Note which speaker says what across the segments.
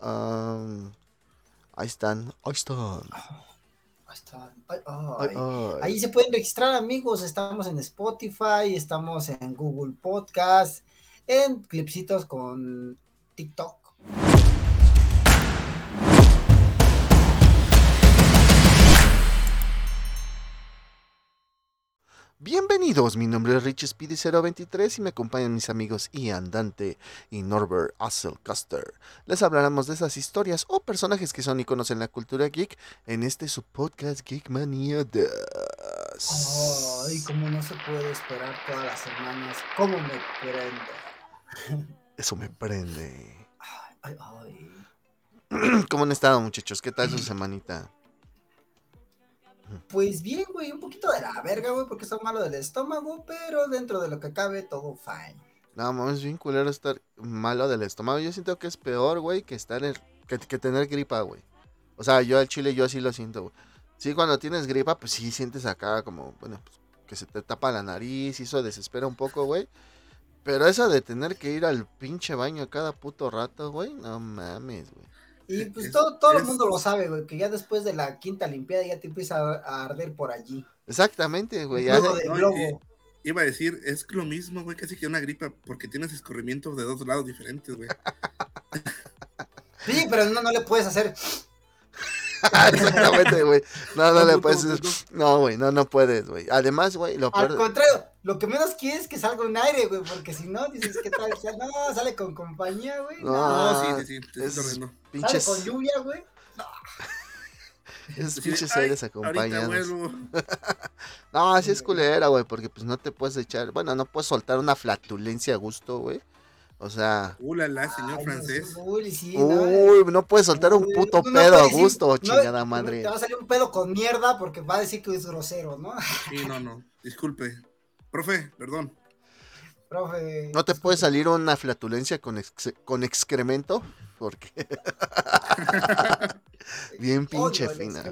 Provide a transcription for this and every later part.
Speaker 1: am, ahí están, ahí están.
Speaker 2: Ahí ay.
Speaker 1: ay.
Speaker 2: Ahí se pueden registrar, amigos. Estamos en Spotify, estamos en Google Podcast, en clipsitos con TikTok.
Speaker 1: Bienvenidos, mi nombre es Rich Speedy 023 y me acompañan mis amigos Ian Dante y Norbert Asselcaster. Les hablaremos de esas historias o personajes que son iconos en la cultura geek en este su podcast Geek Mania 2.
Speaker 2: Ay, como no se puede esperar todas las semanas. ¿Cómo me prende?
Speaker 1: Eso me prende.
Speaker 2: Ay, ay, ay.
Speaker 1: ¿Cómo han estado, muchachos? ¿Qué tal su semanita?
Speaker 2: Pues bien, güey, un poquito de la verga, güey, porque está malo del estómago, pero dentro de lo que cabe, todo fine.
Speaker 1: No, mames, es bien culero estar malo del estómago. Yo siento que es peor, güey, que estar en- que, que tener gripa, güey. O sea, yo al chile yo así lo siento, güey. Sí, cuando tienes gripa, pues sí sientes acá como, bueno, pues, que se te tapa la nariz y eso desespera un poco, güey. Pero eso de tener que ir al pinche baño cada puto rato, güey, no mames, güey.
Speaker 2: Y pues
Speaker 3: Es-
Speaker 2: todo, todo el mundo lo sabe, güey, que ya después de la quinta limpiada ya te empieza a, arder por allí.
Speaker 1: Exactamente, güey. ya
Speaker 3: No, Iba a decir, es lo mismo, güey, casi que una gripa, porque tienes escurrimientos de dos lados diferentes, güey.
Speaker 2: Sí, pero no, no le puedes hacer.
Speaker 1: Exactamente, güey. No, no le puedes.
Speaker 3: no,
Speaker 1: güey, no, no puedes, güey. Además, güey, lo
Speaker 2: Al
Speaker 1: peor.
Speaker 2: contrario, lo que menos quieres es que salga un aire, güey, porque si no, dices, ¿qué tal? O sea, no, sale con compañía, güey.
Speaker 1: No,
Speaker 2: No,
Speaker 3: No, sí, sí, sí,
Speaker 1: es-
Speaker 2: sale
Speaker 1: Pinches,
Speaker 2: con lluvia, güey.
Speaker 1: esos pinches
Speaker 3: "Ay,
Speaker 1: aires acompañados. No, así es culera, güey, porque pues no te puedes echar, bueno, no puedes soltar una flatulencia a gusto, güey. O sea,
Speaker 3: Uh, la, la, señor
Speaker 2: Ay,
Speaker 3: francés.
Speaker 2: Uy, sí, no,
Speaker 1: uy, no puedes soltar un puto
Speaker 2: no
Speaker 1: pedo a gusto,
Speaker 2: no,
Speaker 1: chingada madre.
Speaker 2: Te va a salir un pedo con mierda porque va a decir que es grosero, ¿no?
Speaker 3: Sí, no, no, disculpe. Profe, perdón.
Speaker 2: Profe.
Speaker 1: No te puede salir una flatulencia con, ex- con excremento, porque bien pinche fina.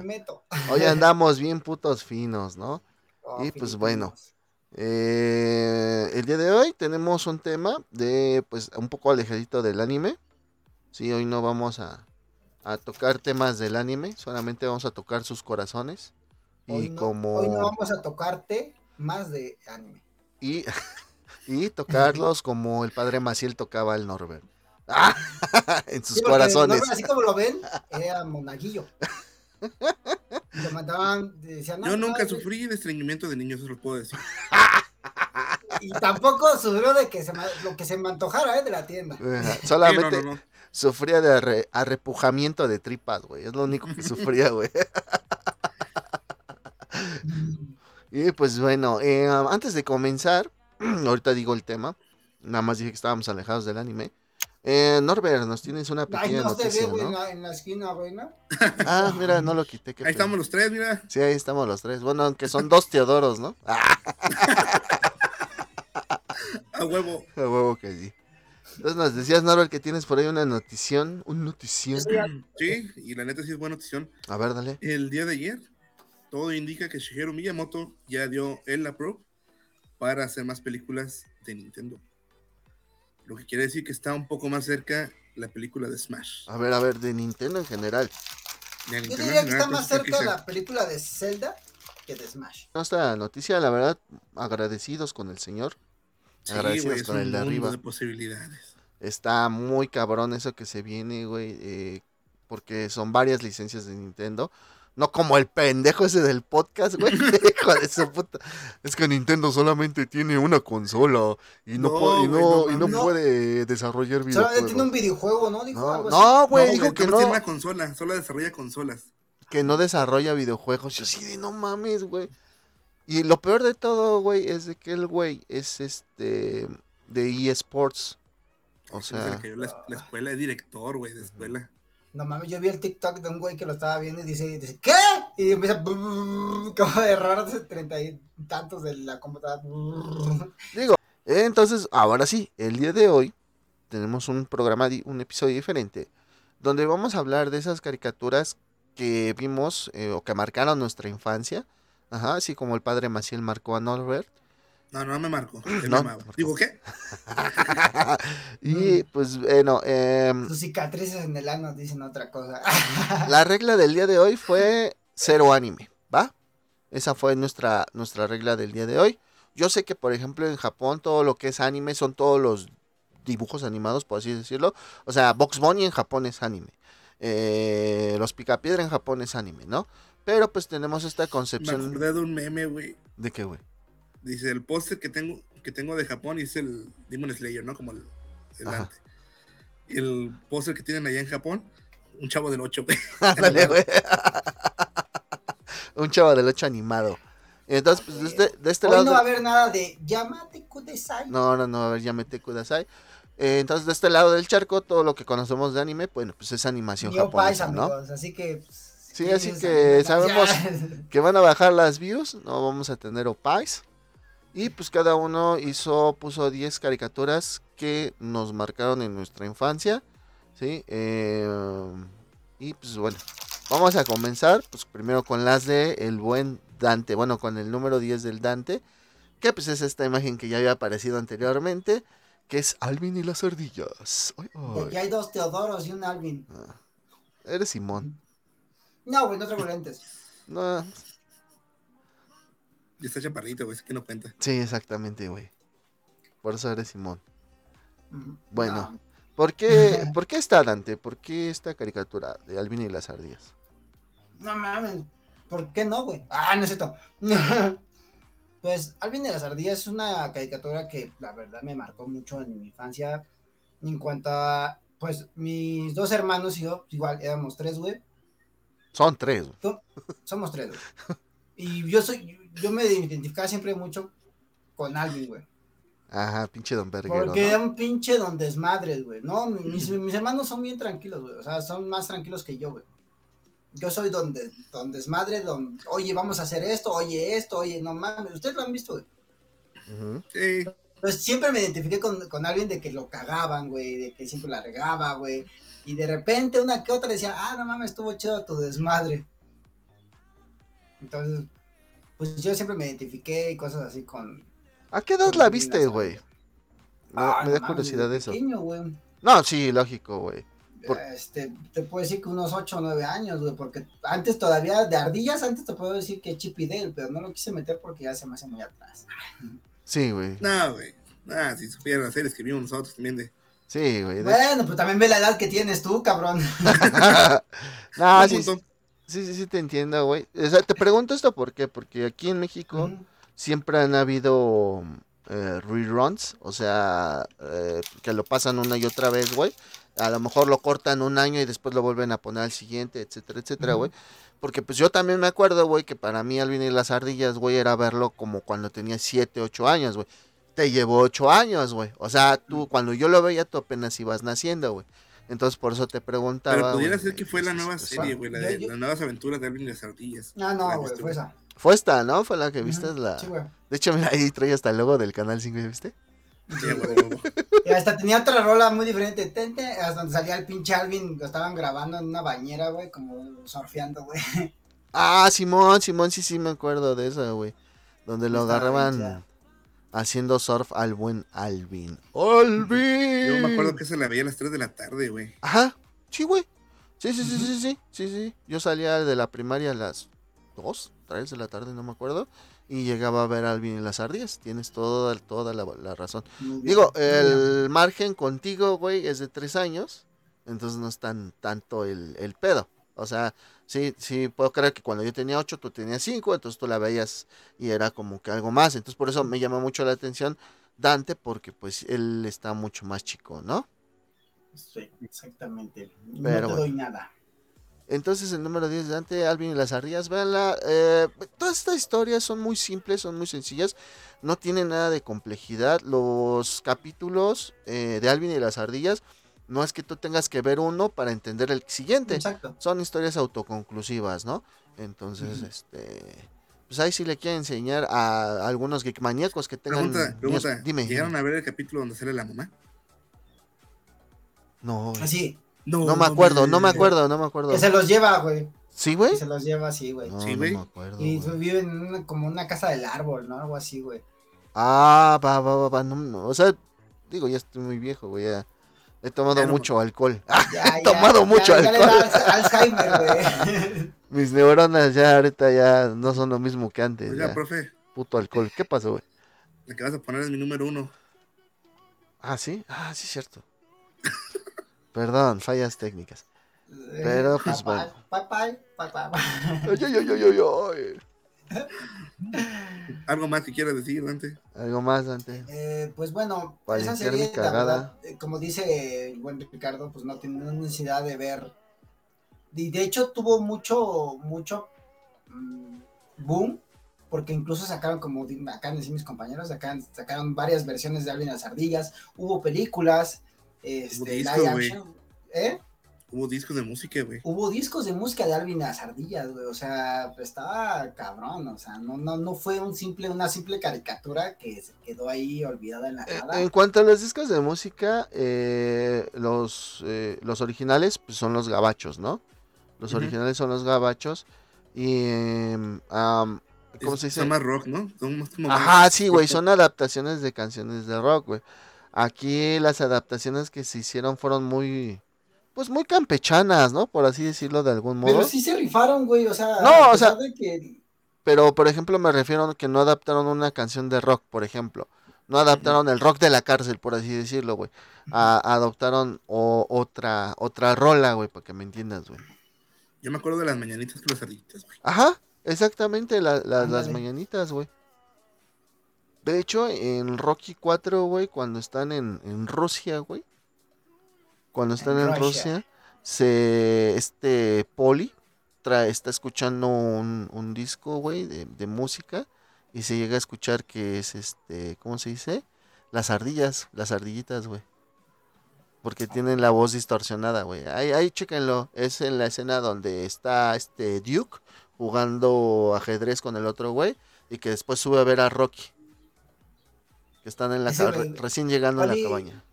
Speaker 1: Hoy andamos bien putos finos, ¿no?
Speaker 2: Oh,
Speaker 1: Y, pues, bueno. Eh, el día de hoy tenemos un tema de, pues, un poco alejadito del anime. Sí, hoy no vamos a, a tocar temas del anime, solamente vamos a tocar sus corazones. Y
Speaker 2: Hoy no,
Speaker 1: como...
Speaker 2: hoy no vamos a tocarte más de anime.
Speaker 1: y, y tocarlos como el padre Maciel tocaba al Norbert. ¡Ah! en sus
Speaker 2: Sí,
Speaker 1: corazones.
Speaker 2: Norbert, así como lo ven, era monaguillo. Decían,
Speaker 3: Yo
Speaker 2: "No,
Speaker 3: nunca
Speaker 2: no,
Speaker 3: sufrí de estreñimiento de niños, eso lo puedo decir.
Speaker 2: Y tampoco sufrió de que se me- lo que se me antojara, ¿eh? De la tienda.
Speaker 3: Sí,
Speaker 1: Solamente
Speaker 3: no, no, no.
Speaker 1: sufría de arre- arrepujamiento de tripas, güey. Es lo único que sufría, güey. Y pues bueno, eh, antes de comenzar, ahorita digo el tema, nada más dije que estábamos alejados del anime. Eh, Norbert, nos tienes una
Speaker 2: Ay,
Speaker 1: pequeña
Speaker 2: no se ve,
Speaker 1: noticia,
Speaker 2: güey, en
Speaker 1: ¿no?
Speaker 2: la, en la esquina, güey, ¿no?
Speaker 1: Ah, mira, no lo quité. qué
Speaker 3: Ahí
Speaker 1: pena.
Speaker 3: estamos los tres, mira.
Speaker 1: Sí, ahí estamos los tres. Bueno, aunque son dos Teodoros, ¿no? Ah,
Speaker 3: A huevo.
Speaker 1: a huevo que sí. Entonces nos decías, Norbert, que tienes por ahí una notición, un notición.
Speaker 3: Sí, y la neta sí es buena notición.
Speaker 1: A ver, dale.
Speaker 3: El día de ayer, todo indica que Shigeru Miyamoto ya dio el approve para hacer más películas de Nintendo. Lo que quiere decir que está un poco más cerca la película de Smash.
Speaker 1: A ver, a ver, de Nintendo en general.
Speaker 3: De
Speaker 2: Yo
Speaker 3: Nintendo
Speaker 2: diría
Speaker 3: en
Speaker 2: que
Speaker 3: general,
Speaker 2: está más cerca la película de Zelda que de Smash.
Speaker 1: Esta noticia, la verdad, agradecidos con el señor.
Speaker 3: Sí,
Speaker 1: agradecidos
Speaker 3: es
Speaker 1: con
Speaker 3: un
Speaker 1: el de
Speaker 3: mundo
Speaker 1: arriba.
Speaker 3: de posibilidades.
Speaker 1: Está muy cabrón eso que se viene, güey. eh, porque son varias licencias de Nintendo. No como el pendejo ese del podcast, güey. Hijo de su puta. Es que Nintendo solamente tiene una consola. Y no,
Speaker 3: No,
Speaker 1: puede, y
Speaker 3: güey,
Speaker 1: no,
Speaker 3: no
Speaker 1: y no
Speaker 2: mames.
Speaker 1: puede desarrollar
Speaker 2: Solamente tiene un
Speaker 1: videojuegos.
Speaker 2: videojuego, ¿no? Dijo
Speaker 1: No,
Speaker 2: así.
Speaker 1: güey, dijo que
Speaker 3: no tiene una consola, solo desarrolla consolas.
Speaker 1: que no desarrolla videojuegos. Yo sí de no mames, güey. Y lo peor de todo, güey, es de que el güey es este de eSports. O sea,
Speaker 3: la, la escuela de director, güey, de escuela.
Speaker 2: No mames, yo vi el TikTok de un güey que lo estaba viendo y dice, ¿qué? Y empieza como de error de treinta y tantos de la computadora.
Speaker 1: digo, entonces, ahora sí, el día de hoy tenemos un programa, un episodio diferente, donde vamos a hablar de esas caricaturas que vimos eh, o que marcaron nuestra infancia, ajá, así como el padre Maciel marcó a Norbert.
Speaker 3: No, no me marcó.
Speaker 1: No,
Speaker 3: me
Speaker 1: marcó.
Speaker 3: Digo, ¿qué?
Speaker 1: y pues bueno, em,
Speaker 2: Sus cicatrices en el ano dicen otra cosa.
Speaker 1: la regla del día de hoy fue cero anime, ¿va? Esa fue nuestra, nuestra regla del día de hoy. Yo sé que, por ejemplo, en Japón todo lo que es anime son todos los dibujos animados, por así decirlo. O sea, Box Bunny en Japón es anime. Eh, los Picapiedra en Japón es anime, ¿no? Pero pues tenemos esta
Speaker 3: Me
Speaker 1: concepción
Speaker 3: acordé de un meme, güey.
Speaker 1: de que, güey.
Speaker 3: Dice, el póster que tengo, que tengo de Japón y es el Demon Slayer, ¿no? Como el, el arte. Y el póster que tienen allá en Japón, un chavo del 8, güey.
Speaker 1: Ándale, güey. Un chavo del 8 animado. Entonces, pues de este, de este
Speaker 2: Hoy
Speaker 1: lado.
Speaker 2: no va a haber nada de Yamate Kudesai.
Speaker 1: No, no, no, a ver, ya mete Kudasai. Eh, entonces, de este lado del charco, todo lo que conocemos de anime, bueno, pues es animación
Speaker 2: Ni opais,
Speaker 1: japonesa, ¿no?
Speaker 2: amigos. Así que. pues,
Speaker 1: Sí,
Speaker 2: ¿qué
Speaker 1: así que sabemos
Speaker 2: Ya.
Speaker 1: Que van a bajar las views, no vamos a tener opais. Y pues cada uno hizo, puso 10 caricaturas que nos marcaron en nuestra infancia. ¿Sí? Eh, y pues bueno, vamos a comenzar pues primero con las de el buen Dante. Bueno, con el número 10 del Dante. Que pues es esta imagen que ya había aparecido anteriormente. Que es Alvin y las ardillas. Ay, ay.
Speaker 2: Aquí hay dos Teodoros y un Alvin.
Speaker 1: Eres Simón.
Speaker 2: No, güey, no traigo lentes.
Speaker 1: No,
Speaker 3: Y está chaparrito, güey, así que no cuenta.
Speaker 1: sí, exactamente, güey. Por eso eres Simón. Bueno.
Speaker 2: no.
Speaker 1: ¿Por qué, ¿Por qué está Dante? ¿Por qué esta caricatura de Alvin y las ardillas?
Speaker 2: No mames, ¿por qué no, güey? Ah, no es cierto. pues Alvin de las Ardillas es una caricatura que la verdad me marcó mucho en mi infancia. En cuanto a, pues, mis dos hermanos y yo, igual, éramos tres, güey.
Speaker 1: Son tres. güey.
Speaker 2: Somos tres, güey. Y yo soy, yo me identificaba siempre mucho con Alvin, güey.
Speaker 1: Ajá, pinche Don Verguero.
Speaker 2: Porque
Speaker 1: ¿no?
Speaker 2: era un pinche don desmadres, güey. No, mis, mis hermanos son bien tranquilos, güey. O sea, son más tranquilos que yo, güey. Yo soy don, de- don desmadre, don, oye, vamos a hacer esto, oye esto, oye, no mames. Ustedes lo han visto, güey.
Speaker 1: Ujú.
Speaker 3: Sí,
Speaker 2: Pues siempre me identifiqué con, con alguien de que lo cagaban, güey, de que siempre la regaba, güey. Y de repente una que otra decía, ah, no mames, estuvo chido tu desmadre. Entonces, pues yo siempre me identifiqué y cosas así con...
Speaker 1: ¿A qué edad la viste, güey? Me,
Speaker 2: Ah,
Speaker 1: da
Speaker 2: mames,
Speaker 1: curiosidad
Speaker 2: de
Speaker 1: eso.
Speaker 2: pequeño, güey.
Speaker 1: No, sí, lógico, güey. Por-
Speaker 2: Este, te puedo decir que unos 8 o 9 años, güey, porque antes todavía, de ardillas, antes te puedo decir que Chip y Dale, pero no lo quise meter porque ya se me hace muy atrás.
Speaker 1: Sí, güey.
Speaker 3: no, güey. Ah, si supieran las series que vimos nosotros también de.
Speaker 1: Sí, güey. de-
Speaker 2: Bueno, pues también ve la edad que tienes tú, cabrón.
Speaker 1: no, sí. Sí, sí, sí, te entiendo, güey. O sea, te pregunto esto por qué. Porque aquí en México siempre han habido eh, reruns, o sea, eh, que lo pasan una y otra vez, güey. A lo mejor lo cortan un año y después lo vuelven a poner al siguiente, etcétera, etcétera, güey. Porque pues yo también me acuerdo, güey, que para mí Alvin y las ardillas, güey, era verlo como cuando tenía 7, 8 años, güey. Te llevó 8 años, güey. O sea, tú, cuando yo lo veía, tú apenas ibas naciendo, güey. Entonces por eso te preguntaba.
Speaker 3: Pero pudiera ser que fue la nueva
Speaker 1: pues,
Speaker 3: serie, güey, la de
Speaker 2: yo-
Speaker 3: las nuevas aventuras de Alvin y las ardillas.
Speaker 2: Ah,
Speaker 3: ¿La
Speaker 2: no, güey,
Speaker 3: viste,
Speaker 2: fue esa.
Speaker 1: Fue esta, ¿no? Fue la que viste la...
Speaker 2: Sí, güey.
Speaker 1: De hecho, mira, ahí trae hasta el logo del canal 5, ¿ya ¿viste?
Speaker 3: Sí, güey.
Speaker 2: Y hasta tenía otra rola muy diferente. Tente, hasta donde salía el pinche Alvin, lo estaban grabando en una bañera, güey, como surfeando, güey.
Speaker 1: Ah, Simón, Simón, sí, sí me acuerdo de eso, güey. Donde lo agarraban. Haciendo surf al buen Alvin. ¡Alvin!
Speaker 3: Yo me acuerdo que se la veía a las 3 de la tarde, güey.
Speaker 1: Ajá, sí, güey. Sí, sí, sí, sí, sí, sí, sí. Yo salía de la primaria a las 2, 3 de la tarde, no me acuerdo. Y llegaba a ver a Alvin y las ardillas. Tienes toda, toda la, la razón. Digo, el margen contigo, güey, es de 3 años. Entonces no es tan tanto el, el pedo. O sea, sí, sí, puedo creer que cuando yo tenía 8, tú tenías 5, entonces tú la veías y era como que algo más. Entonces por eso me llama mucho la atención Dante, porque pues él está mucho más chico, ¿no?
Speaker 2: Sí, exactamente.
Speaker 1: Pero
Speaker 2: no te doy nada.
Speaker 1: Entonces el número 10 de Dante, Alvin y las ardillas, véanla. Eh, todas estas historias son muy simples, son muy sencillas, no tienen nada de complejidad. Los capítulos eh, de Alvin y las ardillas, no es que tú tengas que ver uno para entender el siguiente.
Speaker 2: Exacto.
Speaker 1: Son historias autoconclusivas, ¿no? Entonces, este... Pues ahí sí le quiero enseñar a algunos geek maníacos que tengan...
Speaker 3: Pregunta,
Speaker 1: niños-
Speaker 3: pregunta.
Speaker 1: Dime.
Speaker 3: ¿Llegaron a ver el capítulo donde sale la mamá?
Speaker 1: No.
Speaker 2: Así.
Speaker 1: no me acuerdo, no me acuerdo, no me acuerdo.
Speaker 2: Que se los lleva, güey.
Speaker 1: ¿Sí, güey?
Speaker 2: Que se los lleva así, güey.
Speaker 1: No,
Speaker 3: Sí,
Speaker 1: no
Speaker 3: güey.
Speaker 1: me acuerdo.
Speaker 2: Y
Speaker 1: güey.
Speaker 2: viven en una- como una casa del árbol, ¿no? Algo así, güey.
Speaker 1: Ah, va, va, va, va. no, no, o sea, digo, ya estoy muy viejo, güey. Ya he tomado
Speaker 3: Ya no-
Speaker 1: mucho alcohol.
Speaker 2: Ya,
Speaker 1: He tomado mucho
Speaker 2: ya, ya le
Speaker 1: alcohol.
Speaker 2: da Alzheimer, güey.
Speaker 1: Mis neuronas ya ahorita ya no son lo mismo que antes.
Speaker 3: Oiga,
Speaker 1: ya.
Speaker 3: profe,
Speaker 1: Puto alcohol. ¿Qué pasó, güey?
Speaker 3: la que vas a poner es mi número uno.
Speaker 1: Ah, sí. Ah, sí, cierto. Perdón, fallas técnicas. Pero, pues,
Speaker 2: Papá,
Speaker 1: bueno.
Speaker 2: papá, papá.
Speaker 1: Ay, ay, ay, ay, ay, ay.
Speaker 3: ¿Algo más que quieras decir, Dante?
Speaker 1: Algo más, Dante.
Speaker 2: Eh, pues bueno,
Speaker 1: Para
Speaker 2: esa serie, la
Speaker 1: cagada.
Speaker 2: verdad, eh, como dice el buen Ricardo, pues no tiene necesidad de ver. Y de hecho tuvo mucho, mucho mm, boom, porque incluso sacaron, como decir mis compañeros, sacaron, sacaron varias versiones de Alvin las Ardillas, hubo películas, este, live
Speaker 3: güey.
Speaker 2: action, ¿eh?
Speaker 3: Hubo discos de música, güey.
Speaker 2: Hubo discos de música de Alvin y las Ardillas, güey, o sea, pues, estaba cabrón, o sea, no, no, no fue un simple, una simple caricatura que se quedó ahí olvidada en la
Speaker 1: Eh,
Speaker 2: nada.
Speaker 1: En cuanto a los discos de música, eh, los, eh, los originales pues, son los gabachos, ¿no? Los originales son los gabachos. Y. em, ¿Cómo
Speaker 3: Es-
Speaker 1: se dice?
Speaker 3: Son más rock, ¿no? Son más como más-
Speaker 1: Ajá, sí, güey, son adaptaciones de canciones de rock, güey. Aquí las adaptaciones que se hicieron fueron muy. Pues muy campechanas, ¿no? Por así decirlo de algún modo.
Speaker 2: Pero sí se rifaron, güey, o sea,
Speaker 1: No,
Speaker 2: a
Speaker 1: o sea-
Speaker 2: de que
Speaker 1: Pero, por ejemplo, me refiero a que no adaptaron una canción de rock, por ejemplo. No adaptaron el rock de la cárcel, por así decirlo, güey. A- adoptaron o- otra otra rola, güey, para que me entiendas, güey.
Speaker 3: Yo me acuerdo de las mañanitas con las ardillitas, güey.
Speaker 1: Ajá, exactamente, la- la- las mañanitas, güey. De hecho, en Rocky 4, güey, cuando están en, en Rusia, güey. Cuando están
Speaker 2: En
Speaker 1: en,
Speaker 2: Rusia.
Speaker 1: Rusia, se este Poli trae, está escuchando un, un disco, güey, de, de música y se llega a escuchar que es este, ¿cómo se dice? Las ardillas, las ardillitas, güey. Porque tienen la voz distorsionada, güey. Ahí, ahí chéquenlo. Es en la escena donde está este Duke jugando ajedrez con el otro güey y que después sube a ver a Rocky. Que están en la re- recién llegando a la cabaña.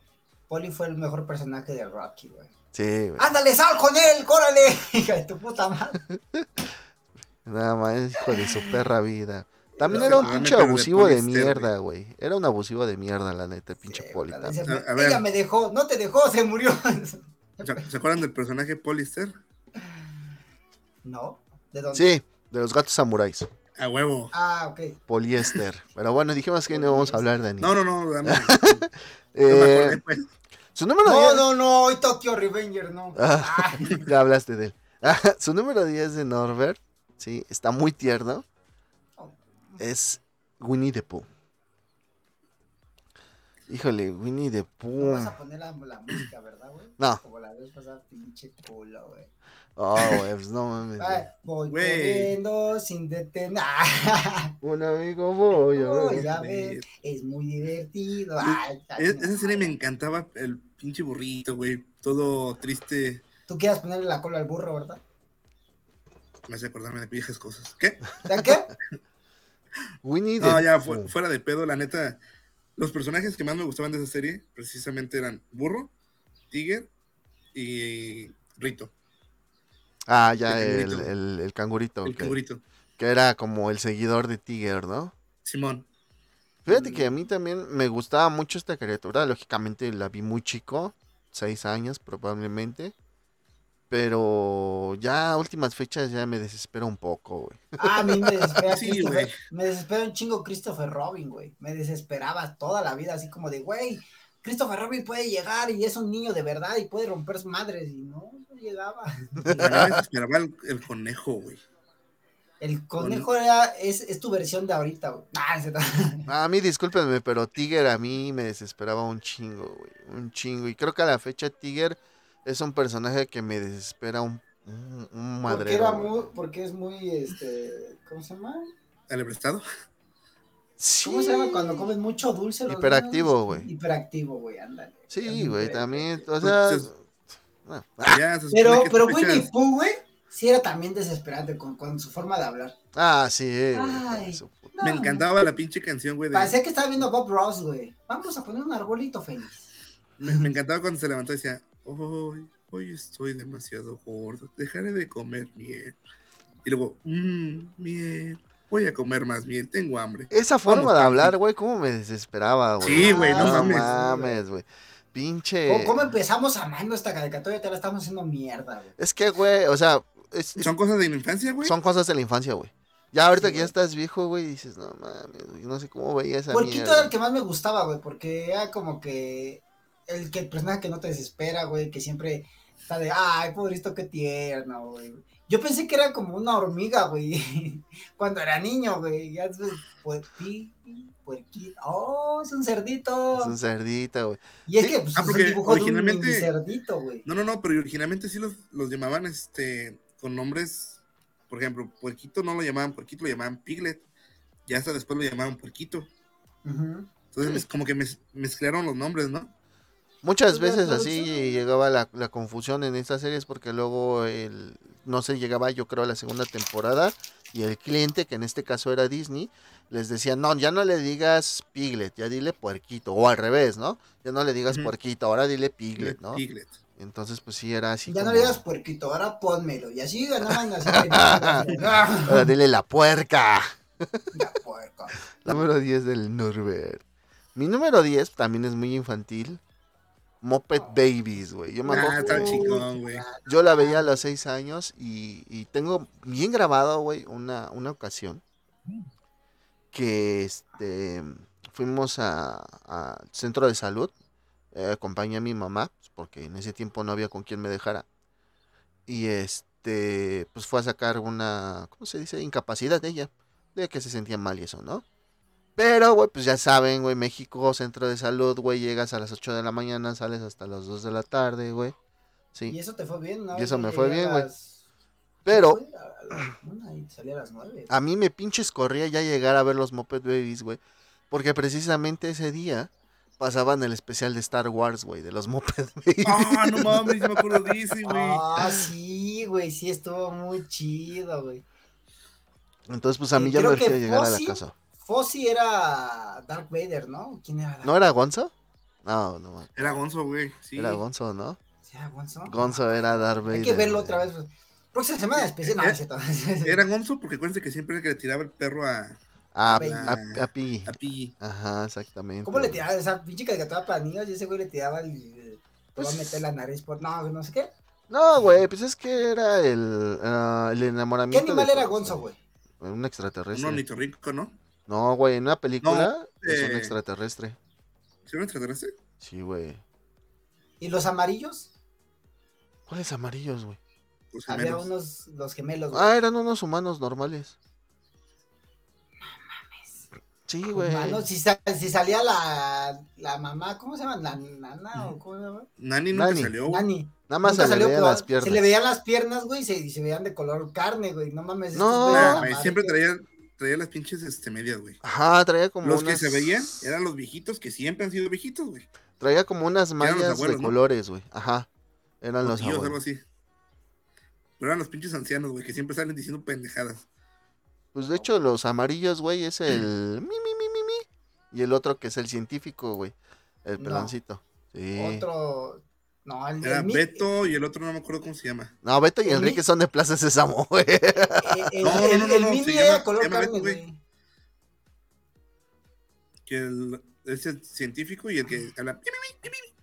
Speaker 2: Poli fue el mejor personaje de Rocky, güey.
Speaker 1: Sí, güey.
Speaker 2: ¡Ándale, sal con él! ¡Córale! Hija de tu puta madre.
Speaker 1: Nada más, hijo de su perra vida. También
Speaker 3: Pero
Speaker 1: era un pinche abusivo de mierda, güey. Era un abusivo de mierda, la neta, pinche
Speaker 2: Sí,
Speaker 1: también.
Speaker 3: A- a ver.
Speaker 2: Ella me dejó, no te dejó, se murió.
Speaker 3: ¿Se, se acuerdan del personaje Polister?
Speaker 2: no, ¿de dónde?
Speaker 1: Sí, de los gatos samuráis.
Speaker 3: A huevo.
Speaker 2: Ah, ok.
Speaker 1: Poliéster. Pero bueno, dijimos que no íbamos a hablar de anime.
Speaker 3: No, no, no. No me
Speaker 1: Eh,
Speaker 3: pues.
Speaker 1: su número
Speaker 2: No,
Speaker 1: 10.
Speaker 2: no, no, hoy Tokyo Revenger, no.
Speaker 1: Ah. Ya hablaste de él. Ah, su número 10 de Norbert, sí, está muy tierno. Es Winnie the Pooh. Híjole, Winnie the
Speaker 2: no
Speaker 1: Pooh.
Speaker 2: vas a poner la, la música, ¿verdad, güey?
Speaker 1: No.
Speaker 2: Como la vez pasada, pinche culo, güey.
Speaker 1: Oh, güey, pues no mames.
Speaker 2: Ay, voy corriendo sin detener.
Speaker 1: Un amigo voy a
Speaker 2: Voy
Speaker 1: ver.
Speaker 2: a ver, es muy divertido. Ay,
Speaker 3: Es- esa serie me encantaba el pinche burrito, güey. Todo triste.
Speaker 2: Tú quieras ponerle la cola al burro, ¿verdad?
Speaker 3: Me hace acordarme de viejas cosas. ¿Qué?
Speaker 2: ¿De qué?
Speaker 1: Winnie the
Speaker 3: No, ya, fu- fuera de pedo, la neta. Los personajes que más me gustaban de esa serie precisamente eran Burro, Tiger y Rito,
Speaker 1: Ah, ya,
Speaker 3: el
Speaker 1: el,
Speaker 3: cangurito.
Speaker 1: el, el cangurito.
Speaker 3: el
Speaker 1: que,
Speaker 3: cangurito.
Speaker 1: que era como el seguidor de Tiger, ¿no?
Speaker 3: Simón.
Speaker 1: Fíjate que a mí también me gustaba mucho esta criatura. Lógicamente la vi muy chico, seis años probablemente. Pero ya a últimas fechas ya me desespera un poco, güey.
Speaker 2: Ah, a mí me desespera
Speaker 3: Sí, güey.
Speaker 2: Me desespera un chingo Christopher Robin, güey. Me desesperaba toda la vida, así como de, güey, Christopher Robin puede llegar y es un niño de verdad y puede romper sus madres. Y no, no llegaba.
Speaker 3: A mí me desesperaba el, el conejo, güey.
Speaker 2: El conejo era, es, es tu versión de ahorita, güey. Ah,
Speaker 1: A mí, discúlpenme, pero Tiger a mí me desesperaba un chingo, güey. Un chingo. Y creo que a la fecha Tiger es un personaje que me desespera un, un, un
Speaker 2: porque, era muy, porque es muy, este, ¿cómo se llama?
Speaker 3: ¿Al prestado?
Speaker 2: ¿Cómo se llama cuando comes mucho dulce? los
Speaker 1: Hiperactivo, güey.
Speaker 2: Hiperactivo, güey, ándale.
Speaker 1: Sí, güey, también. O
Speaker 3: Pues,
Speaker 1: sea. no.
Speaker 3: Se supone
Speaker 2: Pero, pero Winnie Pooh, güey, sí era también desesperante con, con su forma de hablar.
Speaker 1: Ah, sí, eh, güey, su
Speaker 3: Me encantaba la pinche canción, güey. de-
Speaker 2: Parecía que estaba viendo a Bob Ross, güey. Vamos a poner un arbolito feliz.
Speaker 3: Me, me encantaba cuando se levantó y decía, hoy, hoy estoy demasiado gordo, dejaré de comer miel. Y luego, mmm, miel. Voy a comer más bien, tengo hambre.
Speaker 1: Esa forma
Speaker 3: Vamos,
Speaker 1: de hablar, güey, cómo me desesperaba, güey.
Speaker 3: Sí, güey, no
Speaker 1: no
Speaker 3: mames.
Speaker 1: mames, güey. Pinche.
Speaker 2: ¿Cómo, cómo empezamos amando esta caricatura te la estamos haciendo mierda, güey?
Speaker 1: Es que, güey, o sea, es- es-
Speaker 3: Son cosas de la infancia, güey.
Speaker 1: son cosas de la infancia, güey. Ya ahorita
Speaker 2: Sí,
Speaker 1: que ya estás viejo, güey, dices, no mames, güey, no sé cómo veía esa
Speaker 2: Puerquito
Speaker 1: mierda.
Speaker 2: era el que más me gustaba, güey, porque era como que el que el personaje que no te desespera, güey, que siempre está de, ay, pobrecito, qué tierno, güey. Yo pensé que era como una hormiga, güey, cuando era niño, güey. Ya puerqui- puerquito, oh, es un cerdito.
Speaker 1: Es un cerdito, güey.
Speaker 2: Y es
Speaker 1: Sí.
Speaker 2: que pues,
Speaker 3: Ah,
Speaker 2: es de un
Speaker 3: originalmente-
Speaker 2: cerdito, güey.
Speaker 3: No, no, no, pero originalmente sí los, los llamaban este con nombres, por ejemplo, puerquito no lo llamaban puerquito, lo llamaban piglet. Ya hasta después lo llamaban puerquito. Entonces como que mez- mezclaron los nombres, ¿no?
Speaker 1: Muchas
Speaker 2: Pues
Speaker 1: veces así llegaba la, la confusión en estas series porque luego el, no sé, llegaba yo creo a la segunda temporada y el cliente, que en este caso era Disney, les decía, no, ya no le digas piglet, ya dile puerquito, o al revés, ¿no? Ya no le digas puerquito, ahora dile piglet, ¿no?
Speaker 3: Piglet.
Speaker 1: Entonces pues sí era así
Speaker 2: Ya no le digas puerquito, ahora pónmelo. Y así ganaban así. ¡Ah!
Speaker 1: ahora dile la puerca. La número 10 del Norbert. Mi número 10 también es muy infantil. Moped Babies, güey. Yo, me
Speaker 3: Ah,
Speaker 1: acuerdo-
Speaker 3: está chingón, güey.
Speaker 1: yo la veía a los 6 años y, y tengo bien grabado, güey, una, una ocasión que este, fuimos a- centro de salud. eh, acompañé a mi mamá, porque en ese tiempo no había con quien me dejara. Y este, pues fue a sacar una, ¿cómo se dice? Incapacidad de ella, de que se sentía mal y eso, ¿no? Pero, güey, pues ya saben, güey, México, centro de salud, güey, llegas a las 8 de la mañana, sales hasta las 2 de la tarde, güey.
Speaker 2: Y
Speaker 1: Sí.
Speaker 2: eso te fue bien, ¿no?
Speaker 1: Y eso me fue bien, güey.
Speaker 2: las-
Speaker 1: Pero
Speaker 2: y salí a las nueve.
Speaker 1: a mí me pinches corría ya llegar a ver los Moped Babies, güey. Porque precisamente ese día pasaban el especial de Star Wars, güey, de los Moped Babies.
Speaker 3: Ah, no mames, me acuerdo de ese, güey.
Speaker 2: Ah, sí, güey, sí estuvo muy chido, güey.
Speaker 1: Entonces, pues a mí
Speaker 2: Eh,
Speaker 1: ya me urgía llegar a la casa.
Speaker 2: Fossi era Dark Vader, ¿no? ¿Quién era? Darth
Speaker 1: ¿No era Gonzo? No, no, man.
Speaker 3: Era Gonzo, güey. Sí.
Speaker 1: era Gonzo, ¿no?
Speaker 2: ¿Sí era Gonzo?
Speaker 1: Gonzo era Darth Vader.
Speaker 2: Hay que verlo otra vez. pues. Próxima semana especial. No,
Speaker 3: Eh,
Speaker 2: no es cierto.
Speaker 3: Era Gonzo porque acuérdense que siempre era que le tiraba el perro a,
Speaker 1: A, a, a Piggy.
Speaker 3: a Piggy.
Speaker 1: Ajá, exactamente.
Speaker 2: ¿Cómo le tiraba esa pinche caricatura para niños? Y ese güey le tiraba el. Te va a
Speaker 1: Pues-
Speaker 2: meter la nariz por. No, no sé qué.
Speaker 1: No, güey, pues es que era el, ah, el
Speaker 2: ¿Qué
Speaker 1: enamoramiento.
Speaker 2: animal
Speaker 1: de
Speaker 2: era Gonzo, güey?
Speaker 1: Un
Speaker 3: Un
Speaker 1: extraterrestre.
Speaker 3: ornitorrinco, ¿no?
Speaker 1: No, güey, en una película es un
Speaker 3: eh,
Speaker 1: extraterrestre.
Speaker 3: ¿Sí era un extraterrestre?
Speaker 1: Sí, güey.
Speaker 2: ¿Y los amarillos?
Speaker 1: ¿Cuáles amarillos, güey?
Speaker 3: Los
Speaker 2: Había unos, los gemelos, güey.
Speaker 1: Ah, eran unos humanos normales. Sí, güey.
Speaker 2: Humanos, si, sa- si salía la, la mamá, ¿cómo se llama? ¿La nana o cómo se llama?
Speaker 3: Nani nunca
Speaker 1: Nani.
Speaker 3: salió.
Speaker 2: Nani.
Speaker 1: Nada más
Speaker 2: Nunca
Speaker 1: se le veían las piernas.
Speaker 2: Se le veían las piernas, güey, y se, y se veían de color carne, güey. No mames.
Speaker 1: No.
Speaker 2: amarillos.
Speaker 3: siempre traía, traía las pinches este, medias, güey.
Speaker 1: Ajá, traía como
Speaker 3: Los
Speaker 1: unas...
Speaker 3: que se veían eran los viejitos que siempre han sido viejitos, güey.
Speaker 1: Traía como unas mallas
Speaker 3: abuelos,
Speaker 1: de
Speaker 3: ¿no?
Speaker 1: colores, güey. Ajá. Eran
Speaker 3: Los
Speaker 1: los
Speaker 3: tíos, algo
Speaker 1: abuelos.
Speaker 3: así. Pero eran los pinches ancianos, güey, que siempre salen diciendo pendejadas.
Speaker 1: Pues de hecho, los amarillos, güey, es el... Mi, mi, mi, mi, mi. Y el otro que es el científico, güey. El
Speaker 2: No.
Speaker 1: peloncito. Sí.
Speaker 2: Otro. No, el,
Speaker 3: Era Beto y el otro no me acuerdo cómo se llama.
Speaker 1: No, Beto y
Speaker 2: El
Speaker 1: Enrique
Speaker 2: mi-
Speaker 1: son de Plaza Sésamo, güey.
Speaker 2: El,
Speaker 3: No, no,
Speaker 2: el-
Speaker 3: no, no,
Speaker 2: el
Speaker 3: no,
Speaker 2: Mimi
Speaker 3: se
Speaker 2: era
Speaker 3: llama-
Speaker 2: color carne,
Speaker 3: Beto, güey. Que el, es el científico y el que habla,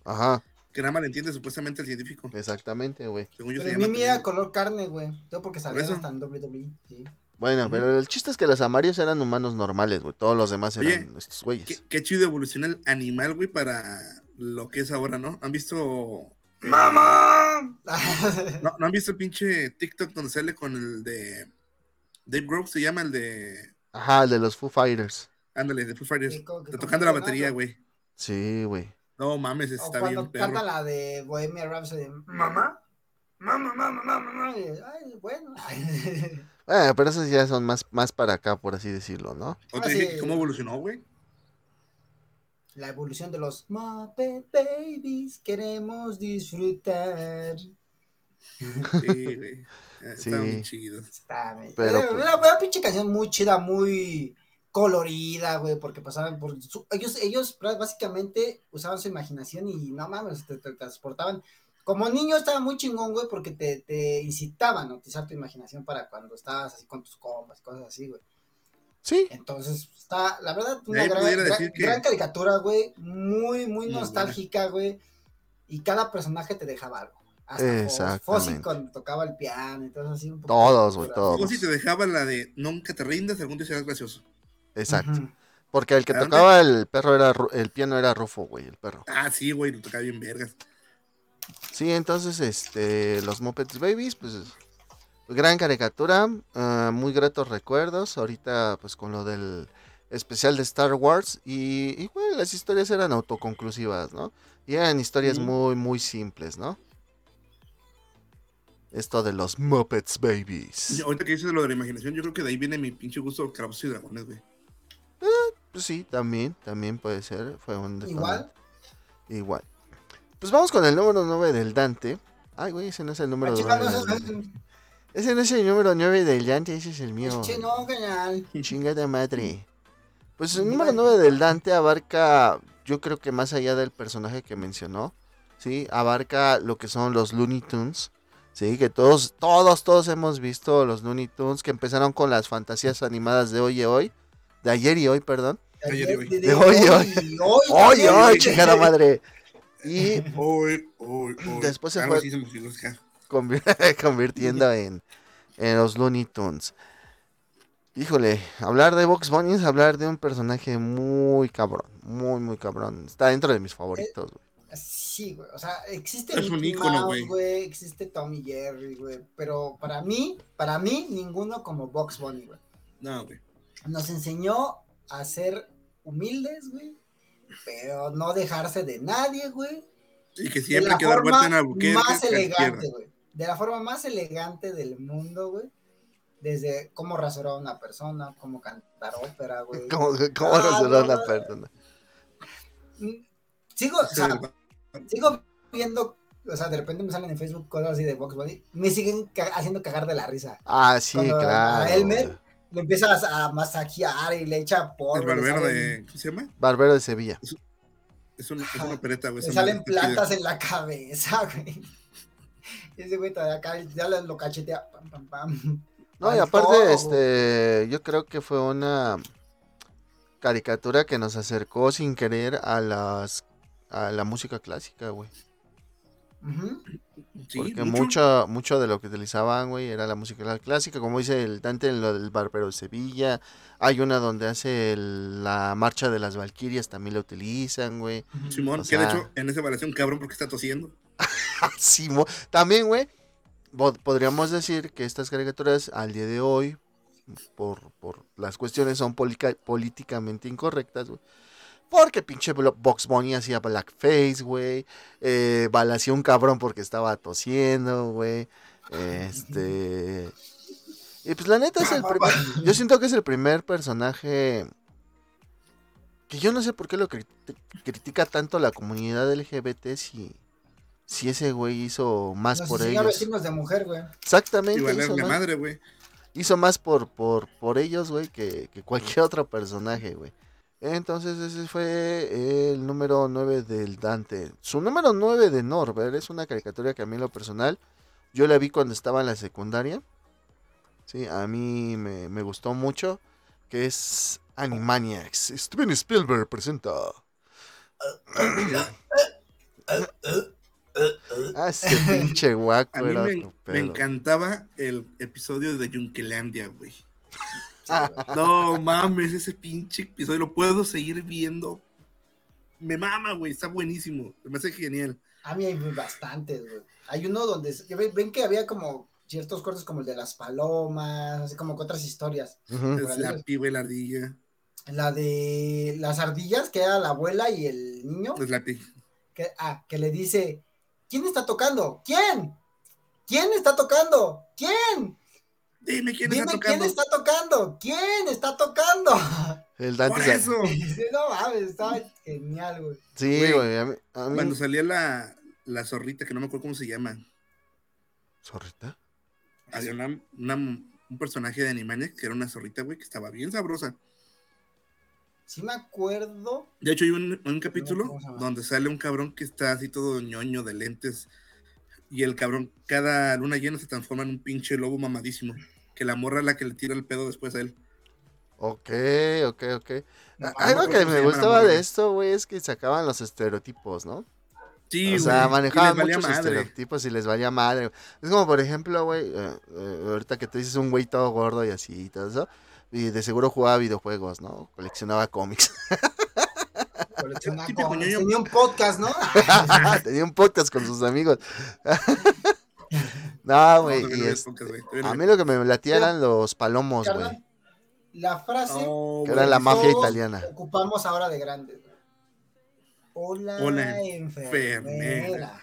Speaker 1: Ajá,
Speaker 3: que nada más le entiende supuestamente el científico.
Speaker 1: exactamente, güey.
Speaker 3: Según yo
Speaker 2: Pero
Speaker 3: se
Speaker 2: el
Speaker 3: llama.
Speaker 2: Mimi era color carne, güey. Todo porque salían
Speaker 3: eso.
Speaker 2: hasta en WWE. Sí.
Speaker 1: Bueno, pero el chiste es que los amarillos eran humanos normales, güey. Todos los demás
Speaker 3: Oye,
Speaker 1: eran estos güeyes.
Speaker 3: Qué, qué chido evoluciona el animal, güey, para lo que es ahora, ¿no? ¿Han visto? eh,
Speaker 2: ¡Mamá!
Speaker 3: ¿No, ¿no han visto el pinche TikTok donde sale con el de Dave Grohl? Se llama el de.
Speaker 1: Ajá, el de los Foo Fighters.
Speaker 3: Ándale, de Foo Fighters.
Speaker 2: Sí, como con
Speaker 3: tocando la batería, güey.
Speaker 1: Sí, güey.
Speaker 3: No mames,
Speaker 2: O
Speaker 3: está
Speaker 2: cuando
Speaker 3: bien,
Speaker 2: canta la de Bohemia Rhapsody. ¿Mamá? Mamá, mamá, mamá, mamá. Ay, bueno.
Speaker 1: Pero esos ya son más, más para acá, por así decirlo, ¿no?
Speaker 3: ¿O te
Speaker 2: Ah,
Speaker 3: dije cómo evolucionó, güey?
Speaker 2: La evolución de los Muppet Babies. Queremos disfrutar.
Speaker 3: Sí, güey.
Speaker 1: Sí.
Speaker 3: Está muy chido.
Speaker 2: Está, güey.
Speaker 1: Pero,
Speaker 2: era,
Speaker 1: pues-
Speaker 2: era una pinche canción muy chida, muy colorida, güey, porque pasaban por... su- ellos, ellos básicamente usaban su imaginación y no mames, te, te transportaban. Como niño estaba muy chingón, güey, porque te, te incitaban a utilizar tu imaginación para cuando estabas así con tus compas, cosas así, güey.
Speaker 1: Sí,
Speaker 2: Entonces, está, la verdad, una gran,
Speaker 3: pudiera
Speaker 2: gran-
Speaker 3: decir que-
Speaker 2: gran caricatura, güey. Muy, muy nostálgica, güey. Y cada personaje te dejaba algo. Hasta
Speaker 1: Exactamente.
Speaker 2: Fozzie cuando tocaba el piano todo así. Un poco
Speaker 1: Todos, güey, todos.
Speaker 3: O si te dejaba la de nunca te rindas, algún día serás gracioso.
Speaker 1: exacto. Porque el que tocaba el perro era el piano era Rufo, güey, el perro.
Speaker 3: Ah, sí, güey, lo tocaba bien vergas.
Speaker 1: Sí, entonces, este, los Muppets Babies, pues, gran caricatura, ah, muy gratos recuerdos, ahorita, pues, con lo del especial de Star Wars, y, y, güey, las historias eran autoconclusivas, ¿no? Y eran historias muy, muy simples, ¿no? Esto de los Muppets Babies.
Speaker 3: Y ahorita que dices lo de la imaginación, yo creo que de ahí viene mi pinche gusto por y Dragones, güey.
Speaker 1: Pues sí, también, también puede ser, fue un.
Speaker 2: Igual.
Speaker 1: Igual. Pues vamos con el número 9 del Dante. Ay, güey, ese no es el número
Speaker 2: Ah,
Speaker 1: 9 Ese no es el número 9 del Dante, ese es el mío.
Speaker 2: Che, no, canal.
Speaker 1: Chingada madre. Pues el número 9 del Dante abarca, yo creo que más allá del personaje que mencionó, ¿sí? Abarca lo que son los Looney Tunes, ¿sí? Que todos, todos, todos hemos visto los Looney Tunes que empezaron con las fantasías animadas de hoy y hoy, de ayer y hoy, perdón.
Speaker 3: Ayer y hoy.
Speaker 2: De,
Speaker 1: De hoy y hoy.
Speaker 2: y hoy.
Speaker 1: ¡Oye,
Speaker 2: también.
Speaker 1: oye, chingada madre! Y
Speaker 3: Hoy, hoy, hoy.
Speaker 1: Después se
Speaker 3: Algo
Speaker 1: fue- convirtiendo en, en los Looney Tunes. Híjole, hablar de Box Bunny es hablar de un personaje muy cabrón, muy, muy cabrón. Está dentro de mis favoritos, güey.
Speaker 2: Sí, güey. O sea, existe
Speaker 3: Es un ícono,
Speaker 2: Mouse,
Speaker 3: güey.
Speaker 2: Existe Tommy Jerry, güey. Pero para mí, para mí, ninguno como Box Bunny, güey.
Speaker 3: No, güey.
Speaker 2: Nos enseñó a ser humildes, güey. Pero no dejarse de nadie, güey.
Speaker 3: Y que
Speaker 2: De
Speaker 3: siempre
Speaker 2: la
Speaker 3: hay que dar vuelta en
Speaker 2: forma
Speaker 3: Albuquerque.
Speaker 2: más
Speaker 3: la
Speaker 2: elegante, güey. De la forma más elegante del mundo, güey. Desde cómo rasurar a una persona, cómo cantar ópera, güey.
Speaker 1: ¿Cómo, cómo
Speaker 2: Ah,
Speaker 1: rasurar a
Speaker 2: no,
Speaker 1: una persona?
Speaker 2: Mm, Sigo, o sea, sigo viendo, o sea, de repente me salen en Facebook cosas así de Box Bunny, me siguen ca- haciendo cagar de la risa.
Speaker 1: Ah, sí,
Speaker 2: Cuando a
Speaker 1: claro.
Speaker 2: Elmer
Speaker 1: güey.
Speaker 2: Lo empieza a, a masajear y le echa polvo.
Speaker 3: El
Speaker 2: le
Speaker 3: barbero de. ¿Cómo se llama?
Speaker 1: Barbero de Sevilla.
Speaker 3: Es, un- es
Speaker 2: Ajá.
Speaker 3: una opereta, güey.
Speaker 2: Le salen plantas en la cabeza, güey. Y Ese güey todavía acá ya lo, cachetea. Pam, pam, pam.
Speaker 1: No, y aparte,
Speaker 2: todo,
Speaker 1: este, yo creo que fue una caricatura que nos acercó sin querer a las a la música clásica, güey.
Speaker 3: Sí,
Speaker 1: Porque
Speaker 3: mucho.
Speaker 1: mucho, mucho de lo que utilizaban, güey, era la música clásica, como dice el Dante en lo del Barbero de Sevilla. Hay una donde hace el- la marcha de las Valquirias, también la utilizan, güey.
Speaker 3: Simón,
Speaker 1: o
Speaker 3: que de
Speaker 1: sea-
Speaker 3: hecho en esa evaluación cabrón porque está tosiendo.
Speaker 1: Sí, mo- también, güey, po- podríamos decir que estas caricaturas al día de hoy, por, por las cuestiones son políticamente incorrectas. Porque pinche Box Bunny hacía blackface, güey. Eh, balacía un cabrón porque estaba tosiendo, güey. Este. Y pues la neta es el primer. Yo siento que es el primer personaje. Que yo no sé por qué lo crit- critica tanto la comunidad LGBT si. Si ese güey hizo más
Speaker 2: Nos
Speaker 1: por
Speaker 2: a
Speaker 1: ellos.
Speaker 2: vestirnos de mujer, güey.
Speaker 1: Exactamente.
Speaker 3: Y
Speaker 1: hizo más,
Speaker 3: madre, güey.
Speaker 1: hizo más por, por, por ellos, güey, que, que cualquier otro personaje, güey. Entonces ese fue el número 9 del Dante. Su número 9 de Norbert es una caricatura que a mí en lo personal, yo la vi cuando estaba en la secundaria. Sí, a mí me, me gustó mucho, que es Animaniacs. Steven Spielberg presenta. Ah, ese pinche guaco
Speaker 3: A mí
Speaker 1: era
Speaker 3: me, encantaba el episodio de Yunkelandia, güey. No mames, ese pinche episodio lo puedo seguir viendo. Me mama, güey, está buenísimo. Me hace genial.
Speaker 2: A mí hay bastantes, güey. Hay uno donde ven, que había como ciertos cortes como el de las palomas, así como que otras historias.
Speaker 3: Es la piba y la ardilla.
Speaker 2: La de las ardillas, que era la abuela y el niño,
Speaker 3: Es la pi-
Speaker 2: que, ah, que le dice, ¿quién está tocando? ¿Quién? ¿Quién está tocando? ¿Quién?
Speaker 3: Dime quién
Speaker 2: Dime
Speaker 3: está
Speaker 2: quién
Speaker 3: tocando.
Speaker 2: está tocando. ¿Quién está tocando?
Speaker 1: El Dante
Speaker 3: Por eso.
Speaker 2: no mames, está genial, güey.
Speaker 1: Sí,
Speaker 3: Güey,
Speaker 1: güey. A mí, a mí-
Speaker 3: Cuando salía la, la zorrita, que no me acuerdo cómo se llama.
Speaker 1: ¿Zorrita?
Speaker 3: Había una- una- un personaje de Animaniacs que era una zorrita, güey, que estaba bien sabrosa.
Speaker 2: Sí me acuerdo.
Speaker 3: De hecho, hay un, un capítulo donde sale un cabrón que está así todo ñoño de lentes. Y el cabrón, cada luna llena se transforma en un pinche lobo mamadísimo. Que la morra es la que le tira el pedo después a él.
Speaker 1: Ok, ok, ok.
Speaker 2: No,
Speaker 1: Algo que me gustaba de esto, güey, es que sacaban los estereotipos, ¿no?
Speaker 3: Sí,
Speaker 1: o sea,
Speaker 3: güey,
Speaker 1: manejaban muchos
Speaker 3: madre.
Speaker 1: estereotipos y les valía madre. Es como, por ejemplo, güey, eh, eh, ahorita que tú dices un güey todo gordo y así y todo eso, y de seguro jugaba videojuegos, ¿no? Coleccionaba cómics.
Speaker 2: Coleccionaba cómics. Tenía un podcast, ¿no?
Speaker 1: Tenía un podcast con sus amigos. no, güey,
Speaker 3: No,
Speaker 1: es- a mí lo que me latía eran los palomos, güey.
Speaker 2: La frase
Speaker 3: Oh,
Speaker 1: Que era la mafia italiana.
Speaker 2: ocupamos ahora de grandes. güey. Hola,
Speaker 3: Hola,
Speaker 2: enfermera.
Speaker 3: enfermera.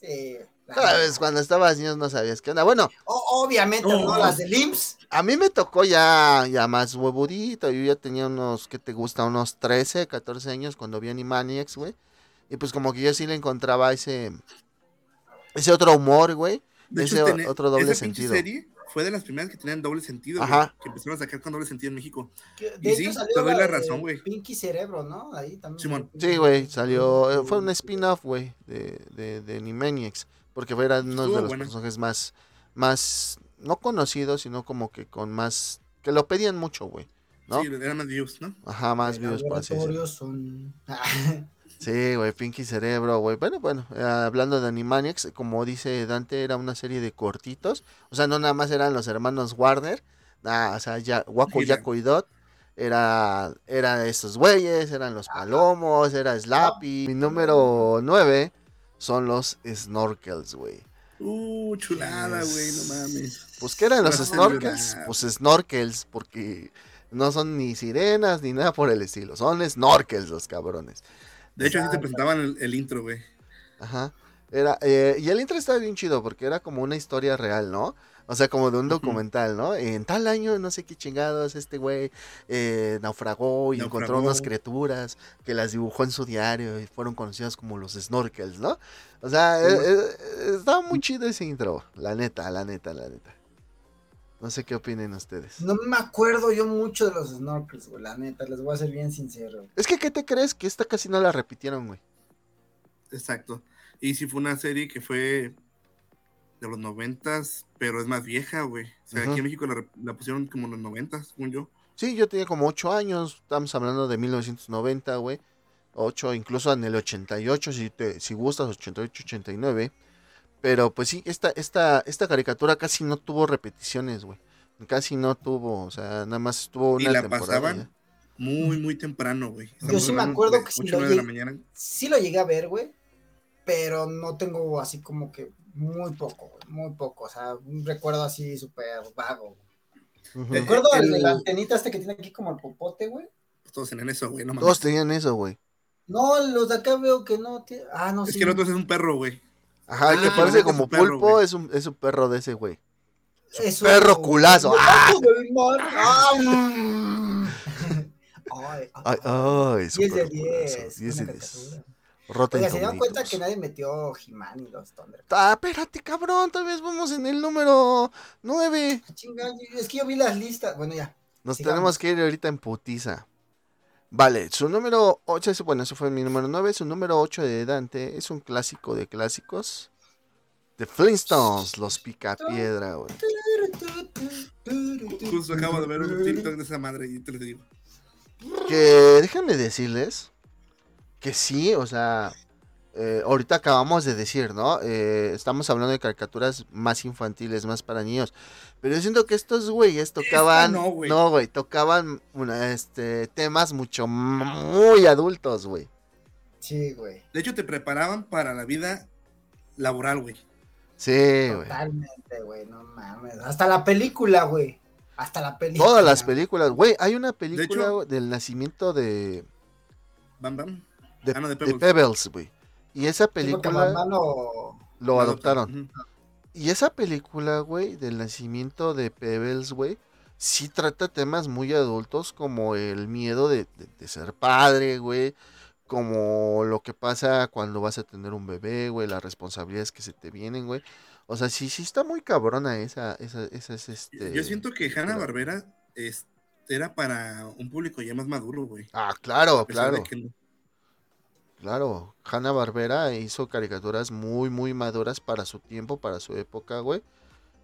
Speaker 2: Sí.
Speaker 1: Cuando estabas niños no sabías qué onda. Bueno,
Speaker 2: O- obviamente. ¿no? Las del IMSS.
Speaker 1: a mí me tocó ya, ya más huevudito. Yo ya tenía unos, ¿qué te gusta? Unos 13, 14 años cuando vi Animaniacs, güey. Y pues como que yo sí le encontraba ese, ese otro humor, güey.
Speaker 3: De
Speaker 1: ese
Speaker 3: hecho,
Speaker 1: otro doble
Speaker 3: esa
Speaker 1: sentido.
Speaker 3: serie fue de las primeras que tenían doble sentido, güey,
Speaker 1: Ajá.
Speaker 3: que empezaron a sacar con doble sentido en México.
Speaker 2: que
Speaker 3: Y
Speaker 2: De
Speaker 3: sí, te doy la
Speaker 2: de
Speaker 3: razón, güey.
Speaker 2: Pinky Cerebro, ¿no? Ahí también.
Speaker 3: Simón.
Speaker 1: Sí, güey, salió, eh, fue un spin-off, güey, de, de, de Animaniacs. Porque eran uno de los
Speaker 3: buena.
Speaker 1: personajes más, más, no conocidos, sino como que con más, que lo pedían mucho, güey. ¿no?
Speaker 3: Sí, eran más views, ¿no?
Speaker 1: Ajá, más
Speaker 2: Los
Speaker 1: views, por así
Speaker 2: son.
Speaker 1: Sí, güey, Pinky Cerebro, güey. Bueno, bueno, eh, hablando de Animaniacs, como dice Dante, era una serie de cortitos. O sea, no nada más eran los hermanos Warner. Nah, o sea, ya, Waco. Yaco y Dot. Era, era esos güeyes, eran los palomos, era Slappy. Mi número 9 son los Snorkels, güey.
Speaker 3: Uh, chulada, güey, no mames.
Speaker 1: Pues, ¿qué eran los Snorkels? Pues Snorkels, porque no son ni sirenas ni nada por el estilo. Son Snorkels los cabrones.
Speaker 3: De hecho, así te presentaban el, el intro, güey.
Speaker 1: Ajá. Era, eh, y el intro estaba bien chido porque era como una historia real, ¿no? O sea, como de un documental, ¿no? En tal año, no sé qué chingados, este güey eh, naufragó y encontró unas criaturas que las dibujó en su diario y fueron conocidas como los snorkels, ¿no? O sea,
Speaker 3: Sí,
Speaker 1: eh, eh, estaba muy chido ese intro, la neta, la neta, la neta. No sé qué opinen ustedes.
Speaker 2: No me acuerdo yo mucho de los snorkels, güey, la neta, les voy a ser bien sincero.
Speaker 1: Es que, ¿qué te crees? Que esta casi no la repitieron, güey.
Speaker 3: Exacto. Y sí fue una serie que fue de los noventas, pero es más vieja, güey. O sea, aquí en México la, la pusieron como en los noventas, según yo.
Speaker 1: Sí, yo tenía como 8 años, estamos hablando de 1990, güey. 8, incluso en el 88, si, te, si gustas, 88, 89. Pero pues sí, esta, esta, esta caricatura casi no tuvo repeticiones, güey. Casi no tuvo, o sea, nada más estuvo
Speaker 3: Y
Speaker 1: una
Speaker 3: la
Speaker 1: temporada.
Speaker 3: pasaban
Speaker 1: ya.
Speaker 3: muy, muy temprano, güey.
Speaker 2: Yo sí me acuerdo
Speaker 3: de
Speaker 2: que sí
Speaker 3: 8
Speaker 2: lo
Speaker 3: 9 de la
Speaker 2: llegué-
Speaker 3: mañana.
Speaker 2: Sí lo llegué a ver, güey, pero no tengo así como que muy poco, güey, muy poco, o sea, un recuerdo así súper vago.
Speaker 1: Ujú.
Speaker 3: Eh,
Speaker 2: Recuerdo el,
Speaker 3: el-
Speaker 2: la antenita este que tiene aquí como el popote, güey.
Speaker 3: Todos tenían eso, güey. No mames.
Speaker 1: Todos tenían eso, güey.
Speaker 2: No, los de acá veo que no tiene. Ah, no,
Speaker 3: Es
Speaker 2: sí.
Speaker 3: que el otro es un perro, güey.
Speaker 1: Ajá, el que
Speaker 3: Ah,
Speaker 1: parece
Speaker 3: es
Speaker 1: como
Speaker 3: un perro,
Speaker 1: pulpo
Speaker 3: güey.
Speaker 1: es un, es un perro de ese, güey.
Speaker 2: Es
Speaker 1: perro
Speaker 2: un-
Speaker 1: culazo.
Speaker 2: un
Speaker 1: ¡Ah!
Speaker 2: del mar. ¡Ah! Ay,
Speaker 1: Ay, ay, su
Speaker 2: 10 de
Speaker 1: perro
Speaker 2: 10.
Speaker 1: culazo, 10 de
Speaker 2: buena
Speaker 1: 10. Rotten
Speaker 2: Oiga, se dieron cuenta que nadie metió He-Man y los Thunder.
Speaker 1: Ah, espérate, cabrón, tal vez vamos en el número 9.
Speaker 2: Chinga, es que yo vi las listas. Bueno, ya.
Speaker 1: Nos
Speaker 2: Sigamos.
Speaker 1: tenemos que ir ahorita en putiza. Vale, su número 8, es, bueno, eso fue mi número 9. Su número 8 de Dante es un clásico de clásicos. The Flintstones, los Picapiedra, güey.
Speaker 3: Justo acabo de ver un TikTok de esa madre y te lo digo.
Speaker 1: Que déjenme decirles que sí, o sea, eh, ahorita acabamos de decir, ¿no? Eh, estamos hablando de caricaturas más infantiles, más para niños. Pero yo siento que estos güeyes tocaban.
Speaker 3: no, güey.
Speaker 1: no, güey, tocaban una, este, temas mucho muy adultos, güey.
Speaker 2: Sí, güey.
Speaker 3: De hecho, te preparaban para la vida laboral, güey.
Speaker 1: Sí, güey.
Speaker 2: Totalmente, güey. No mames. Hasta la película, güey. Hasta la película.
Speaker 1: Todas las películas, güey. Hay una película
Speaker 3: hecho-
Speaker 1: del nacimiento de,
Speaker 3: Bam, bam.
Speaker 1: De,
Speaker 3: Ah, no, de
Speaker 1: de
Speaker 3: Pebbles.
Speaker 1: Güey. Y esa película
Speaker 2: lo-
Speaker 1: lo adoptaron. Y esa película, güey, del nacimiento de Pebbles, güey, sí trata temas muy adultos como el miedo de, de- de ser padre, güey, como lo que pasa cuando vas a tener un bebé, güey, las responsabilidades que se te vienen, güey. O sea, sí, sí está muy cabrona esa, esa, esa es este...
Speaker 3: Yo siento que Hanna Barbera era para un público ya más maduro, güey.
Speaker 1: Ah, claro,
Speaker 3: A pesar de
Speaker 1: claro,
Speaker 3: que no-
Speaker 1: claro. Hanna Barbera hizo caricaturas muy, muy maduras para su tiempo, para su época, güey.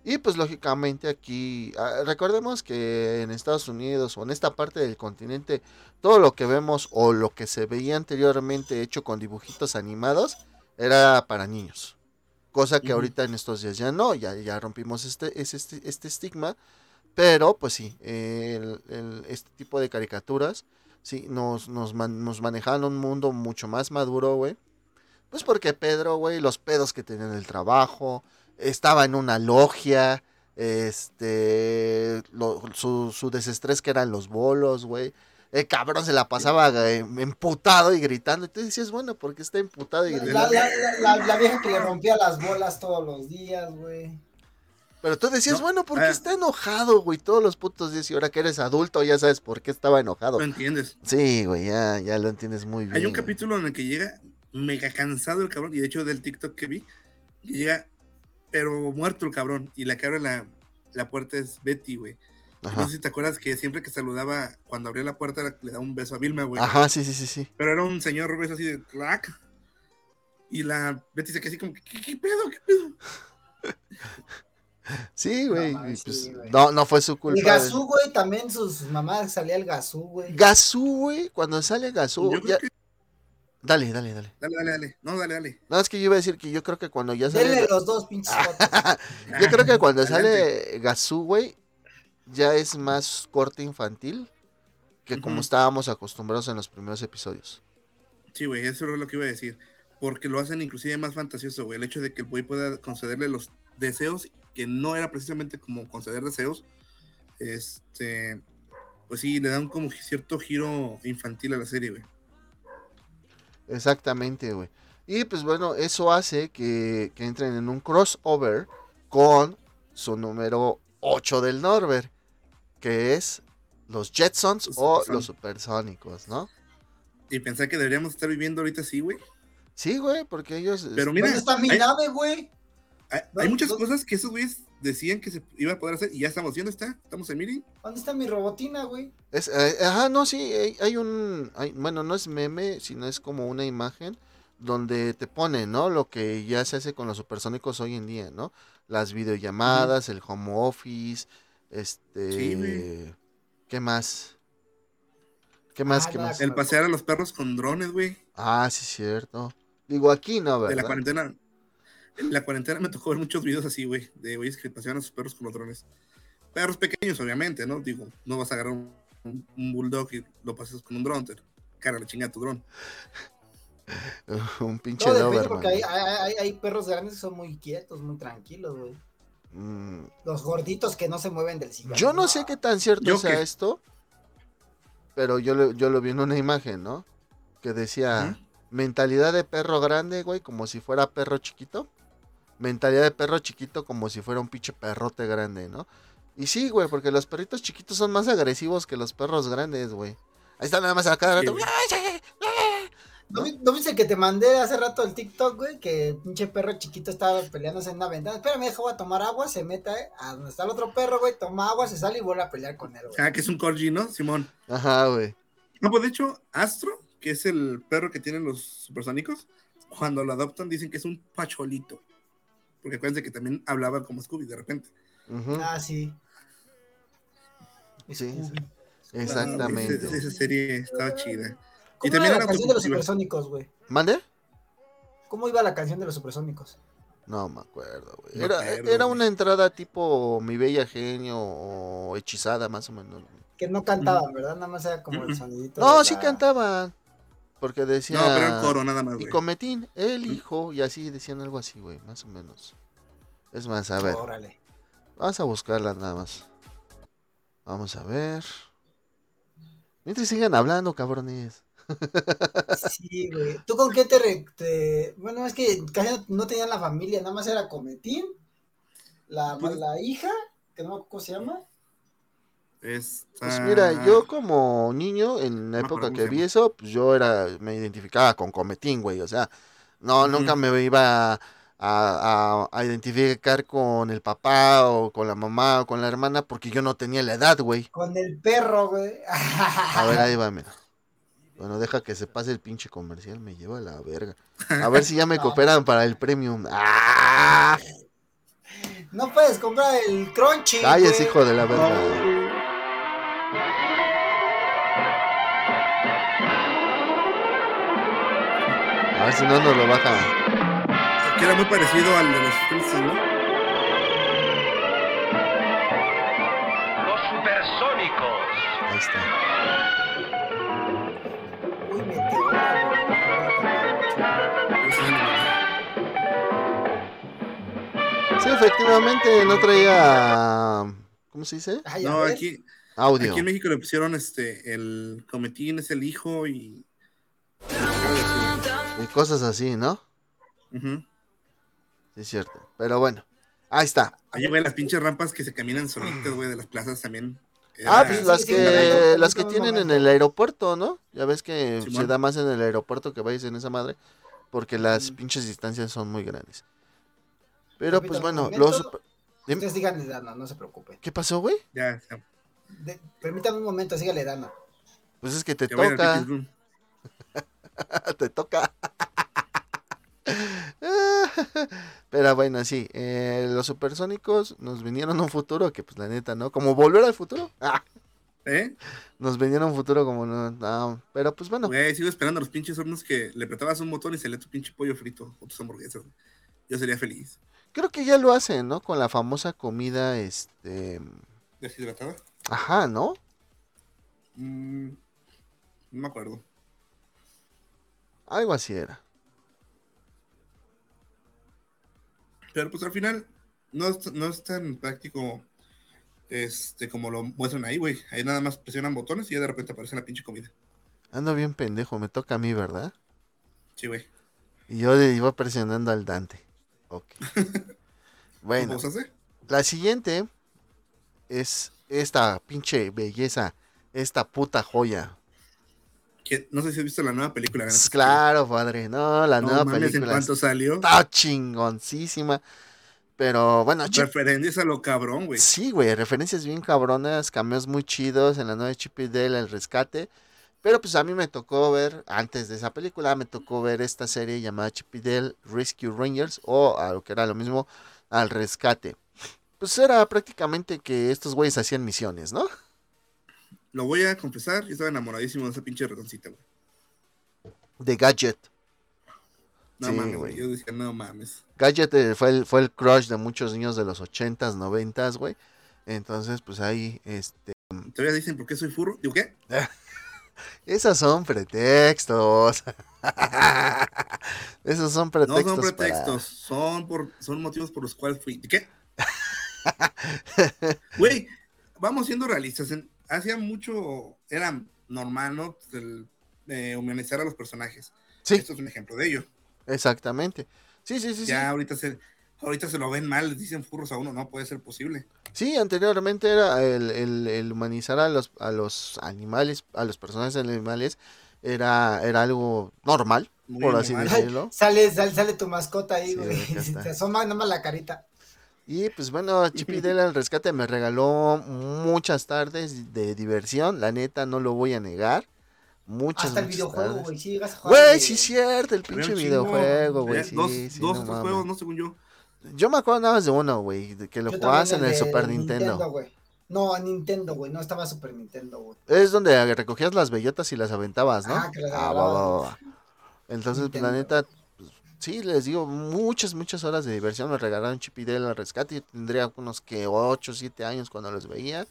Speaker 1: Y pues lógicamente aquí, ah, recordemos que en Estados Unidos o en esta parte del continente, todo lo que vemos o lo que se veía anteriormente hecho con dibujitos animados era para niños. Cosa que ahorita en estos días ya no, ya, ya rompimos este, es- este, este estigma. Pero pues sí, el- el- este tipo de caricaturas, sí, nos, nos, man- nos manejaban un mundo mucho más maduro, güey. Pues porque Pedro, güey, los pedos que tenía en el trabajo, estaba en una logia, este, lo- su, su desestrés que eran los bolos, güey. El cabrón se la pasaba eh, emputado y gritando. Y tú decías, bueno, ¿por qué está emputado y
Speaker 2: La,
Speaker 1: gritando?
Speaker 2: la- la- la- la vieja que le rompía las bolas todos los días, güey.
Speaker 1: Pero tú decías,
Speaker 3: No,
Speaker 1: bueno, ¿por qué
Speaker 3: ah.
Speaker 1: está enojado, güey? Todos los putos días y ahora que eres adulto ya sabes por qué estaba enojado.
Speaker 3: ¿Lo entiendes?
Speaker 1: Sí, güey, ya, ya lo entiendes muy bien.
Speaker 3: Hay un
Speaker 1: güey.
Speaker 3: capítulo en el que llega mega cansado el cabrón, y de hecho del TikTok que vi, que llega, pero muerto el cabrón, y la que abre la, la puerta es Betty, güey.
Speaker 1: Ajá.
Speaker 3: No sé si te acuerdas que siempre que saludaba, cuando abría la puerta, le daba un beso a Vilma, güey.
Speaker 1: Ajá, sí, sí, sí, sí.
Speaker 3: Pero era un señor beso así de clac. Y la Betty se queda así como, ¿qué, qué, qué pedo? ¿Qué pedo?
Speaker 1: Sí, güey.
Speaker 2: No,
Speaker 1: y pues,
Speaker 2: sí,
Speaker 1: no, no fue su culpa.
Speaker 2: El Gazú, güey, también sus mamás salía el Gazú, güey.
Speaker 1: Gazú, güey, cuando sale Gazú.
Speaker 3: Yo creo
Speaker 1: ya-
Speaker 3: que.
Speaker 1: Dale, dale, dale.
Speaker 3: Dale, dale, dale. No, dale, dale.
Speaker 1: No, es que yo iba a decir que yo creo que cuando ya
Speaker 2: Denle
Speaker 1: sale.
Speaker 2: los dos pinches fotos.
Speaker 1: Yo creo que cuando
Speaker 3: Adelante.
Speaker 1: sale Gazú, güey, ya es más corte infantil que como estábamos acostumbrados en los primeros episodios.
Speaker 3: Sí, güey, eso es lo que iba a decir. Porque lo hacen inclusive más fantasioso, güey. El hecho de que el güey pueda concederle los deseos, que no era precisamente como conceder deseos, este, pues sí, le dan como cierto giro infantil a la serie, güey.
Speaker 1: Exactamente, güey. Y pues bueno, eso hace que, que entren en un crossover con su número 8 del Norbert, que es los Jetsons
Speaker 3: Los
Speaker 1: o los Supersónicos, ¿no?
Speaker 3: Y pensar que deberíamos estar viviendo ahorita así, güey.
Speaker 1: Sí, güey, porque ellos...
Speaker 3: Pero mira,
Speaker 2: ¿Dónde está mi
Speaker 3: hay-
Speaker 2: nave, güey?
Speaker 3: Hay,
Speaker 2: No,
Speaker 3: hay muchas
Speaker 2: no.
Speaker 3: cosas que esos güeyes decían que se iba a poder hacer y ya estamos haciendo, está. Estamos en meeting.
Speaker 2: ¿Dónde está mi robotina, güey?
Speaker 1: Es, eh, ajá, no, sí, hay, hay un, hay- bueno, no es meme, sino es como una imagen donde te pone, ¿no? Lo que ya se hace con los supersónicos hoy en día, ¿no? Las videollamadas, el home office, este,
Speaker 3: Sí, güey.
Speaker 1: ¿qué más? ¿Qué más?
Speaker 2: Ah,
Speaker 1: ¿Qué más?
Speaker 3: El pasear a los perros con drones, güey.
Speaker 1: Ah, sí, cierto. Digo, aquí no,
Speaker 3: De la
Speaker 1: ¿verdad?
Speaker 3: cuarentena. En la cuarentena me tocó ver muchos videos así, güey, de güeyes que paseaban a sus perros con los drones. Perros pequeños, obviamente, ¿no? Digo, no vas a agarrar un, un bulldog y lo pasas con un dron, te cara la chinga tu dron.
Speaker 1: un pinche
Speaker 2: No, depende
Speaker 1: Doberman.
Speaker 2: porque hay, hay, hay- hay perros grandes que son muy quietos, muy tranquilos, güey.
Speaker 1: Mm,
Speaker 2: Los gorditos que no se mueven del sillón.
Speaker 1: Yo no sé qué tan cierto
Speaker 3: ¿Yo
Speaker 1: sea
Speaker 3: qué?
Speaker 1: esto, pero yo lo, yo lo vi en una imagen, ¿no? Que decía, mentalidad de perro grande, güey, como si fuera perro chiquito. Mentalidad de perro chiquito como si fuera un pinche perrote grande, ¿no? Y sí, güey, porque los perritos chiquitos son más agresivos que los perros grandes, güey. Ahí están nada más a cada
Speaker 3: Sí,
Speaker 1: rato.
Speaker 2: ¿No, no viste que te mandé hace rato el TikTok, güey? Que el pinche perro chiquito estaba peleándose en una ventana. Espérame, deja, voy a tomar agua, se mete eh, a donde está el otro perro, güey, toma agua, se sale y vuelve a pelear con él, güey.
Speaker 3: Ah, que es un corgi, ¿no? Simón.
Speaker 1: Ajá, güey.
Speaker 3: No, pues de hecho, Astro, que es el perro que tienen los supersónicos, cuando lo adoptan dicen que es un pacholito. Porque acuérdense que también hablaban como Scooby de repente.
Speaker 2: Ah, sí.
Speaker 1: Sí,
Speaker 2: Scooby.
Speaker 1: Exactamente.
Speaker 3: Ah, Esa, esa serie estaba chida.
Speaker 2: ¿Cómo
Speaker 3: también
Speaker 2: iba la canción de los supersónicos, güey?
Speaker 1: ¿Mande?
Speaker 2: ¿Cómo iba la canción de los supersónicos?
Speaker 1: No me acuerdo, güey.
Speaker 3: No
Speaker 1: Era,
Speaker 3: acuerdo,
Speaker 1: era una entrada tipo Mi Bella Genio o Hechizada, más o menos.
Speaker 2: Que no cantaban, ¿verdad? Nada más era como el sonidito.
Speaker 1: No, sí
Speaker 2: la-
Speaker 1: cantaban. Porque decía.
Speaker 3: No, pero el coro nada más,
Speaker 1: Y. Cometín, el hijo, y así decían algo así, güey, más o menos. Es más, a ver,
Speaker 2: Órale.
Speaker 1: vamos a buscarla nada más. Vamos a ver. Mientras sigan hablando, cabrones.
Speaker 2: Sí, güey. ¿Tú con qué te, re- te- Bueno, es que casi no, tenían la familia, nada más era Cometín, la, la hija, que no me acuerdo cómo se llama.
Speaker 3: Esta-
Speaker 1: Pues mira, yo como niño, en la
Speaker 3: No
Speaker 1: época que vi eso, pues yo era, me identificaba con Cometín, güey. O sea, no, nunca me iba a, a- a identificar con el papá o con la mamá o con la hermana porque yo no tenía la edad, güey.
Speaker 2: Con el perro, güey.
Speaker 1: A ver, ahí va, mira. Bueno, deja que se pase el pinche comercial, me lleva a la verga. A ver si ya me
Speaker 2: No.
Speaker 1: cooperan para el premium. ¡Ah!
Speaker 2: No puedes comprar el crunchy.
Speaker 1: Calles,
Speaker 2: güey.
Speaker 1: hijo de la verga. A ver si no nos lo baja.
Speaker 3: Que era muy parecido al de los Simpsons, ¿no?
Speaker 4: Los supersónicos.
Speaker 1: Ahí está.
Speaker 2: Uy,
Speaker 1: Sí, efectivamente, no traía. ¿Cómo se dice?
Speaker 2: Ah,
Speaker 3: No, aquí,
Speaker 1: Audio.
Speaker 3: aquí en México le pusieron este, el cometín es el hijo y.
Speaker 1: Y cosas así, ¿no?
Speaker 3: Ujú.
Speaker 1: Sí, es cierto. Pero bueno, ahí está.
Speaker 3: Ahí ve las pinches rampas que se caminan solitas, güey, de las plazas también.
Speaker 1: Ah, pues las
Speaker 2: sí,
Speaker 1: que,
Speaker 2: sí,
Speaker 1: las que tienen en el aeropuerto, ¿no? Ya ves que se da más en el aeropuerto que vayas en esa madre, porque las
Speaker 2: Mm.
Speaker 1: pinches distancias son muy grandes. Pero pues bueno, los...
Speaker 2: momento.
Speaker 1: Dime.
Speaker 2: Ustedes díganle dando, no se preocupen.
Speaker 1: ¿Qué pasó, güey?
Speaker 3: Ya, ya.
Speaker 2: De- permítame un momento, sígale dando.
Speaker 1: Pues es que te toca, te toca. Pero bueno, sí, eh, los supersónicos nos vinieron a un futuro que pues la neta, ¿no? Como volver al futuro. Ah,
Speaker 3: ¿Eh?
Speaker 1: nos vinieron a un futuro como no, no, pero pues bueno.
Speaker 3: Güey, sigo esperando a los pinches hornos que le apretabas un botón y salía tu pinche pollo frito o tus hamburguesas. Yo sería feliz.
Speaker 1: Creo que ya lo hacen, ¿no? Con la famosa comida, este...
Speaker 3: ¿Deshidratada?
Speaker 1: Ajá, ¿no?
Speaker 3: Mm, no me acuerdo.
Speaker 1: Algo así era.
Speaker 3: Pero pues al final no es, no es tan práctico este, como lo muestran ahí, güey. Ahí nada más presionan botones y ya de repente aparece la pinche comida.
Speaker 1: Ando bien pendejo, me toca a mí, ¿verdad?
Speaker 3: Sí, güey.
Speaker 1: Y yo le iba presionando al Dante. Ok. bueno,
Speaker 3: ¿Cómo se hace?
Speaker 1: la siguiente es esta pinche belleza, esta puta joya.
Speaker 3: No sé si has visto la nueva película.
Speaker 1: Claro, padre, no, la
Speaker 3: No
Speaker 1: nueva
Speaker 3: mames, en
Speaker 1: película
Speaker 3: cuanto salió.
Speaker 1: está chingoncísima. Pero bueno,
Speaker 3: Referencias a lo cabrón, güey.
Speaker 1: sí, güey, referencias bien cabronas, cameos muy chidos en la nueva Chip y Dale, el rescate. Pero pues a mí me tocó ver, antes de esa película, me tocó ver esta serie llamada Chip y Dale Rescue Rangers, o a lo que era lo mismo, al rescate. Pues era prácticamente que estos güeyes hacían misiones, ¿no?
Speaker 3: Lo voy a confesar, yo estaba enamoradísimo de esa pinche ratoncita, güey.
Speaker 1: De Gadget.
Speaker 3: No
Speaker 1: Sí,
Speaker 3: mames,
Speaker 1: güey.
Speaker 3: Yo decía, no mames.
Speaker 1: Gadget eh, fue el, fue el crush de muchos niños de los 80s, 90s, güey. Entonces, pues ahí, este...
Speaker 3: Todavía dicen, ¿por qué soy furro? Digo, ¿qué?
Speaker 1: Esos son pretextos. Esos son
Speaker 3: No
Speaker 1: pretextos.
Speaker 3: son
Speaker 1: para-
Speaker 3: pretextos, son, por, son motivos por los cuales fui. ¿De qué? Güey, vamos siendo realistas. hacía mucho, era normal, ¿no? El, eh, humanizar a los personajes.
Speaker 1: Sí,
Speaker 3: Esto es un ejemplo de ello.
Speaker 1: exactamente. Sí, sí, sí,
Speaker 3: ya
Speaker 1: sí.
Speaker 3: ahorita se, ahorita se lo ven mal, les dicen furros a uno, no puede ser posible.
Speaker 1: Sí, anteriormente era el, el- el humanizar a los, a los animales, a los personajes animales, era, era algo normal,
Speaker 3: Muy
Speaker 1: por así
Speaker 3: normal.
Speaker 1: decirlo.
Speaker 2: Sale, sale, sale tu mascota ahí,
Speaker 1: Sí,
Speaker 2: güey.
Speaker 1: está.
Speaker 2: te asoma nomás la carita.
Speaker 1: Y pues bueno, Chip y Dale al rescate me regaló muchas tardes de diversión, la neta no lo voy a negar. Muchas,
Speaker 2: Hasta el
Speaker 1: muchas
Speaker 2: videojuego,
Speaker 1: tardes.
Speaker 2: güey. Sí, llegas a jugar.
Speaker 1: Güey,
Speaker 2: de-
Speaker 1: sí es cierto, el pinche videojuego, güey. Sí,
Speaker 3: dos,
Speaker 1: sí,
Speaker 3: dos
Speaker 1: no
Speaker 3: juegos, no según yo.
Speaker 1: Yo me acuerdo nada más de uno, güey, de que lo
Speaker 2: Yo
Speaker 1: jugabas en el
Speaker 2: de
Speaker 1: Super Nintendo.
Speaker 2: güey. No, Nintendo, güey. No estaba Super Nintendo, güey.
Speaker 1: Es donde recogías las bellotas y las aventabas, ¿no?
Speaker 2: Ah, que las
Speaker 1: Ah, va, va, va. Entonces, pues, la
Speaker 2: Nintendo.
Speaker 1: neta, sí, les digo, muchas, muchas horas de diversión me regalaron Chip y Dale al rescate. Yo tendría unos que 8, 7 años cuando los veía.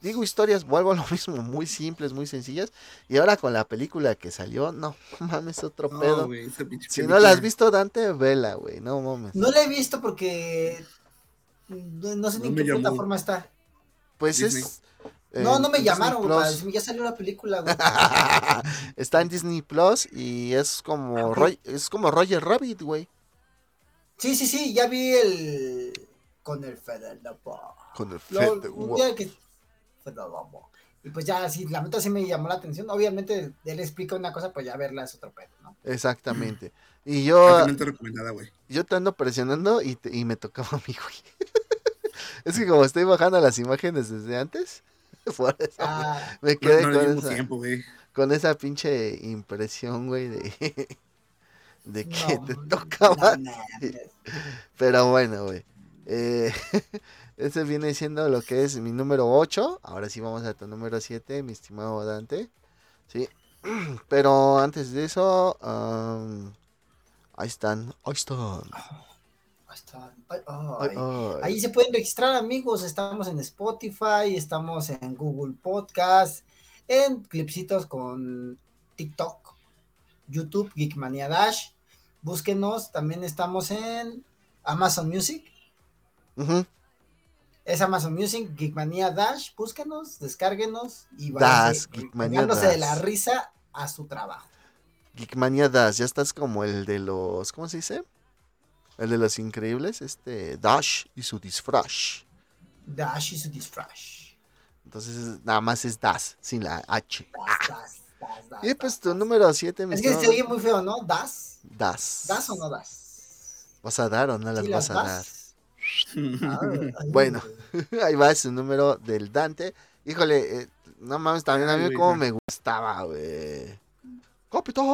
Speaker 1: Digo historias, vuelvo a lo mismo, muy simples, muy sencillas. Y ahora con la película que salió, no mames, otro
Speaker 3: No,
Speaker 1: pedo. si no la has visto, Dante, vela, güey, no mames.
Speaker 2: No la he visto porque. No, no sé ni en qué plataforma está.
Speaker 1: Pues
Speaker 3: Disney.
Speaker 1: es.
Speaker 2: No, no me llamaron, güey. Ya salió la película, güey.
Speaker 1: Está en Disney Plus y es como,
Speaker 2: Ah.
Speaker 1: Roy- es como Roger Rabbit, güey.
Speaker 2: Sí, sí, sí. Ya vi el. Con el Fede Lobo.
Speaker 1: Con el
Speaker 2: Lo-
Speaker 1: Fed-
Speaker 2: un
Speaker 1: wow.
Speaker 2: día que. Y pues ya, sí, la neta sí me llamó la atención. Obviamente, él explica una cosa, pues ya verla es otro pedo, ¿no?
Speaker 1: Exactamente. Y yo,
Speaker 3: Altamente recomendada, güey.
Speaker 1: yo te ando presionando y, te- y me tocaba a mí, güey. es que como estoy bajando las imágenes desde antes, por eso
Speaker 2: Ah,
Speaker 1: me
Speaker 3: No,
Speaker 1: quedé
Speaker 3: no
Speaker 1: con, esa,
Speaker 3: tiempo,
Speaker 1: con esa pinche impresión, güey, de, de que
Speaker 2: no,
Speaker 1: te tocaba. Pero bueno, güey. Eh, ese viene siendo lo que es mi número 8. Ahora sí vamos a tu número 7, mi estimado Dante. Sí. Pero antes de eso, am, ahí están, ahí están.
Speaker 2: Ahí está. Ay,
Speaker 1: Ay,
Speaker 2: ay.
Speaker 1: ay.
Speaker 2: Ahí se pueden registrar, amigos. Estamos en Spotify, estamos en Google Podcast, en clipsitos con TikTok, YouTube, Geekmania Dash. Búsquenos. También estamos en Amazon Music. Es Amazon Music, Geekmania Dash. Búsquenos, descárguenos y
Speaker 1: Dash,
Speaker 2: váyanse
Speaker 1: Geekmania
Speaker 2: pegándose de la
Speaker 1: Dash.
Speaker 2: risa a su trabajo.
Speaker 1: Geekmania Das, ya estás como el de los, ¿cómo se dice? El de los increíbles, este Dash y su disfraz.
Speaker 2: Dash y su disfraz.
Speaker 1: Entonces es- nada más es Das, sin la H.
Speaker 2: Das, das, das, das,
Speaker 1: Y pues tu
Speaker 2: das.
Speaker 1: número 7, mi
Speaker 2: Es que se oye muy feo, ¿no? Das.
Speaker 1: Das.
Speaker 2: ¿Das o no das?
Speaker 1: ¿Vas a dar o no las
Speaker 2: Sí,
Speaker 1: vas
Speaker 2: las
Speaker 1: a dar?
Speaker 2: das. Ah,
Speaker 1: Bueno. Ahí va su número del Dante. Híjole, eh, no mames, también a mí como
Speaker 3: no.
Speaker 1: me gustaba, güey. Capitán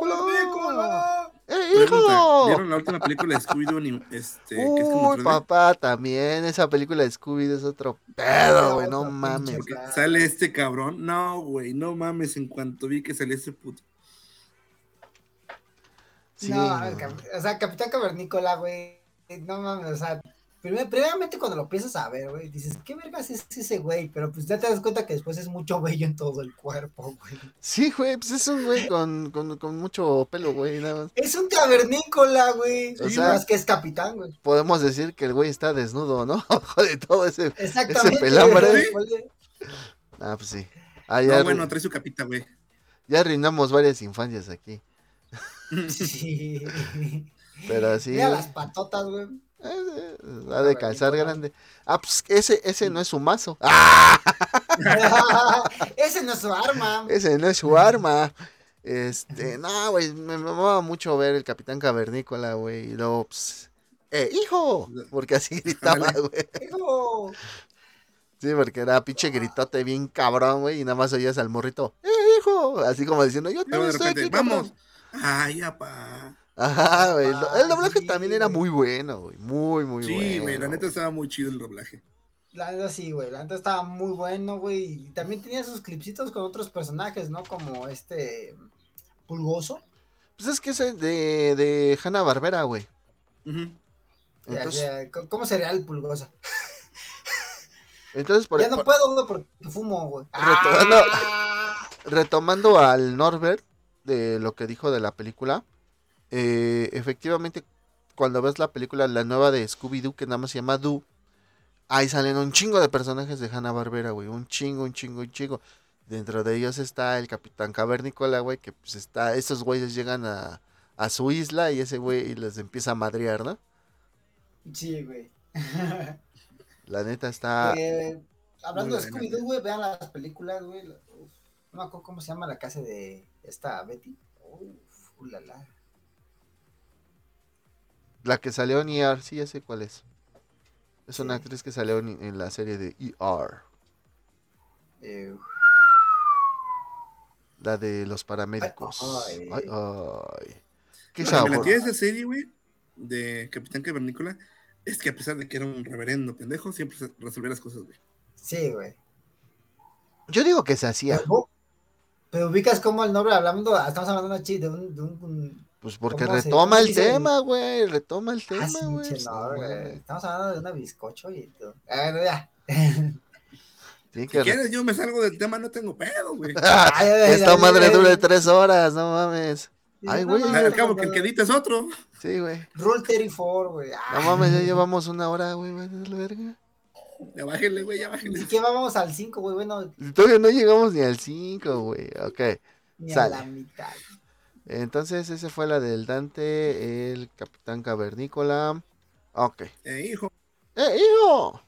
Speaker 1: Cavernícola. ¡Eh, hijo!
Speaker 3: ¿Vieron la última película de Scooby-Doo? ni- Este, que es como
Speaker 1: Uy,
Speaker 3: 3D?
Speaker 1: papá, también esa película de Scooby es otro pedo, güey, no mames.
Speaker 3: sale este cabrón. No, güey, no mames. En cuanto vi que salía ese puto.
Speaker 1: Sí,
Speaker 2: no. Cap- o sea, Capitán Cavernícola, güey. No mames, o sea, primer- primeramente cuando lo empiezas a ver, güey, dices, ¿qué vergas es ese güey? Pero pues ya te das cuenta que después es mucho vello en todo el cuerpo, güey.
Speaker 1: Sí, güey, pues es un güey con, con, con mucho pelo, güey, nada más.
Speaker 2: Es un cavernícola, güey.
Speaker 1: O sea-
Speaker 2: más que es capitán, güey.
Speaker 1: Podemos decir que el güey está desnudo, ¿no? Ojo de todo ese...
Speaker 2: Exactamente.
Speaker 1: pelambre. Ah, pues sí. Ah, ya,
Speaker 3: No, bueno, trae su capita, güey.
Speaker 1: ya arruinamos varias infancias aquí.
Speaker 2: Sí.
Speaker 1: Pero sí.
Speaker 2: Mira las patotas, güey.
Speaker 1: Eh, eh, Ha de calzar grande. Ah, pues ese, ese no es su mazo. ¡Ah!
Speaker 2: Ese no es su arma.
Speaker 1: Ese no es su arma. Este, no, güey, me mamaba mucho ver el Capitán Cavernícola, güey. Y luego, pues, ¡eh, hijo! Porque así gritaba, güey.
Speaker 2: Hijo.
Speaker 1: Sí, porque era pinche gritote bien cabrón, güey. Y nada más oías al morrito, ¡eh, hijo! Así como diciendo, yo también estoy aquí,
Speaker 3: vamos.
Speaker 1: cabrón".
Speaker 3: Ay, apa.
Speaker 1: Ajá, güey. El, do- el doblaje
Speaker 2: sí,
Speaker 1: también era muy bueno, güey. Muy, muy bueno.
Speaker 3: Sí, güey, la neta estaba muy chido el doblaje.
Speaker 2: La neta sí, güey. La neta estaba muy bueno, güey. Y también tenía sus clipsitos con otros personajes, ¿no? Como este. Pulgoso.
Speaker 1: Pues es que es de, de Hanna Barbera, güey.
Speaker 2: Ya,
Speaker 1: Entonces,
Speaker 2: ya, ¿cómo- ¿Cómo sería el pulgoso?
Speaker 1: entonces por,
Speaker 2: ya no
Speaker 1: por-
Speaker 2: puedo, güey, porque fumo, güey.
Speaker 1: Retomando-
Speaker 2: Ah.
Speaker 1: retomando al Norbert de lo que dijo de la película, eh, efectivamente, cuando ves la película, la nueva de Scooby-Doo, que nada más se llama Doo, ahí salen un chingo de personajes de Hanna Barbera, güey, un chingo, un chingo, un chingo. Dentro de ellos está el Capitán Cavernícola, güey, que pues está, estos güeyes llegan a, a su isla y ese güey les empieza a madrear, ¿no?
Speaker 2: Sí, güey.
Speaker 1: La neta está...
Speaker 2: Eh, hablando de Scooby-Doo, güey, vean las películas, güey. no me acuerdo cómo se llama la casa de esta Betty. Uf, ulala.
Speaker 1: La que salió en ER, sí, ya sé cuál es. Es una actriz que salió en, en la serie de ER. La de los paramédicos.
Speaker 2: Ay,
Speaker 1: Ay,
Speaker 2: ay.
Speaker 1: ay. Qué
Speaker 3: Lo que me
Speaker 1: sabor.
Speaker 3: latía de esa serie, güey, de Capitán Cavernícola, es que a pesar de que era un reverendo pendejo, siempre se- resolvía las cosas, güey.
Speaker 2: sí, güey.
Speaker 1: Yo digo que se hacía.
Speaker 2: Pero, pero ubicas como el nombre hablando, estamos hablando de, una chi- de un, de un- un-
Speaker 1: Pues porque
Speaker 2: ¿Cómo se-
Speaker 1: retoma el tema, güey. Retoma el
Speaker 2: ah,
Speaker 1: tema, güey.
Speaker 2: Estamos hablando de una bizcocho y todo. A ver, ya.
Speaker 3: Si
Speaker 1: que re-
Speaker 3: quieres, yo me salgo del tema, no tengo pedo, güey.
Speaker 1: Ah, Esta
Speaker 2: ay,
Speaker 1: madre
Speaker 2: ay.
Speaker 1: tres horas, no mames. Ay,
Speaker 2: No
Speaker 1: güey.
Speaker 3: Al cabo
Speaker 2: no
Speaker 3: que el que edita es otro.
Speaker 1: Sí, güey.
Speaker 2: Rule 34, güey.
Speaker 1: No mames, ya llevamos una hora, güey. la verga.
Speaker 3: Ya bájenle, güey, ya
Speaker 2: Ni
Speaker 3: bájenle.
Speaker 2: siquiera vamos al 5, güey. Bueno,
Speaker 1: Todavía no llegamos ni al 5, güey. Ok.
Speaker 2: ni
Speaker 1: Sale.
Speaker 2: a la mitad.
Speaker 1: Entonces, esa fue la del Dante, el Capitán Cavernícola. Ok.
Speaker 3: Eh, hijo.
Speaker 1: ¡Eh, hijo!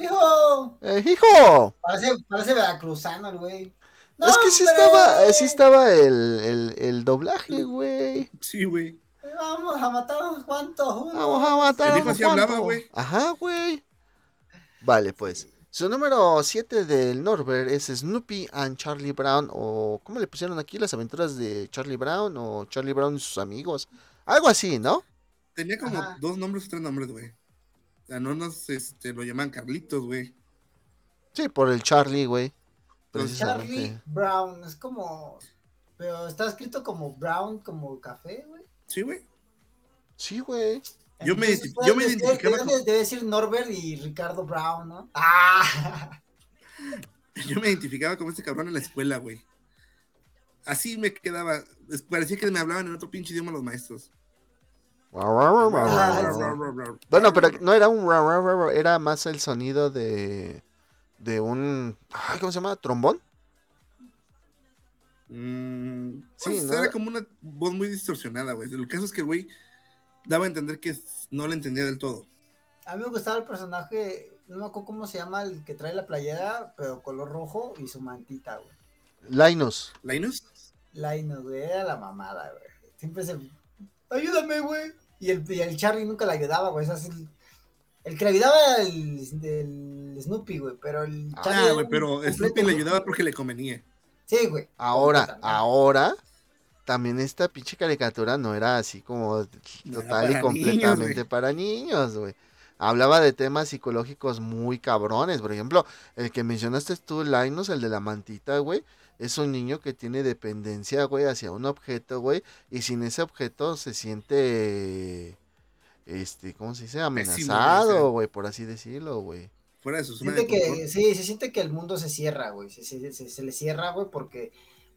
Speaker 2: ¡Hijo!
Speaker 1: ¡Eh, hijo!
Speaker 2: Parece, parece veracruzano el güey.
Speaker 1: es que sí
Speaker 2: ¡No,
Speaker 1: estaba, sí estaba el, el, el doblaje, güey.
Speaker 3: Sí, güey.
Speaker 2: Vamos a matar a unos cuantos. unos.
Speaker 1: Vamos a matar
Speaker 3: El
Speaker 1: a
Speaker 3: hijo
Speaker 1: unos
Speaker 3: hablaba,
Speaker 1: cuantos.
Speaker 3: güey.
Speaker 1: Ajá, güey. Vale, pues. Su número 7 del Norbert es Snoopy and Charlie Brown. O, ¿cómo le pusieron aquí? Las aventuras de Charlie Brown. O Charlie Brown y sus amigos. Algo así, ¿no?
Speaker 3: tenía como
Speaker 2: Ajá.
Speaker 3: dos nombres o tres nombres, güey. O sea, no nos este, lo llaman Carlitos, güey.
Speaker 1: Sí, por el Charlie, güey.
Speaker 2: Charlie. Brown, es como. Pero está escrito como Brown, como café, güey.
Speaker 3: Sí, güey.
Speaker 1: Sí, güey.
Speaker 3: Yo me yo me identificaba
Speaker 2: debe-
Speaker 3: con-
Speaker 2: Debe decir Norbert y Ricardo Brown, ¿no? ¡Ah!
Speaker 3: Yo me identificaba como este cabrón en la escuela, güey. Así me quedaba. Parecía que me hablaban en otro pinche idioma los maestros.
Speaker 1: Bueno, pero no era un ra, ra, ra, ra, era más el sonido de de un ay, ¿cómo se llama? ¿Trombón?
Speaker 3: Mm,
Speaker 1: Sí,
Speaker 3: pues,
Speaker 1: ¿no?
Speaker 3: Era como una voz muy distorsionada, güey. El caso es que el güey daba a entender que no le entendía del todo.
Speaker 2: A mí me gustaba el personaje, no me acuerdo cómo se llama, el que trae la playera, pero color rojo y su mantita, güey.
Speaker 1: Linus.
Speaker 3: ¿Linus?
Speaker 2: Linus, güey, era la mamada, güey. Siempre se. Ayúdame, güey. Y el, y el Charlie nunca le ayudaba, güey. Sea, el, el que le ayudaba era el, el Snoopy, güey. Pero el Charlie.
Speaker 3: Ah, güey, pero Snoopy le ayudaba porque le convenía.
Speaker 2: Sí, güey.
Speaker 1: Ahora, ahora también esta pinche caricatura no era así como total y completamente
Speaker 3: niños,
Speaker 1: para niños, güey. Hablaba de temas psicológicos muy cabrones. Por ejemplo, el que mencionaste tú, Linus, el de la mantita, güey. Es un niño que tiene dependencia, güey, hacia un objeto, güey. Y sin ese objeto se siente, este, ¿cómo se dice? Amenazado, güey, por así decirlo, güey.
Speaker 3: Fuera de su zona de
Speaker 2: Siente que, sí, se siente que el mundo se cierra, güey. Se, se, se- se le cierra, güey, porque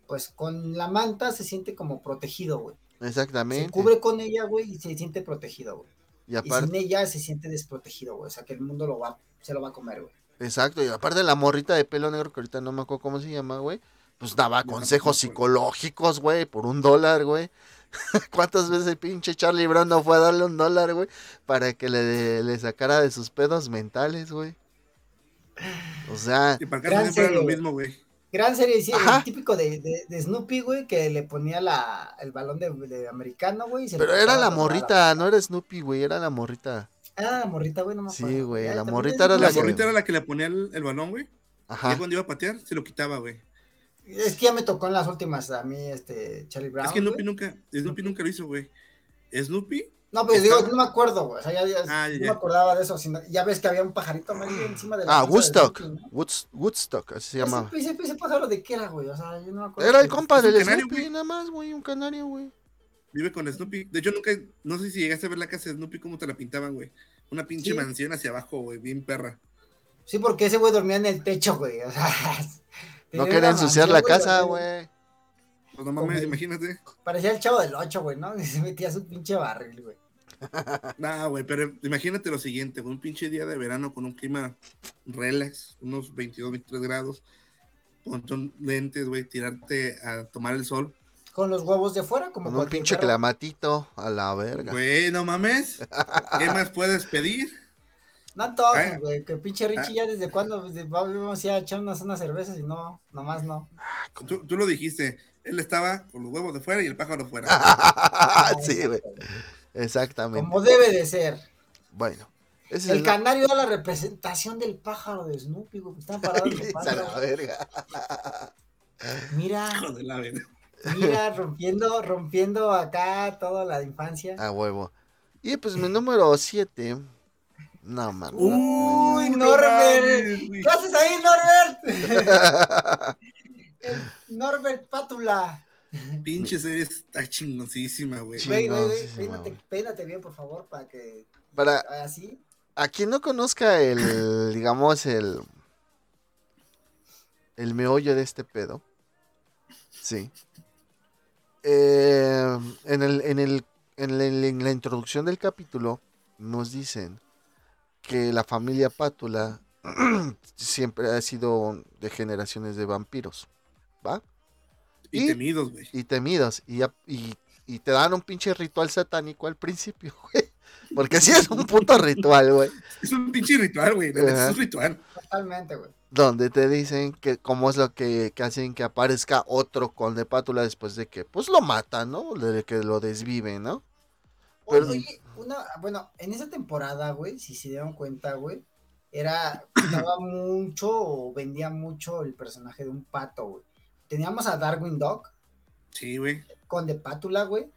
Speaker 2: pues con la manta se siente como protegido, güey. Se
Speaker 1: Exactamente.
Speaker 2: cubre con ella, güey, y se siente protegido, güey.
Speaker 1: Y
Speaker 2: Y
Speaker 1: aparte,
Speaker 2: sin ella se siente desprotegido, güey. O sea, que el mundo lo va, se lo va a comer, güey.
Speaker 1: Exacto, y aparte la morrita de pelo negro, que ahorita no me acuerdo cómo se llama, güey, pues daba consejos psicológicos, güey, por un dólar, güey. ¿Cuántas veces el pinche Charlie Brown no fue a darle un dólar, güey? Para que le, le sacara de sus pedos mentales, güey. O sea,
Speaker 3: Y para acá era lo mismo, güey.
Speaker 2: Gran serie, sí,
Speaker 1: Ajá.
Speaker 2: el típico de, de, de Snoopy, güey, que le ponía la, el balón de, de americano, güey. y
Speaker 1: pero era la morrita, no era Snoopy, güey, era la morrita.
Speaker 2: Ah, la morrita, güey, no me
Speaker 1: Sí,
Speaker 2: acuerdo.
Speaker 1: güey,
Speaker 2: Ya,
Speaker 1: la morrita era
Speaker 3: La
Speaker 1: la que-
Speaker 3: morrita era la que le ponía el, el balón, güey. Y
Speaker 1: Ajá.
Speaker 3: cuando iba a patear, se lo quitaba, güey.
Speaker 2: Es que ya me tocó en las últimas a mí, este, Charlie Brown.
Speaker 3: es que Snoopy
Speaker 2: güey.
Speaker 3: nunca, Snoopy nunca lo hizo, güey. Snoopy,
Speaker 2: No, pero digo, no me acuerdo, güey. O sea, ya, ya-
Speaker 3: Ah, ya,
Speaker 2: no me acordaba de eso. Sino, ya ves que había un pajarito amarillo encima de la
Speaker 1: Ah, Woodstock,
Speaker 2: Snoopy, ¿no?
Speaker 1: Woods- Woodstock, así se llama.
Speaker 2: Ese, ese, ese pájaro de qué era, güey. O sea, yo no me acuerdo.
Speaker 1: Era el compa del
Speaker 3: canario,
Speaker 1: Snoopy,
Speaker 3: güey.
Speaker 1: nada más, güey, un canario, güey.
Speaker 3: vive con Snoopy. De hecho, nunca, no sé si llegaste a ver la casa de Snoopy, cómo te la pintaban, güey. Una pinche
Speaker 2: Sí.
Speaker 3: mansión hacia abajo, güey, bien perra.
Speaker 2: Sí, porque ese güey dormía en el techo, güey. O sea,
Speaker 1: No quería ensuciar
Speaker 2: mansión,
Speaker 1: la casa, güey.
Speaker 3: Pues no mames, imagínate.
Speaker 2: Parecía el chavo del 8, güey, ¿no? Y se metía su pinche barril, güey.
Speaker 3: No, güey, pero imagínate lo siguiente, güey, un pinche día de verano con un clima relax, unos 22, 23 grados, con lentes, güey, tirarte a tomar el sol.
Speaker 2: Con los huevos de fuera, como
Speaker 1: Con un pinche
Speaker 2: perro.
Speaker 1: clamatito a la verga.
Speaker 3: Güey, no mames. ¿Qué más puedes pedir?
Speaker 2: No antojes,
Speaker 3: Ah.
Speaker 2: güey. Que pinche Richie ya desde cuándo vamos a echar unas, unas cervezas y no, nomás no.
Speaker 3: Tú, tú lo dijiste, él estaba con los huevos de fuera y el pájaro fuera.
Speaker 1: sí, güey. Exactamente.
Speaker 2: Como debe de ser.
Speaker 1: Bueno. Ese
Speaker 2: El
Speaker 1: es
Speaker 2: canario era la representación del pájaro de Snoopy, güey. que Estaba parado en su
Speaker 1: a
Speaker 2: panza,
Speaker 1: la verga.
Speaker 2: Mira,
Speaker 3: de la verga.
Speaker 2: mira, rompiendo, rompiendo acá toda la infancia.
Speaker 1: A huevo. Y pues mi número 7. No, man.
Speaker 2: Uy,
Speaker 3: no
Speaker 2: Norbert. ¿Qué haces ahí, Norbert? El Norbert Pátula.
Speaker 3: Pinche serie está chingoncísima, güey.
Speaker 2: Güey, bien, por favor, para que
Speaker 1: Para
Speaker 2: así.
Speaker 1: a quien no conozca el, digamos, el. El meollo de este pedo. Sí. Eh, en, el, en, el, en, la, en la introducción del capítulo nos dicen que la familia Pátula siempre ha sido de generaciones de vampiros. ¿Va?
Speaker 3: Y
Speaker 1: y-
Speaker 3: temidos, güey.
Speaker 1: y temidos. Y, y, y te dan un pinche ritual satánico al principio, güey. Porque sí es un puto ritual, güey.
Speaker 3: Es un pinche ritual, güey. Es un ritual.
Speaker 2: Totalmente, güey.
Speaker 1: Donde te dicen que cómo es lo que, que hacen que aparezca otro con de pátula después de que, pues lo matan, ¿no? De que lo desviven, ¿no? Pero-
Speaker 2: Oye, una, bueno, en esa temporada, güey, si se dieron cuenta, güey, era, estaba mucho o vendía mucho el personaje de un pato, güey. Teníamos a Darwin Dog
Speaker 3: Sí, güey.
Speaker 2: con de pátula, güey.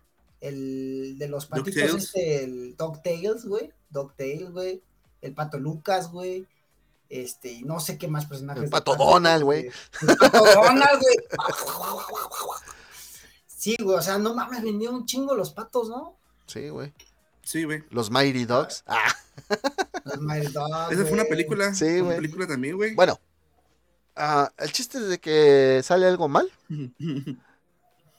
Speaker 2: el de los patitos, este, el DuckTales, güey. DuckTales, güey. El pato Lucas, güey. Este, y no sé qué más personajes.
Speaker 1: El Pato Donald, güey.
Speaker 2: El pato Donald, güey. Sí, güey, o sea, no mames, vendía un chingo los patos, ¿no?
Speaker 1: Sí, güey.
Speaker 3: Sí, güey.
Speaker 1: Los Mighty Dogs. Ah,
Speaker 2: Los Mighty Dogs,
Speaker 3: Esa fue una
Speaker 2: güey.
Speaker 3: película.
Speaker 1: Sí,
Speaker 3: fue una
Speaker 1: güey.
Speaker 3: película también, güey.
Speaker 1: bueno. Ah, el chiste es de que sale algo mal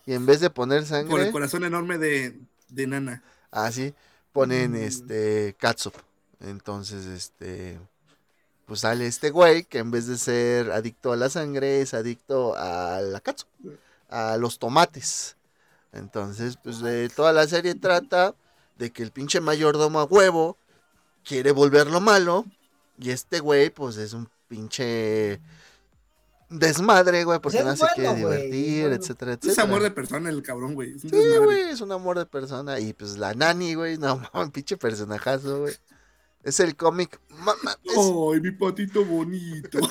Speaker 1: y en vez de poner
Speaker 3: Por el
Speaker 1: sangre,
Speaker 3: corazón enorme de, de Nana.
Speaker 1: así ponen
Speaker 2: Mm.
Speaker 1: este catsup. Entonces, este pues sale este güey que en vez de ser adicto a la sangre es adicto a la catsup, a los tomates. Entonces, pues de toda la serie trata de que el pinche mayordomo a huevo quiere volverlo malo y este güey pues es un pinche desmadre, güey, porque no se quiere
Speaker 2: bueno,
Speaker 1: divertir,
Speaker 2: bueno.
Speaker 1: etcétera,
Speaker 3: Es
Speaker 1: etcétera.
Speaker 3: amor de persona el cabrón, güey. Es un
Speaker 1: Sí, güey, es un amor de persona. Y pues la nani, güey, no mames, pinche personajazo, güey. Es el cómic. es-
Speaker 3: Ay, mi patito bonito.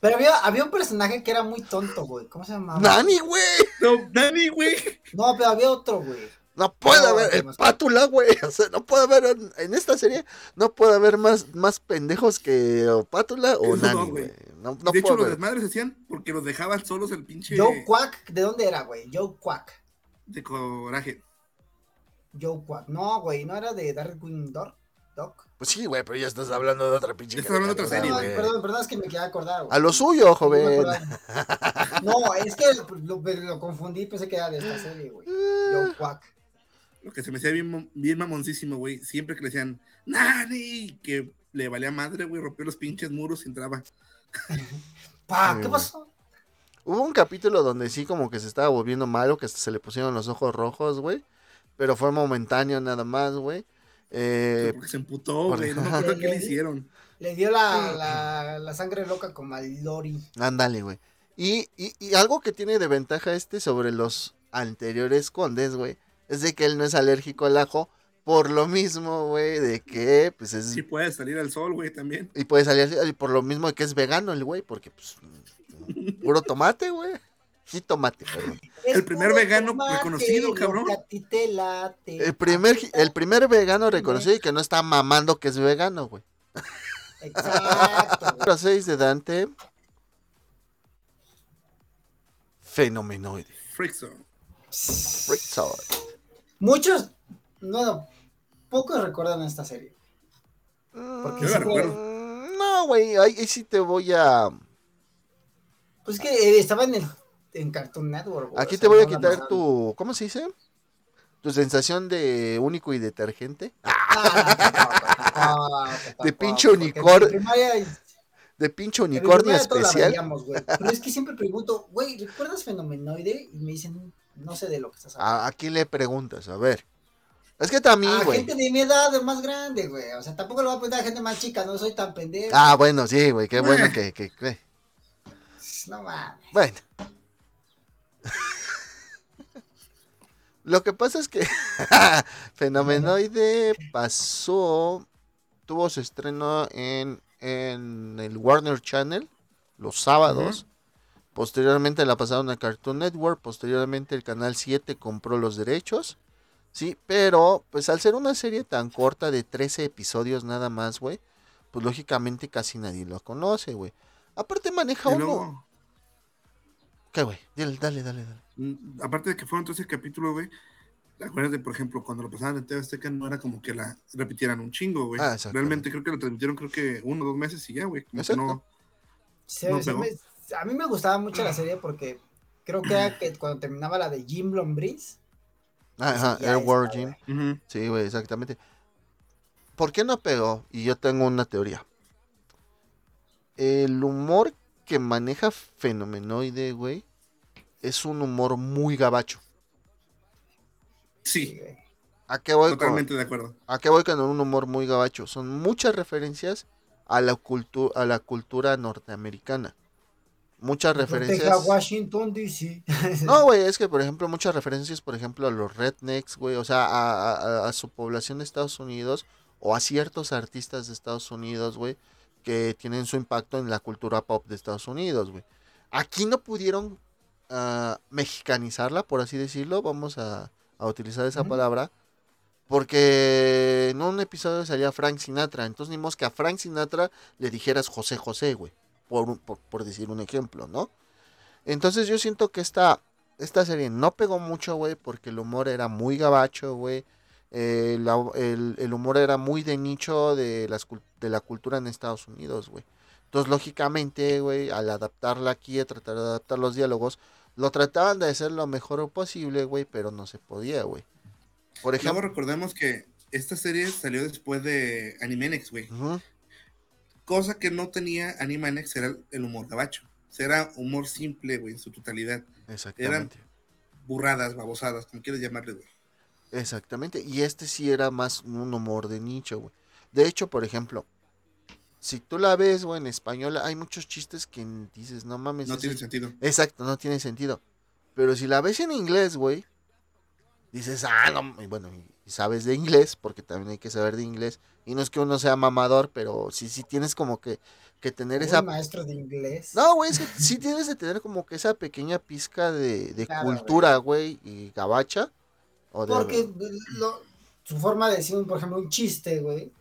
Speaker 2: Pero había, había un personaje que era muy tonto, güey. ¿Cómo se llamaba?
Speaker 1: Nani, güey.
Speaker 3: No, Dani, güey.
Speaker 2: No, pero había otro, güey.
Speaker 1: No puede
Speaker 2: No,
Speaker 1: haber.
Speaker 2: ¿qué
Speaker 1: El pátula, güey. O sea, no puede haber. En, en esta serie, no puede haber más, más pendejos que o pátula o
Speaker 3: no,
Speaker 1: nani,
Speaker 3: güey.
Speaker 1: güey. No, no
Speaker 3: de hecho, los desmadres hacían porque los dejaban solos el pinche
Speaker 2: Joe Quack, ¿de dónde era, güey? Joe Quack.
Speaker 3: de coraje.
Speaker 2: Joe Quack. No, güey, no era de Darkwing Dog. Doc.
Speaker 1: Pues sí, güey, pero ya estás hablando de otra pinche.
Speaker 3: Estás hablando de otra serie,
Speaker 2: Perdón,
Speaker 1: güey.
Speaker 2: perdón, perdón, es que me quería acordar, güey.
Speaker 1: A lo suyo,
Speaker 2: No me
Speaker 1: joven.
Speaker 2: No, es que lo, lo confundí, pensé que era de esta serie, güey. Joe Quack.
Speaker 3: Lo que se me hacía bien, bien mamoncísimo, güey. Siempre que le decían, ¡Nani! Que le valía madre, güey. Rompió los pinches muros y entraba.
Speaker 2: Pa, ¿qué pasó?
Speaker 1: Hubo un capítulo donde sí como que se estaba volviendo malo, que hasta se le pusieron los ojos rojos, güey. Pero fue momentáneo nada más, güey. Eh,
Speaker 3: porque se emputó,
Speaker 1: por-
Speaker 3: güey. No me acuerdo qué le hicieron.
Speaker 2: Le dio la, la, la sangre loca como al Lori.
Speaker 1: ándale, güey. Y, y, y algo que tiene de ventaja este sobre los anteriores condes, güey, es de que él no es alérgico al ajo. Por lo mismo, güey, de que, pues es...
Speaker 3: Sí puede salir al sol, güey, también.
Speaker 1: Y puede salir y por lo mismo de que es vegano el güey, porque, pues, puro tomate, güey. Sí, tomate, perdón.
Speaker 3: El primer vegano
Speaker 2: tomate,
Speaker 3: reconocido, cabrón.
Speaker 2: que a ti te late.
Speaker 1: El primer, el primer vegano reconocido y que no está mamando que es vegano, güey.
Speaker 2: Exacto.
Speaker 1: Número 6 de Dante. Fenomenoide.
Speaker 3: Frickson.
Speaker 1: Freakzoid.
Speaker 2: Muchos, no, pocos recuerdan esta serie. Porque
Speaker 3: Yo la recuerdo.
Speaker 1: Mm, No, güey, ahí, ahí sí te voy a...
Speaker 2: Pues que eh, estaba en, el, en Cartoon Network. güey,
Speaker 1: Aquí
Speaker 2: o
Speaker 1: te voy a quitar tu... ¿Cómo se dice? Tu sensación de único y detergente.
Speaker 2: Ah,
Speaker 1: De pinche unicornio. De pinche unicornio especial.
Speaker 2: veíamos. Pero es que siempre pregunto, güey, ¿recuerdas Fenomenoide? Y me dicen, no sé de lo que estás hablando.
Speaker 1: ¿A, a quién le preguntas? A ver. Es que también,
Speaker 2: a
Speaker 1: güey.
Speaker 2: gente de mi edad, de más grande, güey. O sea, tampoco lo voy a preguntar a gente más chica, no soy tan pendejo.
Speaker 1: Ah, bueno, sí, güey, qué bueno que... que- que-
Speaker 2: No mames.
Speaker 1: Bueno. Lo que pasa es que Fenomenoide pasó, tuvo su estreno en, en el Warner Channel los sábados. Posteriormente la pasaron a Cartoon Network. Posteriormente el canal 7 compró los derechos. Sí, pero pues al ser una serie tan corta de 13 episodios nada más, güey, pues lógicamente casi nadie lo conoce, güey. Aparte maneja uno.
Speaker 3: luego,
Speaker 1: ¿Qué, güey? Dale, dale, dale. dale.
Speaker 3: mm, aparte de que fueron 13 capítulos, güey. Acuérdate, de, por ejemplo, cuando lo pasaban en TV Azteca no era como que la repitieran un chingo, güey.
Speaker 1: Ah.
Speaker 3: Realmente creo que lo transmitieron creo que uno o dos meses y ya, güey. Como que
Speaker 1: Exacto.
Speaker 3: no.
Speaker 2: Se-
Speaker 3: No
Speaker 2: se me- a mí me gustaba mucho la serie porque creo que era que cuando terminaba la de Jim.
Speaker 1: Ajá,
Speaker 2: ya
Speaker 1: Airworld
Speaker 2: está,
Speaker 1: Gym.
Speaker 2: güey.
Speaker 3: Ujú.
Speaker 1: Sí, güey, exactamente. ¿Por qué no pegó? Y yo tengo una teoría. El humor que maneja Fenomenoide, güey, es un humor muy gabacho.
Speaker 3: Sí.
Speaker 1: ¿A qué voy con,
Speaker 3: totalmente de acuerdo.
Speaker 1: ¿A qué voy con un humor muy gabacho? Son muchas referencias a la, cultu- a la cultura norteamericana. Muchas referencias.
Speaker 2: Washington, D.C.
Speaker 1: No, güey, es que, por ejemplo, muchas referencias, por ejemplo, a los rednecks, güey, o sea, a, a- a su población de Estados Unidos o a ciertos artistas de Estados Unidos, güey, que tienen su impacto en la cultura pop de Estados Unidos, güey. Aquí no pudieron ah, mexicanizarla, por así decirlo, vamos a, a utilizar esa palabra, porque en un episodio salía Frank Sinatra, entonces ni que a Frank Sinatra le dijeras José José, güey, por, por, por decir un ejemplo, ¿no? Entonces yo siento que esta, esta serie no pegó mucho, güey, porque el humor era muy gabacho, güey. eh, el, el humor era muy de nicho de, las, de la cultura en Estados Unidos, güey. Entonces, lógicamente, güey, al adaptarla aquí, a tratar de adaptar los diálogos, lo trataban de hacer lo mejor posible, güey, pero no se podía, güey. Por
Speaker 3: Luego
Speaker 1: ejemplo,
Speaker 3: recordemos que esta serie salió después de Animenex, güey.
Speaker 1: Ujú,
Speaker 3: Cosa que no tenía Animenex era el humor gabacho. Era humor simple, güey, en su totalidad.
Speaker 1: exactamente.
Speaker 3: Burradas, babosadas, como quieras llamarle, güey.
Speaker 1: Exactamente. Y este sí era más un humor de nicho, güey. De hecho, por ejemplo, si tú la ves, güey, en español, hay muchos chistes que dices, no mames.
Speaker 3: No tiene
Speaker 1: es-
Speaker 3: sentido.
Speaker 1: Exacto, no tiene sentido. Pero si la ves en inglés, güey, dices, ah, no, y bueno, y sabes de inglés, porque también hay que saber de inglés. Y no es que uno sea mamador, pero sí, sí tienes como que, que tener esa...
Speaker 2: maestro de inglés.
Speaker 1: No, güey, es que sí tienes de tener como que esa pequeña pizca de, de
Speaker 2: Claro,
Speaker 1: cultura, güey, y gabacha. O de,
Speaker 2: Porque lo- su forma de decir, por ejemplo, un chiste, güey,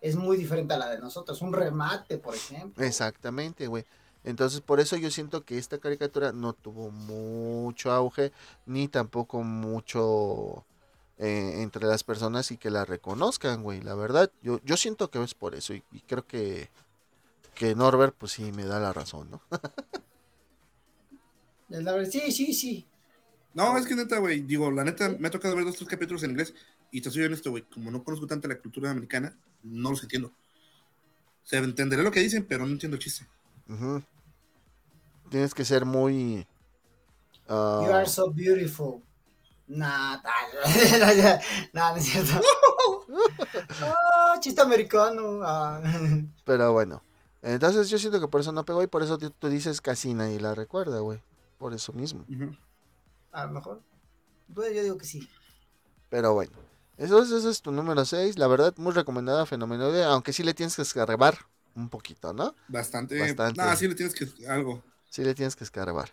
Speaker 2: es muy diferente a la de nosotros. Un remate, por ejemplo.
Speaker 1: Exactamente, güey. Entonces, por eso yo siento que esta caricatura no tuvo mucho auge, ni tampoco mucho eh, entre las personas y que la reconozcan, güey. La verdad, yo, yo siento que es por eso y, y creo que, que Norbert, pues sí, me da la razón, ¿no?
Speaker 2: Es la verdad, Sí, sí, sí.
Speaker 3: No, es que neta, güey, digo, la neta, me ha tocado ver dos, tres capítulos en inglés y te soy honesto, güey, como no conozco tanto la cultura americana, no los entiendo. O sea, entenderé lo que dicen, pero no entiendo el chiste.
Speaker 1: Tienes que ser muy... ah,
Speaker 2: You are so beautiful. Nah, nah, no es cierto. Ah, chiste americano. ah.
Speaker 1: pero bueno. Entonces yo siento que por eso no pegó y por eso tú dices casi nadie la recuerda, güey. Por eso mismo.
Speaker 2: A lo mejor. Pues yo digo que sí.
Speaker 1: Pero bueno, eso es, ese es tu número 6. La verdad, muy recomendada, Fenomenoide. Aunque sí le tienes que escarbar un poquito, ¿no?
Speaker 3: Bastante.
Speaker 1: Bastante.
Speaker 3: No, sí le tienes que algo.
Speaker 1: Sí le tienes que escarbar.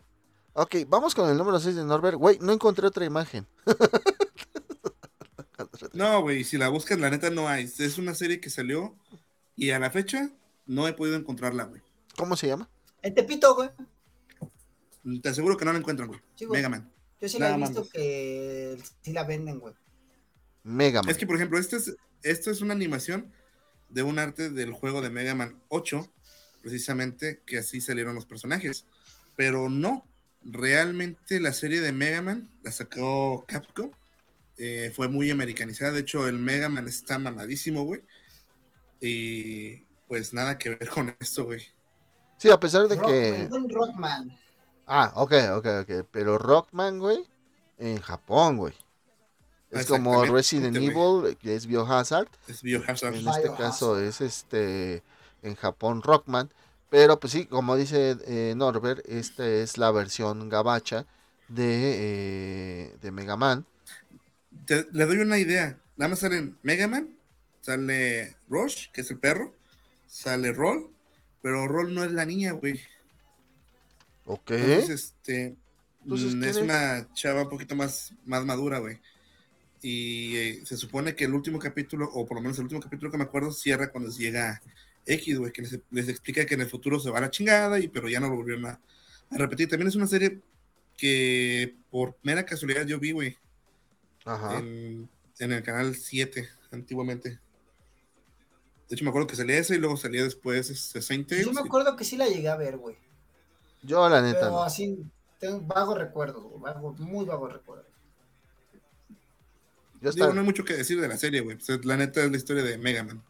Speaker 1: Ok, vamos con el número 6 de Norbert. Güey, no encontré otra imagen.
Speaker 3: No, güey, si la buscas, la neta no hay. Es una serie que salió y a la fecha no he podido encontrarla, güey.
Speaker 1: ¿Cómo se llama?
Speaker 2: El Tepito, güey.
Speaker 3: Te aseguro que no la encuentran, güey.
Speaker 2: Sí.
Speaker 3: Mega Man.
Speaker 2: Yo sí la he visto
Speaker 3: más.
Speaker 2: que sí la venden, güey.
Speaker 1: Mega Man.
Speaker 3: Es que, por ejemplo, esta es, esto es una animación de un arte del juego de Mega Man 8, precisamente que así salieron los personajes. Pero no, realmente la serie de Mega Man la sacó Capcom. eh, fue muy americanizada. De hecho, el Mega Man está mamadísimo, güey. Y pues nada que ver con esto, güy.
Speaker 1: Sí, a pesar de
Speaker 2: Rock-
Speaker 1: que...
Speaker 2: Rockman.
Speaker 1: Ah, ok, ok, ok. Pero Rockman, güey, en Japón, güey. Es como Resident
Speaker 3: güey.
Speaker 1: Evil, que es Biohazard.
Speaker 3: Es Biohazard.
Speaker 1: En
Speaker 2: Biohazard.
Speaker 1: este caso es este en Japón Rockman. Pero pues sí, como dice eh, Norbert, esta es la versión gabacha de, eh, de Mega Man.
Speaker 3: Te- le doy una idea. Nada más salen Mega Man, sale Rush, que es el perro, sale Roll, pero Roll no es la niña, güey.
Speaker 1: Ok.
Speaker 3: Entonces, este,
Speaker 1: Entonces,
Speaker 3: mm,
Speaker 1: ¿quién
Speaker 3: es
Speaker 1: es?
Speaker 3: una chava un poquito más, más madura, güey. Y eh, se supone que el último capítulo, o por lo menos el último capítulo que me acuerdo, cierra cuando llega X, güey, que les, les explica que en el futuro se va a la chingada, y pero ya no lo volvieron a, a repetir. También es una serie que por mera casualidad yo vi, güey,
Speaker 1: Ajá.
Speaker 3: en, en el canal 7, antiguamente. De hecho, me acuerdo que salía ese y luego salía después este, Saint Tales.
Speaker 2: Yo me acuerdo que sí la llegué a ver, güey.
Speaker 1: Yo la neta
Speaker 2: Pero
Speaker 1: no.
Speaker 2: así, tengo vagos recuerdos, güey. vago- muy vagos recuerdos.
Speaker 1: Yo
Speaker 3: Digo, no hay mucho que decir de la serie, güey. La neta es la historia de Mega Man.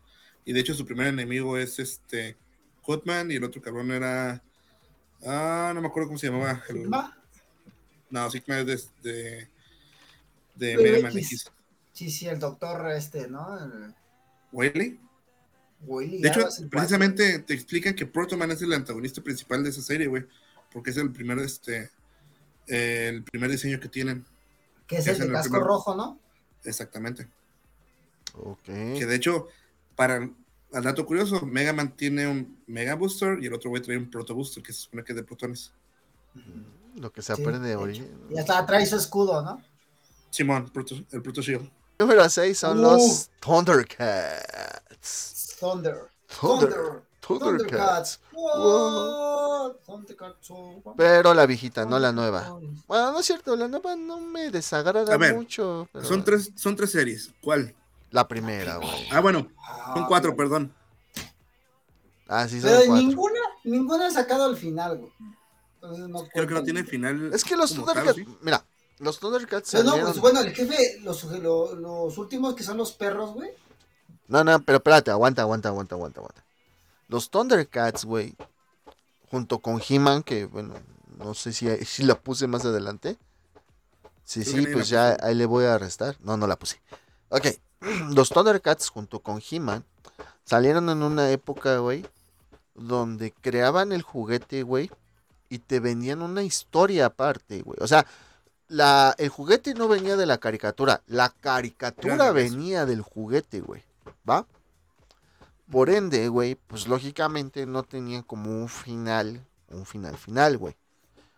Speaker 3: Y de hecho, su primer enemigo es este Cutman y el otro cabrón era. Ah, no me acuerdo cómo se llamaba. El-
Speaker 2: ¿Sigma?
Speaker 3: No, Sigma es de, de, de
Speaker 2: Pero
Speaker 3: Mega Man
Speaker 2: X.
Speaker 3: X.
Speaker 2: Sí, sí, el doctor este, ¿no? El. Willy.
Speaker 3: De hecho, precisamente te explican que Proto Man es el antagonista principal de esa serie, güey. Porque es el primer, este. El primer diseño que tienen.
Speaker 2: Que es el de casco
Speaker 3: primer-
Speaker 2: rojo, ¿no?
Speaker 3: Exactamente.
Speaker 1: Ok.
Speaker 3: Que de hecho, para al dato curioso, Mega Man tiene un Mega Booster y el otro güey trae un Proto Booster que se supone que es de protones.
Speaker 1: Lo que se
Speaker 2: Sí,
Speaker 1: aprende
Speaker 2: de
Speaker 1: hoy.
Speaker 2: Y hasta trae su escudo, ¿no?
Speaker 3: Simón, Proto- el Proto Shield.
Speaker 1: Número 6 son
Speaker 2: Uh.
Speaker 1: los Thundercats.
Speaker 2: Thunder.
Speaker 1: Thunder.
Speaker 2: Thunder.
Speaker 1: Thundercats.
Speaker 2: Thundercats. Wow. Oh,
Speaker 1: Pero la viejita, no la nueva. Bueno, no es cierto, la nueva no me desagrada
Speaker 3: ver,
Speaker 1: mucho. pero
Speaker 3: Son tres, son tres series. ¿Cuál?
Speaker 1: La primera, güey.
Speaker 3: Ah, bueno, son cuatro, perdón.
Speaker 1: Ah, sí, son
Speaker 2: Pero
Speaker 1: cuatro.
Speaker 2: ninguna, ninguna ha sacado al final, güey. Entonces no
Speaker 3: Creo que no tiene final.
Speaker 1: Es que los Thundercats,
Speaker 3: ¿sí?
Speaker 1: mira, los Thundercats
Speaker 2: Pero no,
Speaker 1: salieron-
Speaker 2: pues bueno, el jefe, los, lo- los últimos que son los perros, güey.
Speaker 1: No, no, pero espérate, aguanta, aguanta, aguanta, aguanta, aguanta. Los Thundercats, güey, junto con He-Man, que bueno, no sé si, si la puse más adelante. Sí, sí, pues ya ahí le voy a restar. No, no la puse. Ok, los Thundercats junto con He-Man salieron en una época, güey, donde creaban el juguete, güey, y te vendían una historia aparte, güey. O sea, la, el juguete no venía de la caricatura, la caricatura venía del juguete, güey. ¿Va? Por ende, güey, pues lógicamente no tenían como un final, un final final, güey.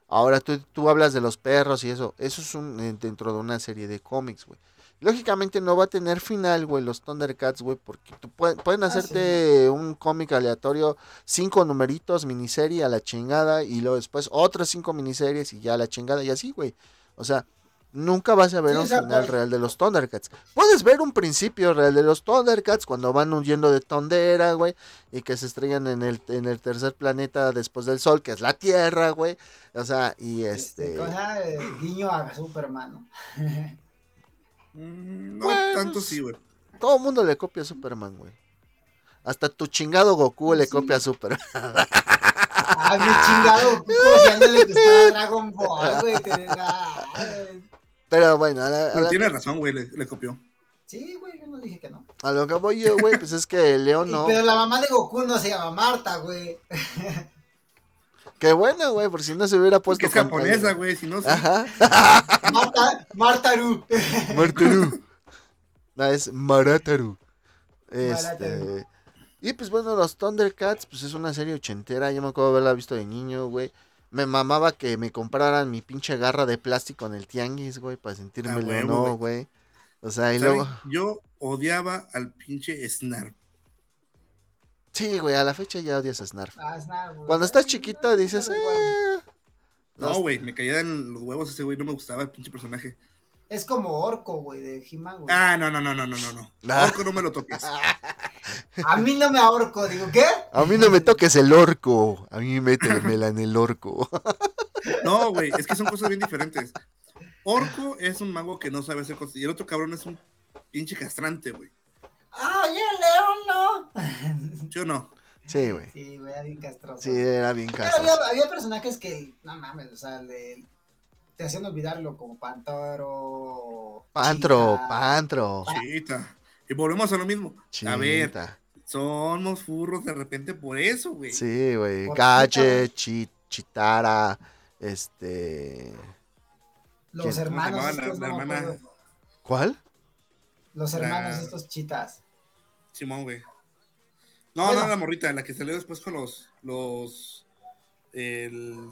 Speaker 1: Ahora tú, tú hablas de los perros y eso, eso es un, eh, dentro de una serie de cómics, güey. Lógicamente no va a tener final, güey, los Thundercats, güey, porque tú pueden, pueden
Speaker 2: Ah,
Speaker 1: hacerte un cómic aleatorio, cinco numeritos, miniserie a la chingada, y luego después otros cinco miniseries y ya a la chingada, y así, güey. O sea, nunca vas a ver
Speaker 2: Sí,
Speaker 1: un final real de los Thundercats. Puedes ver un principio real de los Thundercats cuando van huyendo de Tondera, güey, y que se estrellan en el, en el tercer planeta después del Sol, que es la Tierra, güey. O sea, y
Speaker 2: Este,
Speaker 1: este...
Speaker 2: cosa, eh, guiño a Superman, ¿no?
Speaker 3: Mm, No
Speaker 1: Pues-
Speaker 3: tanto sí, güey.
Speaker 1: Todo el mundo le copia a Superman, güey. Hasta tu chingado Goku le
Speaker 2: Sí.
Speaker 1: copia a Superman.
Speaker 2: Ah, mi chingado, como si a nadie le gustaba Dragon Ball, güey. ay.
Speaker 1: Pero bueno, a, la- a
Speaker 3: Pero
Speaker 1: la-
Speaker 3: tiene razón, güey, le, le copió.
Speaker 2: Sí, güey, yo no dije que no.
Speaker 1: a lo que voy yo, güey, pues es que
Speaker 2: Y-
Speaker 1: no.
Speaker 2: Pero la mamá de Goku no se llama Marta, güey.
Speaker 1: Qué bueno, güey, por si no se hubiera
Speaker 3: Pues
Speaker 1: puesto.
Speaker 3: que es japonesa, güey, si no, sí.
Speaker 1: Ajá.
Speaker 2: Marta, Martaru.
Speaker 1: Martaru. No, es Marataru. Este.
Speaker 2: Marataru.
Speaker 1: Y pues bueno, los Thundercats, pues es una serie ochentera. Yo me acuerdo de haberla visto de niño, güey. Me mamaba que me compraran mi pinche garra de plástico en el tianguis, güey, para sentirme
Speaker 3: Ah, huevo,
Speaker 1: leonó, güey. O sea, y luego.
Speaker 3: Yo odiaba al pinche Snarf.
Speaker 1: Sí, güey, a la fecha ya odias a Snarf.
Speaker 2: Ah, es nada, güey.
Speaker 1: Cuando estás chiquito dices, eh.
Speaker 3: No, güey, me caía en los huevos ese güey, no me gustaba el pinche personaje.
Speaker 2: Es como Orco, güey, de He-Man, güey.
Speaker 3: Ah, no, no, no, no, no, no, no.
Speaker 1: Ah.
Speaker 3: Orco no me lo toques.
Speaker 2: A mí no me ahorco, digo, ¿qué?
Speaker 1: A mí no me toques el orco. A mí métemela en el orco.
Speaker 3: No, güey, es que son cosas bien diferentes. Orco es un mago que no sabe hacer cosas. Y el otro cabrón es un pinche castrante, güey.
Speaker 2: Ah, ya León, no.
Speaker 3: ¿Sí o no?
Speaker 1: Sí, güey.
Speaker 2: Sí, güey, era bien castroso.
Speaker 1: Sí, era bien
Speaker 2: Pero
Speaker 1: caso.
Speaker 2: había, había personajes que, no mames, o sea, le- te hacían olvidarlo, como Pantoro.
Speaker 1: Pantro,
Speaker 2: Cheetah.
Speaker 1: pantro.
Speaker 3: Chita. Y volvemos a lo mismo. A ver,
Speaker 1: Chita.
Speaker 3: somos furros de repente por eso, güey.
Speaker 1: Sí, güey. Gadget, Chi- Chitara, este...
Speaker 2: Los hermanos
Speaker 3: ¿Cómo se llamaba
Speaker 2: estos,
Speaker 3: la- la hermana?
Speaker 1: ¿Cuál?
Speaker 2: Los hermanos
Speaker 3: La-
Speaker 2: estos chitas.
Speaker 3: Simón, güey. No,
Speaker 2: Bueno.
Speaker 3: no, la morrita, la que salió después con los. los el,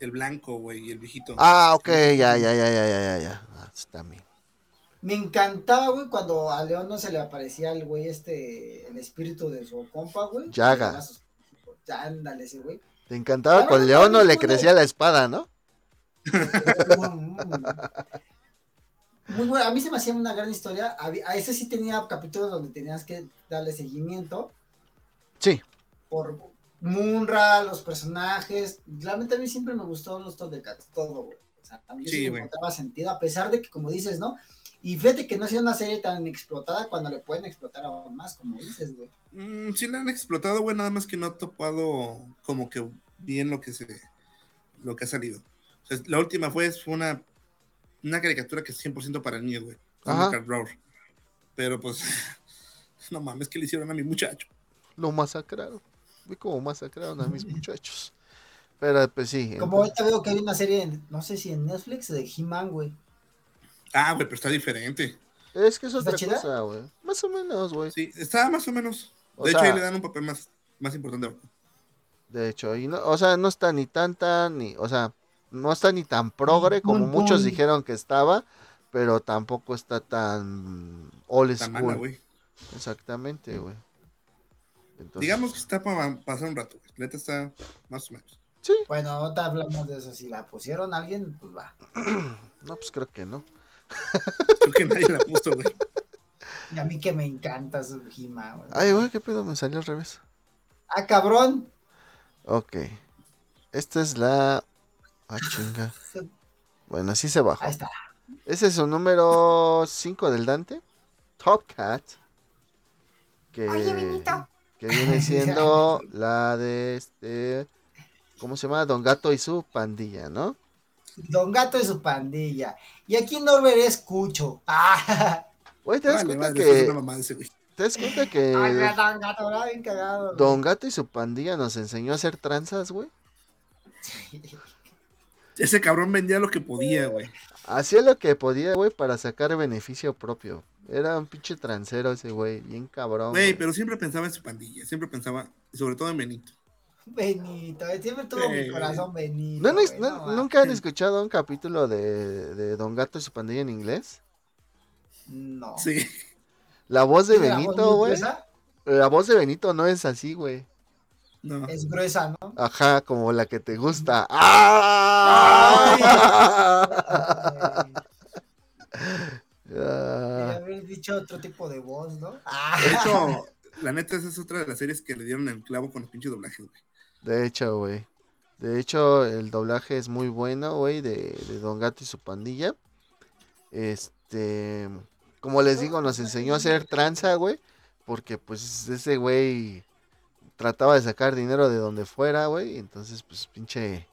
Speaker 3: el blanco, güey, y el viejito.
Speaker 1: Ah, ok, ya, ya, ya, ya, ya, ya, ya. Ah, está bien.
Speaker 2: Me encantaba, güey, cuando a León no se le aparecía el güey este, el espíritu de su compa, güey. Ya, ándale ese güey.
Speaker 1: Te encantaba
Speaker 2: Claro,
Speaker 1: con León o
Speaker 2: claro,
Speaker 1: le crecía la espada, ¿no?
Speaker 2: Muy bueno, a mí se me hacía una gran historia. A ese sí tenía capítulos donde tenías que darle seguimiento
Speaker 1: Sí.
Speaker 2: por Munra, los personajes. Realmente a mí siempre me gustó los Thundercats, todo, güey. O sea, a mí
Speaker 3: Sí, güey.
Speaker 2: encontraba sentido, a pesar de que, como dices, ¿no? Y fíjate que no sea una serie tan explotada cuando le pueden explotar aún más, como dices, güey.
Speaker 3: Mm, sí la han explotado, güey, nada más que no ha topado como que bien lo que se lo que ha salido. O sea, la última fue, fue una, una caricatura que es 100% para niños, güey. Pero pues, no mames, que le hicieron a mi muchacho?
Speaker 1: Lo masacraron. Vi como masacraron a mis muchachos. Pero pues sí.
Speaker 2: Como
Speaker 1: entonces-
Speaker 2: ahorita veo que hay una serie, en- no sé si en Netflix, de He-Man, güey.
Speaker 3: Ah, güey, pero está diferente.
Speaker 1: Es que es
Speaker 2: ¿Está
Speaker 1: otra
Speaker 2: chida?
Speaker 1: cosa, güey. Más o menos, güey.
Speaker 3: Sí, está más o menos.
Speaker 1: O
Speaker 3: De hecho, ahí le dan un papel más, más importante.
Speaker 1: De hecho, y no, o sea, no está ni tanta, ni, o sea, no está ni tan progre como muchos dijeron que estaba, pero tampoco está tan old
Speaker 3: Está
Speaker 1: school.
Speaker 3: mala, güey.
Speaker 1: Exactamente, güey. Entonces,
Speaker 3: Digamos que está para pasar un rato, güey. La neta está más o menos.
Speaker 2: Bueno, ahorita hablamos de eso. Si la pusieron a alguien, pues va.
Speaker 1: no, pues creo que no.
Speaker 3: Creo que nadie la puso, güey.
Speaker 2: Y a mí que me encanta su He-Man, güey.
Speaker 1: Ay, güey, qué pedo, me salió al revés.
Speaker 2: Ah, cabrón.
Speaker 1: Ok. Esta es la. Ah, chinga. Bueno, así se bajó.
Speaker 2: Ahí está.
Speaker 1: Ese es su número 5 del Dante. Top Cat. Que, que viene siendo la de este. ¿Cómo se llama? Don Gato y su pandilla, ¿no?
Speaker 2: Don Gato y su pandilla. Y aquí Norbert es Cucho. Ah,
Speaker 1: Güey, ¿te das
Speaker 3: Vale,
Speaker 1: cuenta
Speaker 3: vale,
Speaker 1: que. ¿Te das cuenta
Speaker 2: Ay,
Speaker 1: que
Speaker 2: Don Gato, bien cagado.
Speaker 1: Don Gato y su pandilla nos enseñó a hacer tranzas, güey?
Speaker 3: Ese cabrón vendía lo que podía, güey.
Speaker 1: Hacía lo que podía, güey, para sacar beneficio propio. Era un pinche trancero ese güey, bien cabrón.
Speaker 3: Güey, pero siempre pensaba en su pandilla. Siempre pensaba, sobre todo en Benito.
Speaker 2: Benito, siempre tuvo mi corazón Benito.
Speaker 1: ¿No, no-
Speaker 2: güey,
Speaker 1: no-
Speaker 2: no mames.
Speaker 1: ¿Nunca han escuchado un capítulo de, de Don Gato y su pandilla en inglés?
Speaker 2: No.
Speaker 3: Sí.
Speaker 1: La voz de
Speaker 2: ¿Tiene la voz
Speaker 1: Benito, güey. La voz de Benito no es así, güey.
Speaker 3: No.
Speaker 2: Es gruesa, ¿no?
Speaker 1: Ajá, como la que te gusta. ¡Ah!
Speaker 2: Haber dicho otro tipo de voz, ¿no?
Speaker 3: De hecho, la neta, esa es otra de las series que le dieron el clavo con los pinches doblajes, güey.
Speaker 1: De hecho, güey. De hecho, el doblaje es muy bueno, güey, de, de Don Gato y su pandilla. Este, como les digo, nos enseñó a hacer tranza, güey, porque pues ese güey trataba de sacar dinero de donde fuera, güey, entonces pues pinche,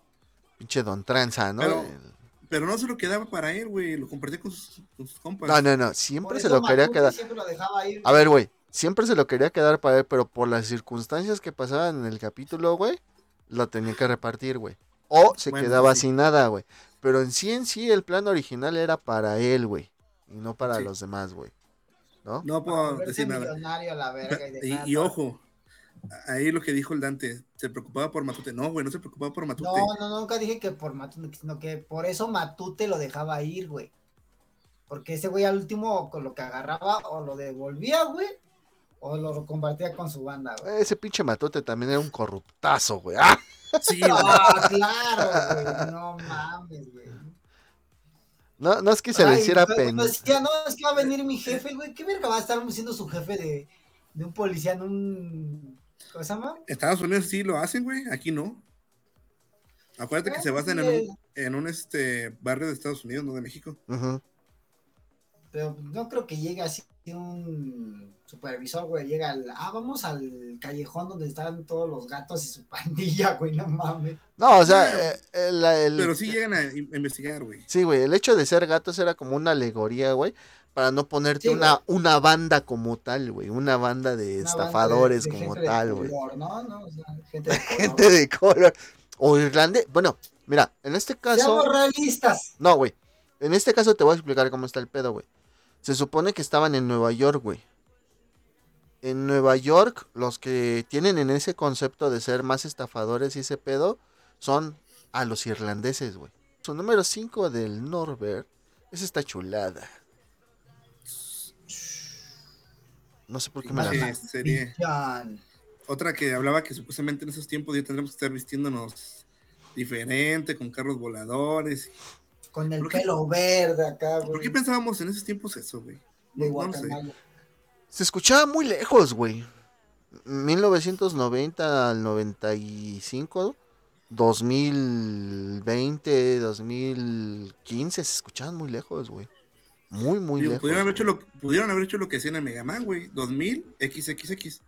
Speaker 1: pinche Don Tranza, ¿no?
Speaker 3: Pero-
Speaker 1: El-
Speaker 3: Pero no se lo quedaba para él, güey. Lo compartía con sus, con sus compas.
Speaker 1: No, no, no,
Speaker 2: por
Speaker 1: siempre se lo quería quedar.
Speaker 2: Siempre lo dejaba ir.
Speaker 1: A ver, güey, siempre se lo quería quedar para él, pero por las circunstancias que pasaban en el capítulo, güey, lo tenía que repartir, güey. O se
Speaker 3: Bueno,
Speaker 1: quedaba
Speaker 3: sí.
Speaker 1: sin nada, güey. Pero en sí, en sí, el plan original era para él, güey. Y no para
Speaker 3: Sí.
Speaker 1: los demás, güey. ¿No?
Speaker 3: No
Speaker 2: Para
Speaker 3: puedo decir nada.
Speaker 2: la verga y,
Speaker 3: Y, y ojo, ahí lo que dijo el Dante, se preocupaba por Matute. No, güey, no se preocupaba por Matute.
Speaker 2: No, no, nunca dije que por Matute, sino que por eso Matute lo dejaba ir, güey. Porque ese güey al último con lo que agarraba o lo devolvía, güey, o lo compartía con su banda, güey.
Speaker 1: Ese pinche matote también era un corruptazo, güey. ¡Ah!
Speaker 3: Sí, güey.
Speaker 2: Ah, claro, güey, no mames, güey.
Speaker 1: No, no es que se le hiciera pena.
Speaker 2: No, es que va a venir mi jefe, güey. ¿Qué verga va a estar siendo su jefe de, de un policía en un. ¿Cómo se llama?
Speaker 3: Estados Unidos sí lo hacen, güey. Aquí no. Acuérdate que se basan en un, en un este, barrio de Estados Unidos, no de México.
Speaker 2: Pero no creo que llegue así un supervisor, güey. Llega al. Ah, vamos al callejón donde están todos los gatos y su pandilla, güey. No mames.
Speaker 1: No, o sea, eh, el, el-
Speaker 3: Pero sí llegan a investigar, güey.
Speaker 1: Sí, güey, el hecho de ser gatos era como una alegoría, güey, para no ponerte
Speaker 2: Sí,
Speaker 1: una, una banda como tal, güey, una banda de
Speaker 2: Una banda
Speaker 1: estafadores
Speaker 2: de- de
Speaker 1: como tal, güey.
Speaker 2: color, ¿no? No, o sea, gente de color.
Speaker 1: Gente de color. O irlandés. Bueno, mira, en este caso.
Speaker 2: Seamos realistas.
Speaker 1: No, güey. En este caso te voy a explicar cómo está el pedo, güey. Se supone que estaban en Nueva York, güey. En Nueva York, los que tienen en ese concepto de ser más estafadores y ese pedo son a los irlandeses, güey. Su número 5 del Norbert es esta chulada. No sé por qué me la...
Speaker 3: Sí,
Speaker 2: Mala
Speaker 3: sería
Speaker 2: Pichán.
Speaker 3: otra que hablaba que supuestamente en esos tiempos ya tendremos que estar vistiéndonos diferente, con carros voladores.
Speaker 2: Con el
Speaker 3: ¿Por qué-
Speaker 2: pelo verde acá, güey.
Speaker 3: ¿Por qué pensábamos en esos tiempos eso, güey?
Speaker 2: de
Speaker 3: No, no sé.
Speaker 1: Se escuchaba muy lejos, güey. 1990 al 95, 2020, 2015, se escuchaban muy lejos, güey. Muy, muy
Speaker 3: Digo,
Speaker 1: lejos.
Speaker 3: pudieron, haber hecho lo, pudieron haber hecho lo que hacían en Mega Man, güey. 2000, XXX.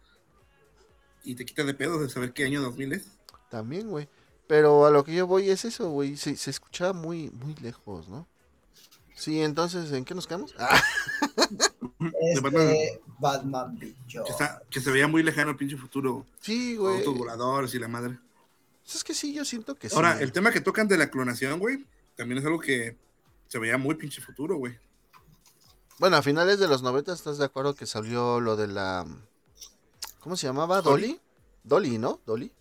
Speaker 3: Y te quita de pedo de saber qué año 2000 es.
Speaker 1: También, güey. Pero a lo que yo voy es eso, güey. Se, se escuchaba muy, muy lejos, ¿no? Sí, entonces, ¿en qué nos quedamos? Ah,
Speaker 2: Este,
Speaker 3: Batman.
Speaker 2: Batman.
Speaker 3: Que, está, que se veía muy lejano el pinche futuro.
Speaker 1: sí, güey.
Speaker 3: Autos voladores y la madre.
Speaker 1: Pues Es que sí, yo siento que sí.
Speaker 3: Ahora, el tema que tocan de la clonación, güey, también es algo que se veía muy pinche futuro, güey.
Speaker 1: Bueno, a finales de los 90 estás de acuerdo que salió lo de la... ¿Cómo se llamaba?
Speaker 3: Dolly.
Speaker 1: ¿Dolly? ¿no? Dolly.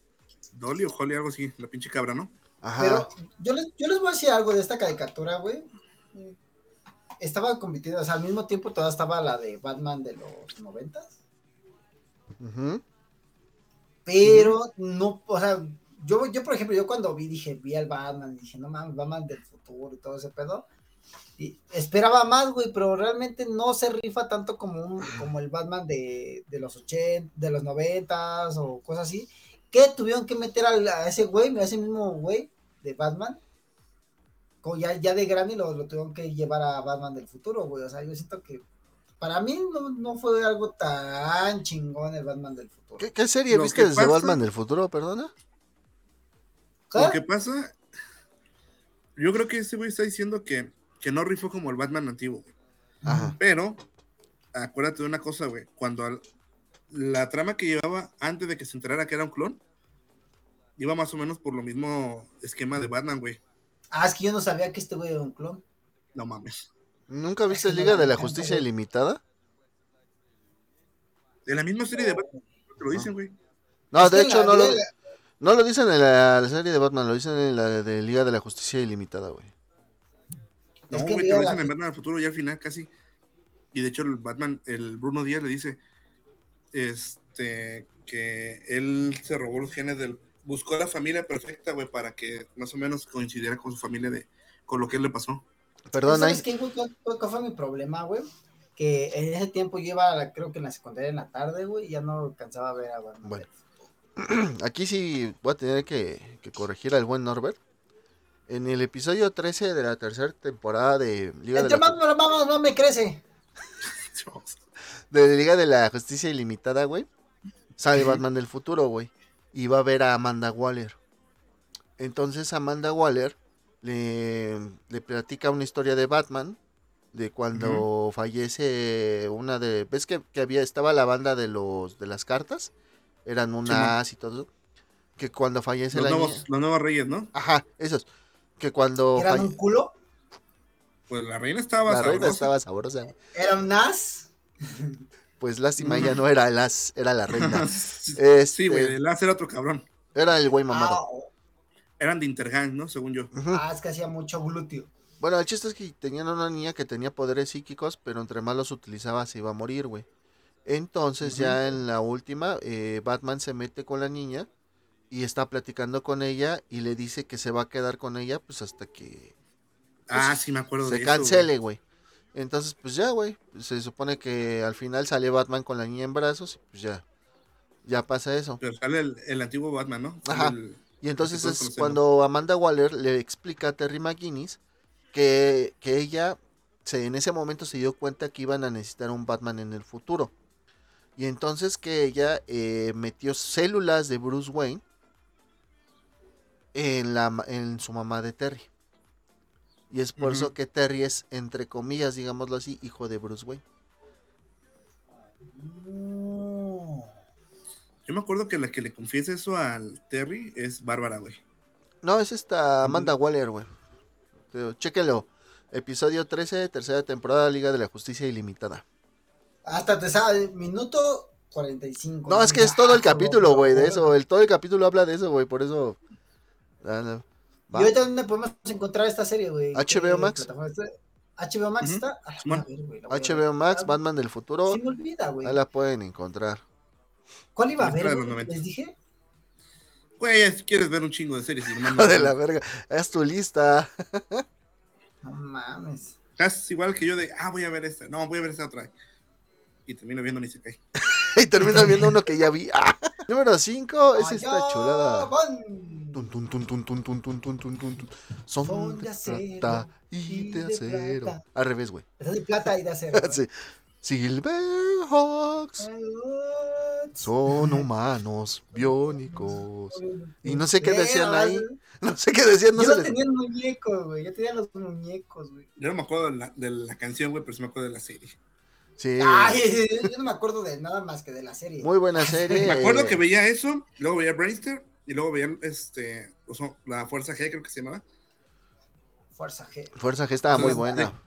Speaker 3: Dolly o Holly, algo así, la pinche cabra, ¿no?
Speaker 1: Ajá.
Speaker 2: Pero yo les, yo les voy a decir algo de esta caricatura, güey. Estaba compitiendo, o sea, al mismo tiempo toda estaba la de Batman de los noventas.
Speaker 1: Ujú.
Speaker 2: Pero no, o sea, yo, yo por ejemplo, yo cuando vi, dije, vi al Batman, dije, no mames, Batman del futuro y todo ese pedo. Y esperaba más, güey, pero realmente no se rifa tanto como un, como el Batman de, de los 80, de los noventas o cosas así. Que tuvieron que meter al- a ese güey, a ese mismo güey de Batman. Como ya, ya de grande lo, lo tuvieron que llevar a Batman del futuro, güey. O sea, yo siento que para mí no, no fue algo tan chingón el Batman del futuro.
Speaker 1: ¿Qué, qué serie
Speaker 3: Lo
Speaker 1: viste desde
Speaker 3: pasa-
Speaker 1: Batman del futuro, perdona?
Speaker 2: ¿Qué?
Speaker 3: Lo que pasa, yo creo que ese güey está diciendo que, que no rifó como el Batman antiguo, güey.
Speaker 1: Ajá.
Speaker 3: Pero, acuérdate de una cosa, güey. Cuando al- la trama que llevaba antes de que se enterara que era un clon, iba más o menos por lo mismo esquema de Batman, güey.
Speaker 2: Ah, es que yo no sabía que este güey era un clon.
Speaker 3: No mames.
Speaker 1: ¿Nunca viste
Speaker 2: que
Speaker 1: Liga
Speaker 2: la
Speaker 1: de la Justicia
Speaker 2: güey.
Speaker 1: Ilimitada?
Speaker 3: De la misma serie de Batman, te lo dicen, güey.
Speaker 1: No, de hecho no lo, no lo dicen en la, la serie de Batman, lo dicen en la de Liga de la Justicia Ilimitada, güey.
Speaker 3: No,
Speaker 2: Es que
Speaker 3: güey, te lo
Speaker 2: la
Speaker 3: dicen en Batman al futuro ya al final casi. Y de hecho el Batman, el Bruno Díaz le dice este que él se robó los genes del buscó la familia perfecta, güey, para que más o menos coincidiera con su familia de con lo que él le pasó.
Speaker 1: Perdón.
Speaker 2: ¿Sabes qué, güey? ¿Cuál, fue mi problema, güey? Que en ese tiempo yo iba, creo que en la secundaria en la tarde, güey, y ya no alcanzaba a ver a Batman.
Speaker 1: Bueno. Aquí sí voy a tener que, que corregir al buen Norbert. En el episodio 13 de la tercera temporada de Liga de
Speaker 2: Entre
Speaker 1: la,
Speaker 2: más lo mamas, no me crece.
Speaker 1: de Liga de la Justicia Ilimitada, güey, sale Batman del futuro, güey. Y va a ver a Amanda Waller. Entonces Amanda Waller le, le platica una historia de Batman. De cuando fallece una de. ¿Ves que, que había, estaba la banda de los de las cartas? Eran unas y todo. Que cuando fallece
Speaker 3: Los
Speaker 1: la
Speaker 3: nuevos,
Speaker 1: niña-
Speaker 3: los nuevos reyes, ¿no?
Speaker 1: Ajá, esos. Que cuando
Speaker 2: ¿Eran
Speaker 1: falle-
Speaker 2: un culo?
Speaker 3: Pues la reina estaba
Speaker 1: la reina
Speaker 3: sabrosa.
Speaker 1: estaba sabrosa.
Speaker 2: ¿Era un as?
Speaker 1: Pues lástima, ya no era las, era la reina.
Speaker 3: sí,
Speaker 1: Este,
Speaker 3: güey, el Laz era otro cabrón.
Speaker 1: Era el güey mamado.
Speaker 2: Ah, oh,
Speaker 3: Eran de Intergang, ¿no? Según yo.
Speaker 2: Ah, es que hacía mucho glúteo.
Speaker 1: Bueno, el chiste es que tenían una niña que tenía poderes psíquicos, pero entre más los utilizaba se iba a morir, güey. Entonces ya en la última, eh, Batman se mete con la niña y está platicando con ella y le dice que se va a quedar con ella pues hasta que
Speaker 3: Ah, sí, me acuerdo
Speaker 1: se cancele, güey. Entonces pues ya, güey, se supone que al final sale Batman con la niña en brazos y pues ya, ya pasa eso.
Speaker 3: Pero sale el, el antiguo Batman, ¿no?
Speaker 1: Ajá.
Speaker 3: el-
Speaker 1: Y entonces es cuando Amanda Waller le explica a Terry McGuinness que, que ella se, en ese momento se dio cuenta que iban a necesitar un Batman en el futuro. Y entonces que ella eh, metió células de Bruce Wayne en, la, en su mamá de Terry. Y es por eso que Terry es, entre comillas, digámoslo así, hijo de Bruce Wayne.
Speaker 2: No.
Speaker 3: Yo me acuerdo que la que le confiesa eso al Terry es Bárbara, güey.
Speaker 1: No, es esta Amanda Waller, güey. Pero Chéquenlo. Episodio 13, tercera temporada, Liga de la Justicia Ilimitada.
Speaker 2: Hasta te sale minuto 45.
Speaker 1: No, es que es todo el capítulo, güey, de eso. El, todo el capítulo habla de eso, güey, por eso. Ah, no.
Speaker 2: ¿Y ahorita dónde podemos encontrar esta serie, güey?
Speaker 1: HBO
Speaker 2: ¿Qué
Speaker 1: Max.
Speaker 2: HBO Max está. Ah, a ver, a
Speaker 1: HBO. Max, Batman del futuro.
Speaker 2: Se me olvida, güey.
Speaker 1: Ahí la pueden encontrar.
Speaker 2: ¿Cuál iba a ver?
Speaker 3: de los
Speaker 2: güey?
Speaker 3: 90.
Speaker 2: ¿Les dije?
Speaker 3: Güey, si quieres ver un chingo de series y nomás
Speaker 1: Hijo
Speaker 3: no-
Speaker 1: de la verga. Es tu lista.
Speaker 2: No mames.
Speaker 3: Estás igual que yo de, ah, voy a ver esta. No, voy a ver esta otra. Y termino viendo ni se cae.
Speaker 1: y terminas viendo uno que ya vi. Ah. Número 5 es esta chulada.
Speaker 2: van.
Speaker 1: Tun, tun, tun, tun, tun, tun, tun, tun, tun, tun, tun. Son
Speaker 2: Son
Speaker 1: de
Speaker 2: acero
Speaker 1: plata y de
Speaker 2: de
Speaker 1: acero.
Speaker 2: plata.
Speaker 1: Al revés, güey.
Speaker 2: De plata y de acero.
Speaker 1: Sí. Silverhawks son humanos biónicos. Y no sé qué decían ahí. No sé qué decían, no
Speaker 2: Yo
Speaker 1: les...
Speaker 2: tenía muñecos, güey. Yo tenía los muñecos, güey.
Speaker 3: Yo no me acuerdo de la, de la canción, güey, pero sí me acuerdo de la serie.
Speaker 1: Sí,
Speaker 2: Ay, yo no me acuerdo de nada más que de la serie.
Speaker 1: muy buena serie.
Speaker 3: Me acuerdo que veía eso, luego veía Brainster y luego veía este, o sea, la Fuerza G, creo que se llamaba.
Speaker 2: Fuerza G.
Speaker 1: Fuerza G estaba muy
Speaker 3: de-
Speaker 1: buena.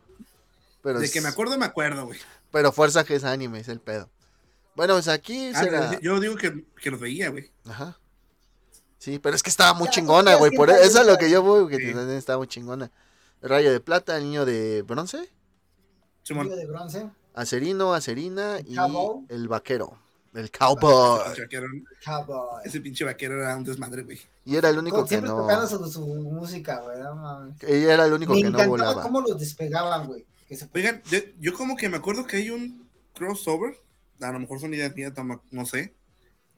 Speaker 1: Pero,
Speaker 3: De que me acuerdo, me acuerdo, güey.
Speaker 1: pero Fuerza G es anime, es el pedo. Bueno, pues aquí
Speaker 3: Ah,
Speaker 1: será...
Speaker 3: yo digo que, que los veía, güey.
Speaker 1: Ajá. Sí, pero es que estaba muy chingona, güey. Por eso es lo que yo voy, que
Speaker 3: Sí.
Speaker 1: estaba muy chingona. El rayo de plata, el niño de bronce,
Speaker 3: Simón.
Speaker 2: Niño de bronce.
Speaker 1: Acerino, acerina y
Speaker 2: cowboy.
Speaker 1: el vaquero. El cowboy.
Speaker 3: pinche vaquero-
Speaker 2: Cowboy.
Speaker 3: Ese pinche vaquero era un desmadre, güey.
Speaker 1: Y era el único
Speaker 2: Con-
Speaker 1: que
Speaker 2: siempre
Speaker 1: no.
Speaker 2: tocando su, su música, güey. No mames.
Speaker 1: Ella era el único
Speaker 2: Me
Speaker 1: que no
Speaker 2: encantaba
Speaker 1: volaba.
Speaker 2: cómo los despegaban, güey. Que se-
Speaker 3: Oigan, yo, yo como que me acuerdo que hay un crossover, a lo mejor son ideas mías, no sé,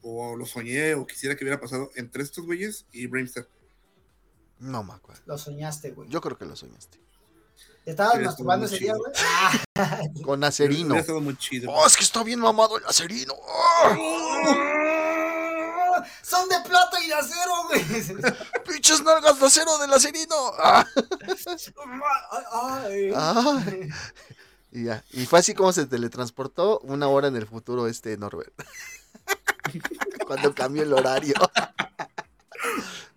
Speaker 3: o lo soñé o quisiera que hubiera pasado entre estos güeyes y Brimster.
Speaker 1: No me acuerdo.
Speaker 2: Lo soñaste, güey.
Speaker 1: Yo creo que lo soñaste.
Speaker 2: ¿Te estabas masturbando ese día, güey? Ah,
Speaker 1: Con acerino.
Speaker 3: Muy chido.
Speaker 1: Oh, es que está bien mamado el acerino. ¡Ah!
Speaker 2: Son de plata y de acero, güey.
Speaker 1: ¡Pinches nalgas de acero del acerino! ¡Ah!
Speaker 2: Ay, ay.
Speaker 1: Ah. Y ya. Y fue así como se teletransportó una hora en el futuro este Norbert. Cuando cambió el horario.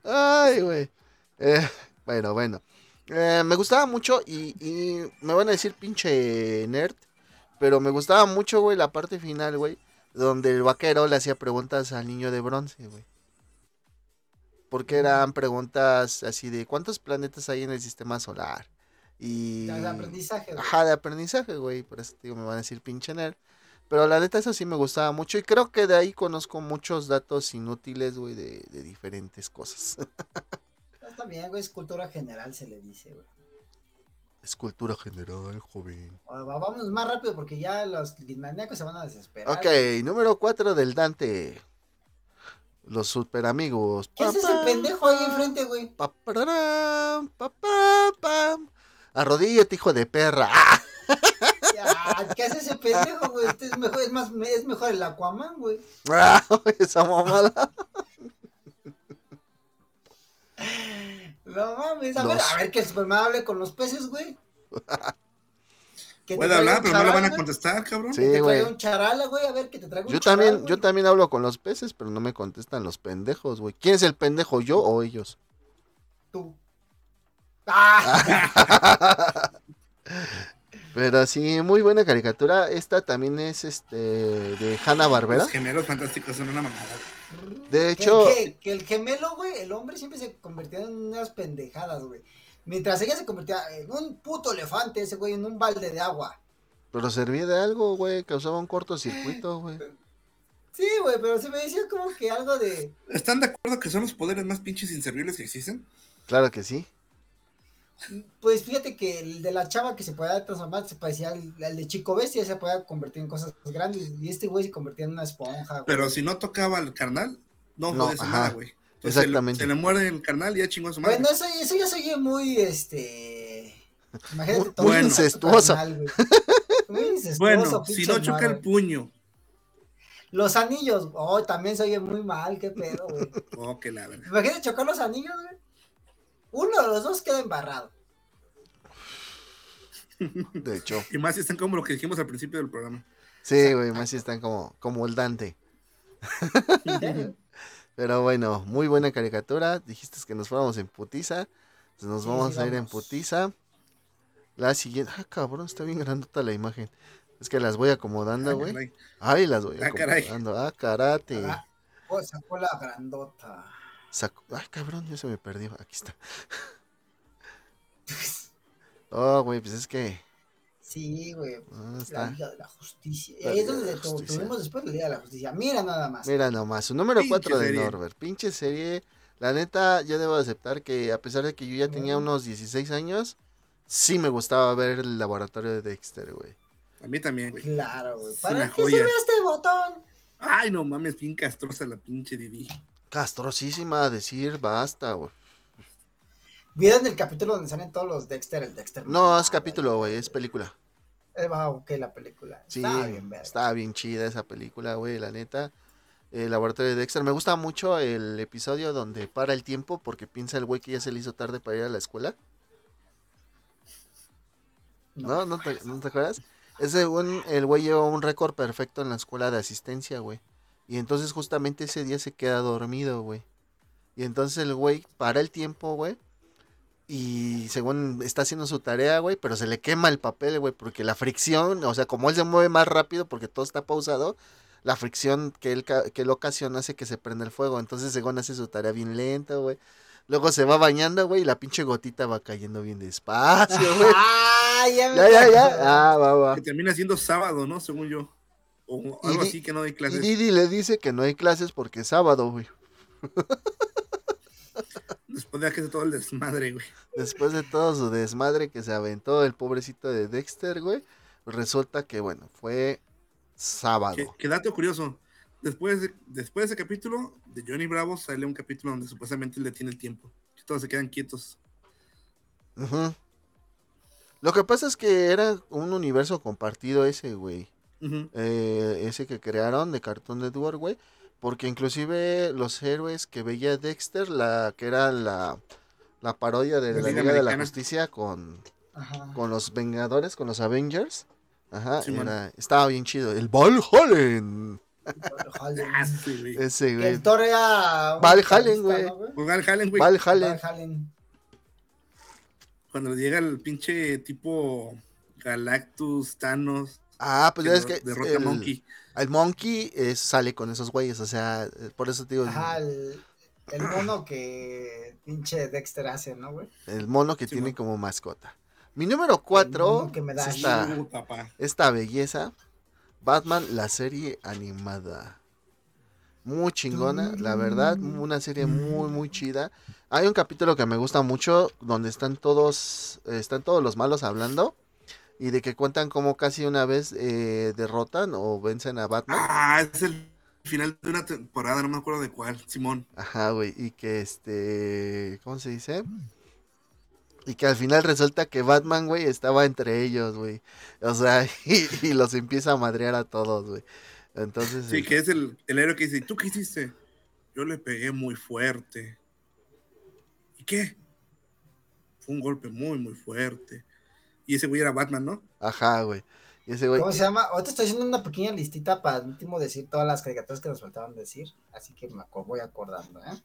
Speaker 1: Ay, güey. Eh, bueno, bueno. Eh, me gustaba mucho y, y me van a decir pinche nerd. Pero me gustaba mucho, güey, la parte final, güey. Donde el vaquero le hacía preguntas al niño de bronce, güey. Porque eran preguntas así de ¿cuántos planetas hay en el sistema solar? Y...
Speaker 2: De aprendizaje, güey.
Speaker 1: Ajá, de aprendizaje, güey. Por eso digo, me van a decir pinche nerd. Pero la neta, eso sí me gustaba mucho. Y creo que de ahí conozco muchos datos inútiles, güey, de, de diferentes cosas.
Speaker 2: Está bien, güey. Es cultura general, se le dice, güey.
Speaker 1: es cultura general, joven.
Speaker 2: Ah, va- Vámonos más rápido porque ya los maníacos se van a desesperar.
Speaker 1: Ok, número 4 del Dante. Los super amigos.
Speaker 2: ¿Qué es ese pendejo ahí enfrente, güey?
Speaker 1: Arrodíllate, hijo de perra. ¡Ah!
Speaker 2: Ya, ¿Qué hace ese pendejo, güey? Este es mejor, es más, es mejor el Aquaman, güey.
Speaker 1: ¡Ah! Esa mamada.
Speaker 2: No mames, a ver, a ver que el Superman hable con los peces, güey.
Speaker 3: Puede hablar,
Speaker 2: un
Speaker 3: pero no le van a contestar, cabrón.
Speaker 1: Sí,
Speaker 2: Que te
Speaker 1: güey.
Speaker 2: un charala, güey, a ver, que te traiga un
Speaker 1: Yo
Speaker 2: charal,
Speaker 1: también,
Speaker 2: güey.
Speaker 1: yo también hablo con los peces, pero no me contestan los pendejos, güey. ¿Quién es el pendejo, yo o ellos?
Speaker 2: Tú. Ah,
Speaker 1: Pero sí, muy buena caricatura. Esta también es este de Hanna Barbera.
Speaker 3: Los gemelos fantásticos son una mamada.
Speaker 1: De
Speaker 2: que,
Speaker 1: hecho,
Speaker 2: que- que el gemelo, güey, el hombre siempre se convertía en unas pendejadas, güey. Mientras ella se convertía en un puto elefante, ese güey, en un balde de agua.
Speaker 1: pero servía de algo, güey. Causaba un cortocircuito, güey.
Speaker 2: Sí, güey, pero se me decía como que algo de.
Speaker 3: ¿Están de acuerdo que son los poderes más pinches inservibles que existen?
Speaker 1: Claro que sí.
Speaker 2: Pues fíjate que el de la chava que se podía transformar se parecía al, al de Chico Bestia, se podía convertir en cosas grandes. Y este güey se convertía en una esponja, güey.
Speaker 3: Pero si no tocaba al carnal, no,
Speaker 1: No,
Speaker 3: nada, güey. Entonces, se le-
Speaker 1: Exactamente.
Speaker 3: Se le, muere el carnal y ya chingó a su madre.
Speaker 2: Bueno, eso, eso ya se oye muy, este... Imagínate
Speaker 1: Muy-
Speaker 2: todo tu
Speaker 1: incestuoso.
Speaker 2: Muy incestuoso,
Speaker 3: bueno, si no choca el puño.
Speaker 2: Los anillos, oh, también se oye muy mal, qué pedo, güey.
Speaker 3: Oh, que la.
Speaker 2: Imagínate chocar los anillos, güey. Uno de los dos queda embarrado.
Speaker 1: De hecho.
Speaker 3: Y más si están como lo que dijimos al principio del programa.
Speaker 1: Sí, güey, más si están como, como el Dante. Pero bueno, muy buena caricatura. Dijiste que nos fuéramos en putiza. Pues nos
Speaker 2: Sí,
Speaker 1: vamos a ir en putiza. La siguiente. Ah, cabrón, está bien grandota la imagen. Es que las voy acomodando,
Speaker 3: Ah,
Speaker 1: güey.
Speaker 3: caray.
Speaker 1: Ay, las voy
Speaker 3: Ah, caray.
Speaker 1: acomodando. Ah, karate.
Speaker 2: Ah, oh, sacó la grandota.
Speaker 1: Ay, cabrón, ya se me perdió. Aquí está. Oh, güey, pues es que.
Speaker 2: Sí, güey.
Speaker 1: ah,
Speaker 2: La. Liga de la Justicia. Y
Speaker 1: La
Speaker 2: ahí es
Speaker 1: de
Speaker 2: donde
Speaker 1: Justicia.
Speaker 2: tuvimos después la Liga de la Justicia. Mira nada más.
Speaker 1: Mira nomás, su número
Speaker 3: Pinche
Speaker 1: 4 de
Speaker 3: serie.
Speaker 1: Norbert. Pinche serie. La neta, yo debo aceptar que a pesar de que yo ya tenía unos 16 años, sí me gustaba ver el laboratorio de Dexter, güey.
Speaker 3: A mí también, güey.
Speaker 2: Claro, güey. ¿Para qué
Speaker 3: joya.
Speaker 2: sirve este botón?
Speaker 3: Ay, no mames, bien castrosa la pinche Didi.
Speaker 1: Castrosísima a decir, basta, güey.
Speaker 2: ¿Vieron el capítulo donde salen todos los Dexter? El Dexter.
Speaker 1: No,
Speaker 2: Ah,
Speaker 1: es capítulo, güey, es película.
Speaker 2: Eh, va, ok, la película.
Speaker 1: Sí,
Speaker 2: Está bien, verga.
Speaker 1: estaba bien chida esa película, güey, la neta. El laboratorio de Dexter. Me gusta mucho el episodio donde para el tiempo porque piensa el güey que ya se le hizo tarde para ir a la escuela. ¿No? ¿No te, ¿no te acuerdas? Ese un, el güey lleva un récord perfecto en la escuela de asistencia, güey. Y entonces justamente ese día se queda dormido, güey. Y entonces el güey para el tiempo, güey. Y según está haciendo su tarea, güey, pero se le quema el papel, güey, porque la fricción, o sea, como él se mueve más rápido porque todo está pausado, la fricción que él, que él ocasiona hace que se prenda el fuego. Entonces Egon hace su tarea bien lenta, güey. Luego se va bañando, güey, y la pinche gotita va cayendo bien despacio, güey.
Speaker 2: Ah, ya me
Speaker 1: Ya, ya, ya. Ah, va, va.
Speaker 3: Que termina siendo sábado, ¿no? Según yo. O algo
Speaker 1: di-
Speaker 3: así que no hay
Speaker 1: Y
Speaker 3: clases.
Speaker 1: Didi le dice que no hay clases porque es sábado, güey.
Speaker 3: Después de todo el desmadre, güey.
Speaker 1: Después de todo su desmadre que se aventó el pobrecito de Dexter, güey, resulta que, bueno, fue sábado.
Speaker 3: Que dato curioso. Después de, después de ese capítulo, de Johnny Bravo sale un capítulo donde supuestamente le tiene el tiempo. Que todos se quedan quietos.
Speaker 1: Lo que pasa es que era un universo compartido ese, güey. Eh, ese que crearon de Cartoon Network, güey. Porque inclusive los héroes que veía Dexter, la que era la, la parodia de
Speaker 3: La
Speaker 1: la
Speaker 3: Liga
Speaker 1: Liga de la. Justicia con,
Speaker 2: Ajá.
Speaker 1: con los Vengadores, con los Avengers. Ajá,
Speaker 3: Simón.
Speaker 1: era, estaba bien chido. El Valhallen.
Speaker 2: Valhallen.
Speaker 3: Sí.
Speaker 1: Ese, güey.
Speaker 2: el Thor era.
Speaker 1: Valhallen, güey.
Speaker 2: ¿no,
Speaker 3: Pues Val Hallen, güey.
Speaker 1: Valhallen.
Speaker 2: Valhallen.
Speaker 3: Cuando llega el pinche tipo Galactus, Thanos.
Speaker 1: Ah, pues ya es que
Speaker 3: derrota
Speaker 1: el,
Speaker 3: Monkey.
Speaker 1: el Monkey eh, sale con esos güeyes, o sea, eh, por eso te digo,
Speaker 2: Ajá, el, el mono que pinche Dexter hace, ¿no, güey?
Speaker 1: el mono que
Speaker 3: Sí,
Speaker 1: tiene como mascota. Mi número 4
Speaker 2: mono que me da
Speaker 1: es esta,
Speaker 3: Uh, papá.
Speaker 1: esta belleza, Batman, la serie animada. Muy chingona, la verdad, una serie muy, muy chida. Hay un capítulo que me gusta mucho donde están todos, están todos los malos hablando y de que cuentan cómo casi una vez eh, derrotan o vencen a Batman.
Speaker 3: Ah, es el final de una temporada, no me acuerdo de cuál, Simón.
Speaker 1: Ajá, güey, y que este, ¿cómo se dice? Y que al final resulta que Batman, güey, estaba entre ellos, güey. O sea, y, y los empieza a madrear a todos, güey. Entonces,
Speaker 3: Sí,
Speaker 1: eh,
Speaker 3: que es el, el héroe que dice, ¿tú qué hiciste? Yo le pegué muy fuerte. ¿Y qué? Fue un golpe muy, muy fuerte. Y ese güey era Batman, ¿no?
Speaker 1: ajá, güey. Y ese güey,
Speaker 2: ¿Cómo se llama? Ahorita estoy haciendo una pequeña listita para último decir todas las caricaturas que nos faltaban decir. Así que me voy acordando, ¿eh?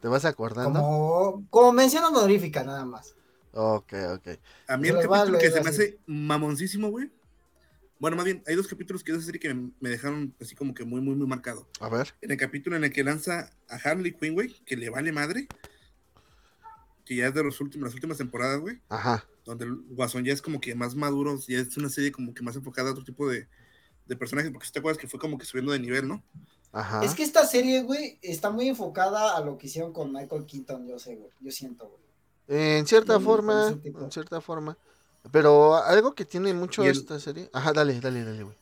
Speaker 1: ¿te vas acordando?
Speaker 2: Como, como mención honorífica, nada más.
Speaker 1: Ok, ok.
Speaker 3: A mí el capítulo que se me hace mamoncísimo, güey. Bueno, más bien, hay dos capítulos que de esa serie que me, me dejaron así como que muy, muy, muy marcado.
Speaker 1: A ver.
Speaker 3: En el capítulo en el que lanza a Harley Quinn, güey, que le vale madre. Que ya es de los últimos, las últimas temporadas, güey.
Speaker 1: Ajá.
Speaker 3: Donde el Guasón ya es como que más maduro, ya es una serie como que más enfocada a otro tipo de, de personajes, porque si te acuerdas que fue como que subiendo de nivel, ¿no?
Speaker 1: Ajá.
Speaker 2: Es que esta serie, güey, está muy enfocada a lo que hicieron con Michael Keaton, yo sé, güey. Yo siento, güey.
Speaker 1: En cierta forma, en cierta forma. Pero algo que tiene mucho
Speaker 3: el-
Speaker 1: esta serie. Ajá, dale, dale, dale, güey.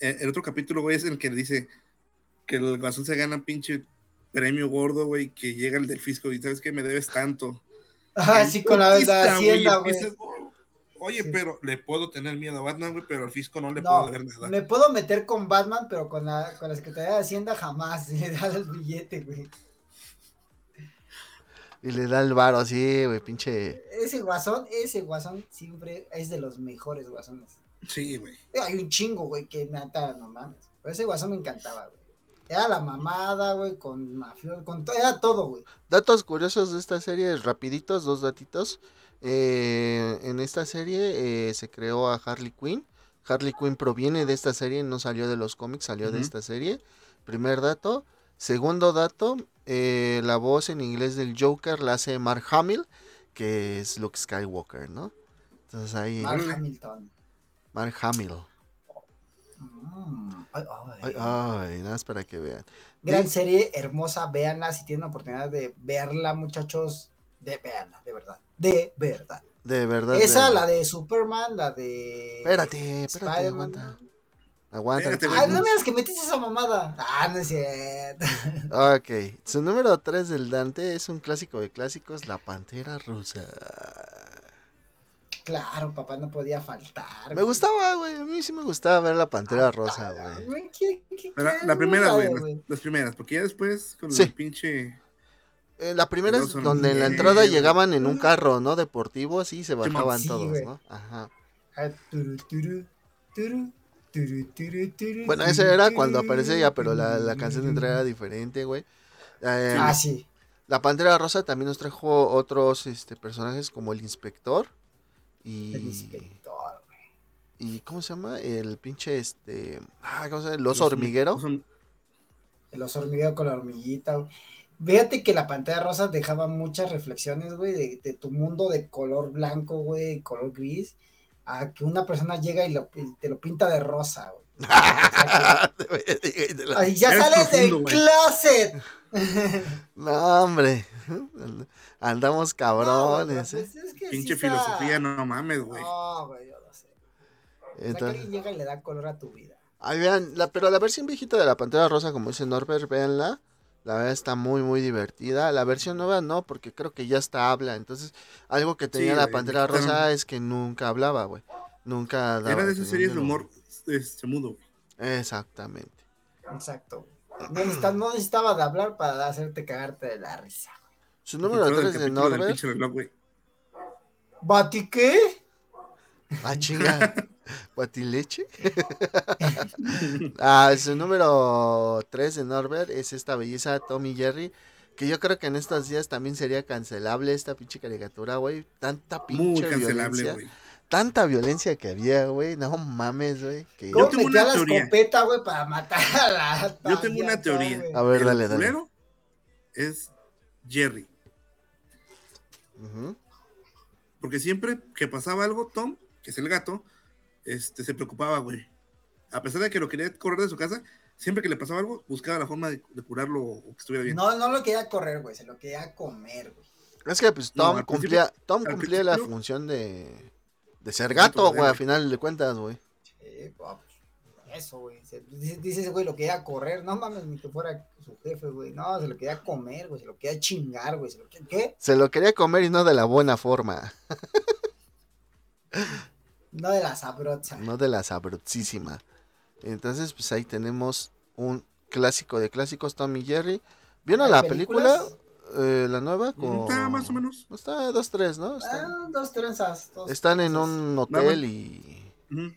Speaker 3: Eh, El otro capítulo, güey, es el que dice que el Guasón se gana pinche premio gordo, güey, que llega el del fisco y sabes que me debes tanto. En
Speaker 2: sí, con la, la hacienda, güey.
Speaker 3: empiezas, "Oh, Oye,
Speaker 2: Sí.
Speaker 3: pero le puedo tener miedo a Batman, güey, pero al fisco no le
Speaker 2: No,
Speaker 3: puedo deber nada.
Speaker 2: me puedo meter con Batman, pero con la, con la Secretaría de Hacienda jamás. Le da el billete, güey.
Speaker 1: Y le da el varo así, güey, pinche.
Speaker 2: Ese guasón, ese guasón siempre es de los mejores guasones.
Speaker 3: Sí, güey.
Speaker 2: Hay un chingo, güey, que me ata, no mames. Pero ese guasón me encantaba, güey. Era la mamada, güey, con mafioso, con todo, era todo, güey.
Speaker 1: Datos curiosos de esta serie, rapiditos, dos datitos. Eh, en esta serie eh, se creó a Harley Quinn. Harley Quinn proviene de esta serie, no salió de los cómics, salió de esta serie. Primer dato. Segundo dato, eh, la voz en inglés del Joker la hace Mark Hamill, que es Luke Skywalker, ¿no? Entonces ahí,
Speaker 2: Mark. Hamilton.
Speaker 1: Mark Hamill.
Speaker 2: Mm, ay, ay.
Speaker 1: Ay, ay, nada más para que vean.
Speaker 2: Gran
Speaker 1: Sí.
Speaker 2: serie, hermosa, véanla si tienen oportunidad de verla, muchachos. De véanla, de verdad. De verdad.
Speaker 1: De verdad.
Speaker 2: Esa,
Speaker 1: de-
Speaker 2: la de Superman, la de.
Speaker 1: Espérate, espérate, aguanta. Aguanta.
Speaker 2: Ay, no me que metiste esa mamada. Ah, no es cierto.
Speaker 1: Ok, su número 3 del Dante es un clásico de clásicos, La Pantera Rusa.
Speaker 2: Claro, papá, no podía faltar.
Speaker 1: Me
Speaker 2: güey.
Speaker 1: gustaba, güey, a mí sí me gustaba ver La Pantera Rosa, güey.
Speaker 2: Güey, ¿qué- qué-
Speaker 3: Pero
Speaker 2: qué
Speaker 3: la primera, güey, las, las primeras, porque ya después con
Speaker 1: Sí.
Speaker 3: el pinche...
Speaker 1: Eh, la primera es donde en la entrada llegaban en un carro, ¿no? Deportivo, así se bajaban
Speaker 2: Sí,
Speaker 1: todos,
Speaker 2: güey.
Speaker 1: ¿no? Ajá.
Speaker 2: Ah,
Speaker 1: Bueno, ese era cuando aparece ya, pero la, la canción de entrada era diferente, güey. Eh,
Speaker 2: Ah, sí.
Speaker 1: La Pantera Rosa también nos trajo otros este, personajes como el Inspector y,
Speaker 2: El inspector, güey.
Speaker 1: y ¿cómo se llama? El pinche este, ah, ¿cómo se llama? El oso
Speaker 3: Los-
Speaker 1: hormiguero.
Speaker 3: son-
Speaker 2: El oso hormiguero con la hormiguita, güey. Fíjate que la pantalla rosa dejaba muchas reflexiones, güey, de, de tu mundo de color blanco, güey, color gris, a que una persona llega y, lo- y te lo pinta de rosa, güey. Ay, ya
Speaker 3: Eres
Speaker 2: sales del closet.
Speaker 1: no, hombre. Andamos cabrones,
Speaker 2: No, es que
Speaker 3: Pinche
Speaker 2: sí está-
Speaker 3: filosofía, no mames, güey.
Speaker 2: No, güey, yo lo sé. O sea, que
Speaker 1: Entonces,
Speaker 2: alguien llega y le da color a tu vida.
Speaker 1: ahí vean, la, pero la versión viejita de la Pantera Rosa, como dice Norbert, véanla. La verdad está muy, muy divertida. La versión nueva no, porque creo que ya está habla. Entonces, algo que tenía
Speaker 3: Sí,
Speaker 1: la Pantera Rosa es que nunca hablaba, güey. Nunca daba.
Speaker 3: Era de esas series de
Speaker 1: un
Speaker 3: humor este, mudo. güey.
Speaker 1: Exactamente.
Speaker 2: Exacto. No, necesita- no necesitaba de hablar para hacerte cagarte de la risa.
Speaker 1: Su número
Speaker 3: todo el
Speaker 1: 3 de Norbert.
Speaker 2: ¿Bati qué?
Speaker 1: Ah, chinga. ¿Guatileche? ah, su número 3 de Norbert es esta belleza Tommy Jerry. Que yo creo que en estos días también sería cancelable esta pinche caricatura, güey. Tanta
Speaker 3: Muy
Speaker 1: pinche
Speaker 3: cancelable,
Speaker 1: violencia.
Speaker 3: güey.
Speaker 1: Tanta violencia que había, güey. No mames, güey. que-
Speaker 2: ¿Cómo
Speaker 3: tengo una
Speaker 2: la
Speaker 3: teoría.
Speaker 2: escopeta, güey, para matar a la
Speaker 3: Yo tengo una teoría.
Speaker 1: A ver,
Speaker 3: El
Speaker 1: dale, dale.
Speaker 3: culero es Jerry. Porque siempre que pasaba algo, Tom, que es el gato, este, se preocupaba, güey. A pesar de que lo quería correr de su casa, siempre que le pasaba algo, buscaba la forma de, de curarlo o que estuviera bien.
Speaker 2: No, no lo quería correr, güey, se lo quería comer, güey.
Speaker 1: Es que pues
Speaker 3: No,
Speaker 1: Tom cumplía, Tom cumplía la función de, de ser
Speaker 3: Gato,
Speaker 1: güey,
Speaker 3: güey.
Speaker 1: a final de cuentas, güey.
Speaker 2: Sí, pues, eso, güey. Dice, ese güey, lo quería correr. No mames, ni que fuera su jefe, güey. No, se lo quería comer, güey. Se lo quería chingar, güey. Se lo quería... ¿Qué?
Speaker 1: Se lo quería comer y no de la buena forma,
Speaker 2: No de la sabrosa.
Speaker 1: no de la sabrosísima. Entonces, pues ahí tenemos un clásico de clásicos, Tom y Jerry. ¿Vieron
Speaker 2: ¿Hay
Speaker 1: la película? Eh, la nueva con...
Speaker 3: Está más o menos.
Speaker 1: Está dos, tres, ¿no? Están,
Speaker 2: Ah, dos trenzas. dos
Speaker 1: están en un hotel y...
Speaker 3: Ujú.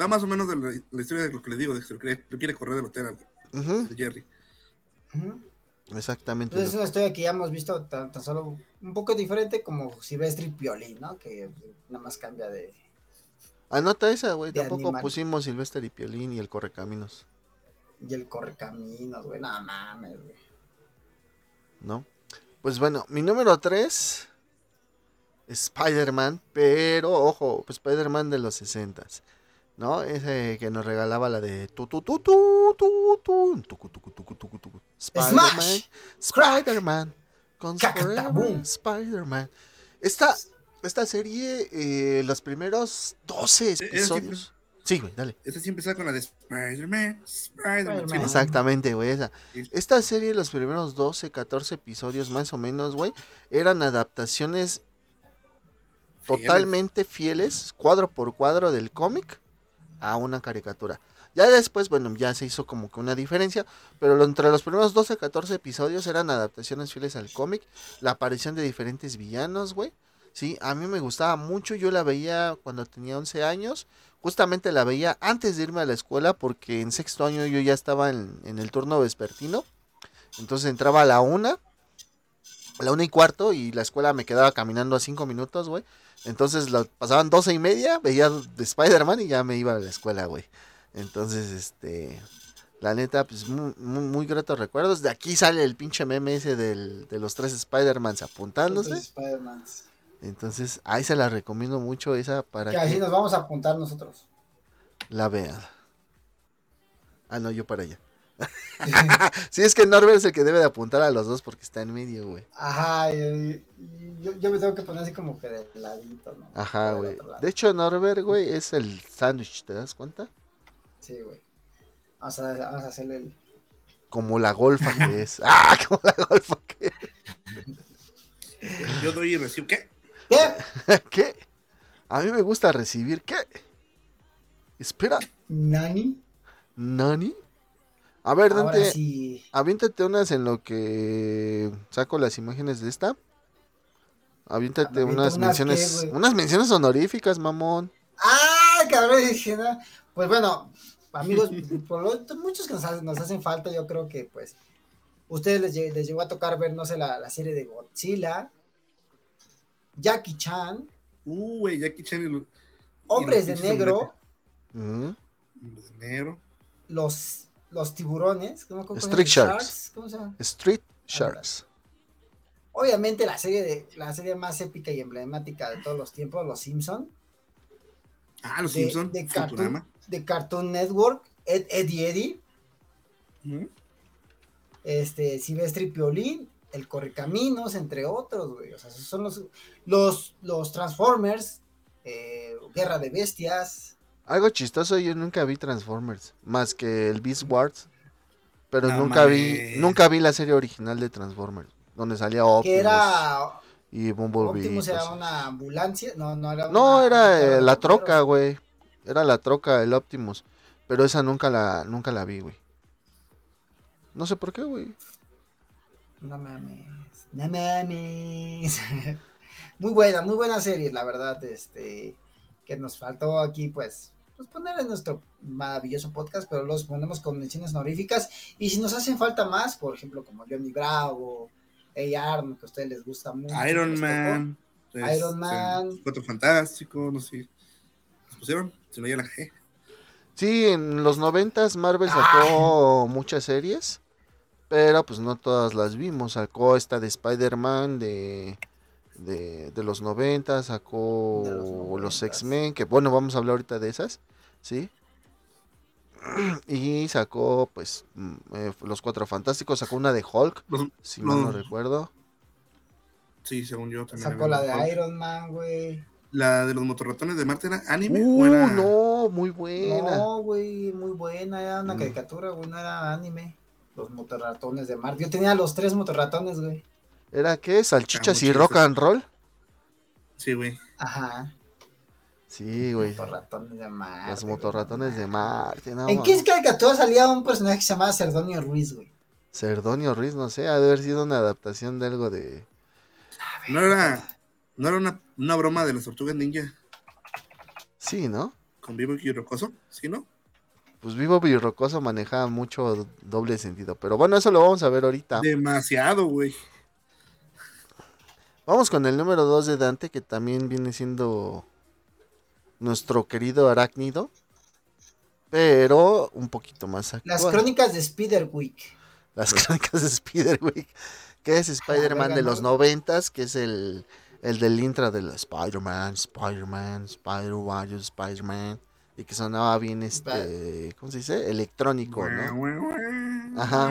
Speaker 3: Va más o menos de la, la historia de lo que le digo, de que quiere, quiere correr del hotel al- de Jerry.
Speaker 1: Exactamente.
Speaker 2: Entonces es una historia que ya hemos visto tan, tan solo un poco diferente como Silvestre y Piolín, ¿no? Que nada más cambia de...
Speaker 1: Anota esa, güey. Tampoco
Speaker 2: animal.
Speaker 1: pusimos Silvestre y Piolín y el Correcaminos,
Speaker 2: Y el correcaminos, güey. No mames, güey.
Speaker 1: ¿No? Pues bueno, mi número 3 Spider-Man, pero ojo, pues Spider-Man de los 60 ¿no? Ese que nos regalaba la de tu tu tu tu tu tu tucu, tucu, tucu, tucu. Spider-Man,
Speaker 2: Smash.
Speaker 1: Spider-Man, con. Spider-Man. Esta, esta serie, eh, los primeros 12
Speaker 3: ¿Era
Speaker 1: episodios. Sí, güey, dale.
Speaker 3: Esta sí empezaba con la de Spider-Man.
Speaker 1: Exactamente, güey, esa. Esta serie, los primeros 12, 14 episodios más o menos, güey, eran adaptaciones totalmente fieles, cuadro por cuadro del cómic a una caricatura. Ya después, bueno, ya se hizo como que una diferencia, pero entre los primeros 12, 14 episodios eran adaptaciones fieles al cómic, la aparición de diferentes villanos, güey. Sí, a mí me gustaba mucho, yo la veía cuando tenía 11 años, justamente la veía antes de irme a la escuela porque en sexto año yo ya estaba en, en el turno vespertino, entonces entraba a la una, a la una y cuarto y la escuela me quedaba caminando a cinco minutos, güey. Entonces pasaban doce y media, veía de Spider-Man y ya me iba a la escuela, güey. Entonces, este, la neta, pues muy, muy, muy gratos recuerdos. De aquí sale el pinche meme ese del- de los tres Spider-Mans apuntándose.
Speaker 2: Entonces, Spider-Mans.
Speaker 1: Entonces, ahí se la recomiendo mucho esa para
Speaker 2: Que así
Speaker 1: que
Speaker 2: nos vamos a apuntar nosotros.
Speaker 1: la vean. Ah, no, yo para allá. sí, es que Norbert es el que debe de apuntar a los dos porque está en medio, güey.
Speaker 2: Ajá, yo, yo me tengo que poner así como que de ladito, ¿no?
Speaker 1: Ajá, güey. De hecho, Norbert, güey, es el sándwich, ¿te das cuenta?
Speaker 2: Sí, güey. Vamos a, vamos a hacerle el...
Speaker 1: Como la golfa que es. ¡Ah! Como la golfa que
Speaker 3: Yo doy y recibo. ¿Qué?
Speaker 2: ¿Qué?
Speaker 1: ¿Qué? A mí me gusta recibir. ¿Qué? Espera,
Speaker 2: ¿Nani?
Speaker 1: ¿Nani? A ver, Dante,
Speaker 2: sí.
Speaker 1: aviéntate unas en lo que saco las imágenes de esta. Aviéntate
Speaker 2: ¿Me aviento
Speaker 1: unas
Speaker 2: unas
Speaker 1: menciones,
Speaker 2: qué,
Speaker 1: unas menciones honoríficas, mamón.
Speaker 2: ¡Ah, cabrón! Pues bueno, amigos, por lo- muchos que nos, hacen- nos hacen falta, yo creo que pues ustedes les, les llegó a tocar ver, no sé, la, la serie de Godzilla, Jackie Chan,
Speaker 3: Uh, güey, Jackie Chan. y lo-
Speaker 2: Hombres de negro.
Speaker 3: Hombres de negro.
Speaker 2: los, los tiburones, ¿cómo, cómo se
Speaker 1: Street? Sharks.
Speaker 2: ¿Cómo se llama?
Speaker 1: Street Sharks.
Speaker 2: Obviamente la serie de la serie más épica y emblemática de todos los tiempos, Los Simpson,
Speaker 3: Ah, los
Speaker 2: de,
Speaker 3: Simpsons.
Speaker 2: de. Cartoon, de Cartoon Network, Ed, Eddie Eddie, este, Silvestre y Piolín, El Correcaminos, entre otros, güey. O sea, esos son los, los, los Transformers, eh, Guerra de Bestias.
Speaker 1: Algo chistoso, yo nunca vi Transformers, más que el Beast Wars. Pero
Speaker 3: No
Speaker 1: nunca vi, nunca vi la serie original de Transformers, donde salía Optimus
Speaker 2: que era
Speaker 1: y Bumblebee.
Speaker 2: Optimus era
Speaker 1: cosas.
Speaker 2: una ambulancia, no, no era
Speaker 1: No,
Speaker 2: una-
Speaker 1: era eh, la troca, güey. Era la troca, el Optimus. Pero esa nunca la, nunca la vi, güey. No sé por qué, güey.
Speaker 2: No mames, no mames. muy buena, muy buena serie, la verdad, este, que nos faltó aquí, pues, pues poner en nuestro maravilloso podcast, pero los ponemos con menciones honoríficas, y si nos hacen falta más, por ejemplo, como Johnny Bravo, A.R., que a ustedes les gusta mucho.
Speaker 3: Iron
Speaker 2: les tocó.
Speaker 3: Man.
Speaker 2: Iron
Speaker 3: este,
Speaker 2: Man.
Speaker 3: Cuatro Fantásticos, no sé. ¿Los pusieron? Si no, ya la G.
Speaker 1: Sí, en los noventas Marvel sacó muchas series. Pero pues no todas las vimos. Sacó esta de Spider-Man de, de, de los 90, sacó
Speaker 2: De los
Speaker 1: los. X-Men, que bueno, vamos a hablar ahorita de esas, ¿sí? Y sacó pues mm, eh, los Cuatro Fantásticos, sacó una de Hulk,
Speaker 3: Los-
Speaker 1: si mal no
Speaker 3: los-
Speaker 1: recuerdo.
Speaker 3: Sí, según yo también.
Speaker 2: Sacó la de
Speaker 3: Hulk.
Speaker 2: Iron Man, güey.
Speaker 3: La de los motorratones de Marte era anime o
Speaker 1: Uh,
Speaker 3: era...
Speaker 1: no, muy buena.
Speaker 2: No, güey, muy buena, era una
Speaker 1: Mm.
Speaker 2: caricatura, güey, no era anime. Los motorratones de Marte. Yo tenía los tres motorratones, güey.
Speaker 1: ¿Era qué? ¿Salchichas y
Speaker 3: muchas
Speaker 1: rock and roll?
Speaker 3: Sí, güey.
Speaker 2: Ajá.
Speaker 1: Sí, güey.
Speaker 2: Motorratones de Marte.
Speaker 1: Los motorratones de Marte, no,
Speaker 2: ¿En qué caricatura salía un personaje que se llamaba Cerdonio Ruiz, güey?
Speaker 1: Cerdonio Ruiz, no sé, ha de haber sido una adaptación de algo de.
Speaker 3: No era, no era una, una broma de las tortugas ninja
Speaker 1: Sí, ¿no?
Speaker 3: con Vivo y Rocoso, ¿sí, no?
Speaker 1: Pues Vivo y Rocoso manejaba mucho doble sentido. Pero bueno, eso lo vamos a ver ahorita.
Speaker 3: Demasiado, güey.
Speaker 1: Vamos con el número 2 de Dante, que también viene siendo nuestro querido arácnido. Pero un poquito más
Speaker 2: Las
Speaker 1: actual.
Speaker 2: crónicas de Spiderwick.
Speaker 1: Las crónicas de Spider-Week. Que es Spider-Man de los noventas, que es el, el del intro de la Spider-Man, Spider-Man, Spider-Man, Spider-Man. Y que sonaba bien este, ¿cómo se dice? Electrónico, ¿no? Ajá,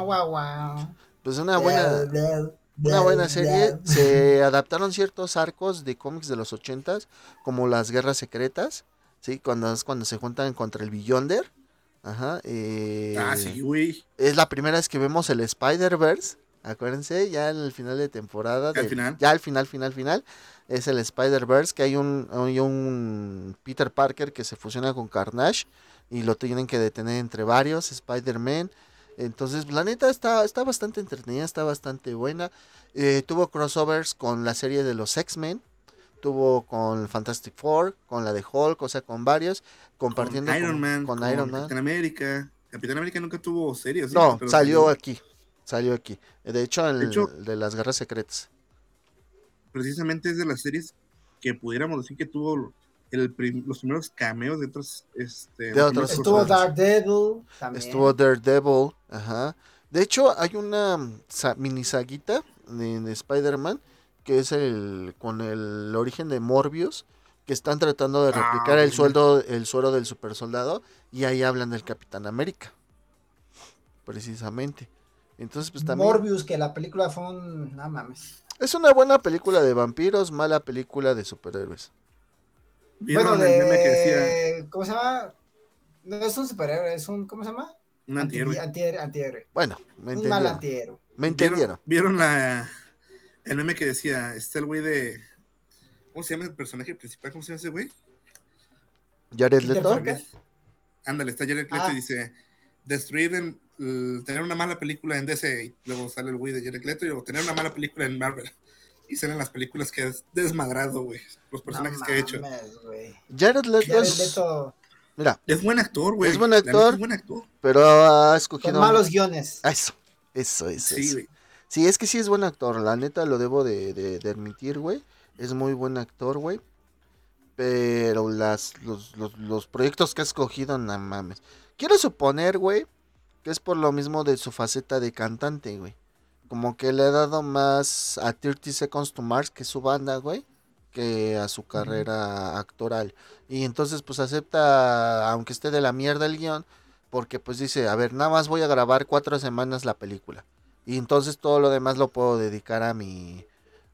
Speaker 2: Guau,
Speaker 1: guau. Pues una buena, una buena serie. Se adaptaron ciertos arcos de cómics de los ochentas, como las guerras secretas, ¿sí? Cuando cuando se juntan contra el Beyonder. Ajá. eh,
Speaker 3: Ah, sí, güey.
Speaker 1: Es la primera vez que vemos el Spider-Verse. Acuérdense, ya en el final de temporada.
Speaker 3: Al
Speaker 1: del-
Speaker 3: final.
Speaker 1: Ya al final, final, final. Es el Spider-Verse, que hay un, hay un Peter Parker que se fusiona con Carnage. Y lo tienen que detener entre varios, Spider-Man. Entonces, la neta está, está bastante entretenida, está bastante buena. Eh, tuvo crossovers con la serie de los X-Men. Tuvo con Fantastic Four, con la de Hulk, o sea, con varios. Compartiendo
Speaker 3: con Iron
Speaker 1: con,
Speaker 3: Man,
Speaker 1: con
Speaker 3: con,
Speaker 1: Iron Man.
Speaker 3: Capitán América. Capitán América nunca tuvo series.
Speaker 1: No, salió aquí. Salió aquí. De hecho, el
Speaker 3: De hecho-
Speaker 1: de las guerras secretas.
Speaker 3: Precisamente es de las series que pudiéramos decir que tuvo el prim- los primeros cameos de otros. Este,
Speaker 1: De otros
Speaker 2: Estuvo. Daredevil también.
Speaker 1: Estuvo Daredevil. Ajá. De hecho, hay una mm, sa- mini saguita de, de Spider-Man que es el con el origen de Morbius. Que están tratando de
Speaker 3: Ah,
Speaker 1: replicar el sueldo, el suero del super soldado. Y ahí hablan del Capitán América. Precisamente. Entonces, pues también.
Speaker 2: Morbius, que la película fue un. No mames.
Speaker 1: Es una buena película de vampiros, mala película de superhéroes.
Speaker 3: ¿Vieron
Speaker 2: Bueno,
Speaker 3: que decía
Speaker 2: de. ¿Cómo se llama? No es un superhéroe, es un. ¿Cómo se llama?
Speaker 3: un antihéroe?
Speaker 2: Anti- antihéroe. antihéroe.
Speaker 1: Bueno, me
Speaker 2: Un mal
Speaker 1: entendieron.
Speaker 2: antihéroe.
Speaker 1: Me entendieron.
Speaker 3: ¿Vieron, vieron la, el meme que decía, está el güey de... ¿Cómo se llama el personaje principal? ¿Cómo se llama ese güey?
Speaker 1: Jared Leto.
Speaker 3: Ándale, está Jared Leto
Speaker 2: Ah.
Speaker 3: y dice, destruir, en, tener una mala película en DC, y luego sale el güey de Jared Leto y luego tener una mala película en Marvel. Y salen las películas que es desmadrado, güey. Los personajes
Speaker 2: No
Speaker 3: que ha hecho.
Speaker 1: Jared Leto
Speaker 2: Jared
Speaker 1: es-
Speaker 2: Leto
Speaker 1: Mira,
Speaker 3: Es buen actor, güey.
Speaker 1: Es buen actor.
Speaker 3: Es buen actor.
Speaker 1: pero ha
Speaker 2: con
Speaker 1: escogido.
Speaker 2: malos guiones.
Speaker 1: Eso, eso, eso.
Speaker 3: Sí,
Speaker 1: eso.
Speaker 3: güey.
Speaker 1: Sí, es que sí es buen actor. La neta lo debo de, de- de admitir, güey. Es muy buen actor, güey. Pero las, los, los, los proyectos que ha escogido, no mames. Quiero suponer, güey, que es por lo mismo de su faceta de cantante, güey. Como que le ha dado más a 30 Seconds to Mars que su banda, güey, que a su carrera actoral. Y entonces, pues acepta, aunque esté de la mierda el guion, porque pues dice, a ver, nada más voy a grabar cuatro semanas la película. Y entonces todo lo demás lo puedo dedicar a mi,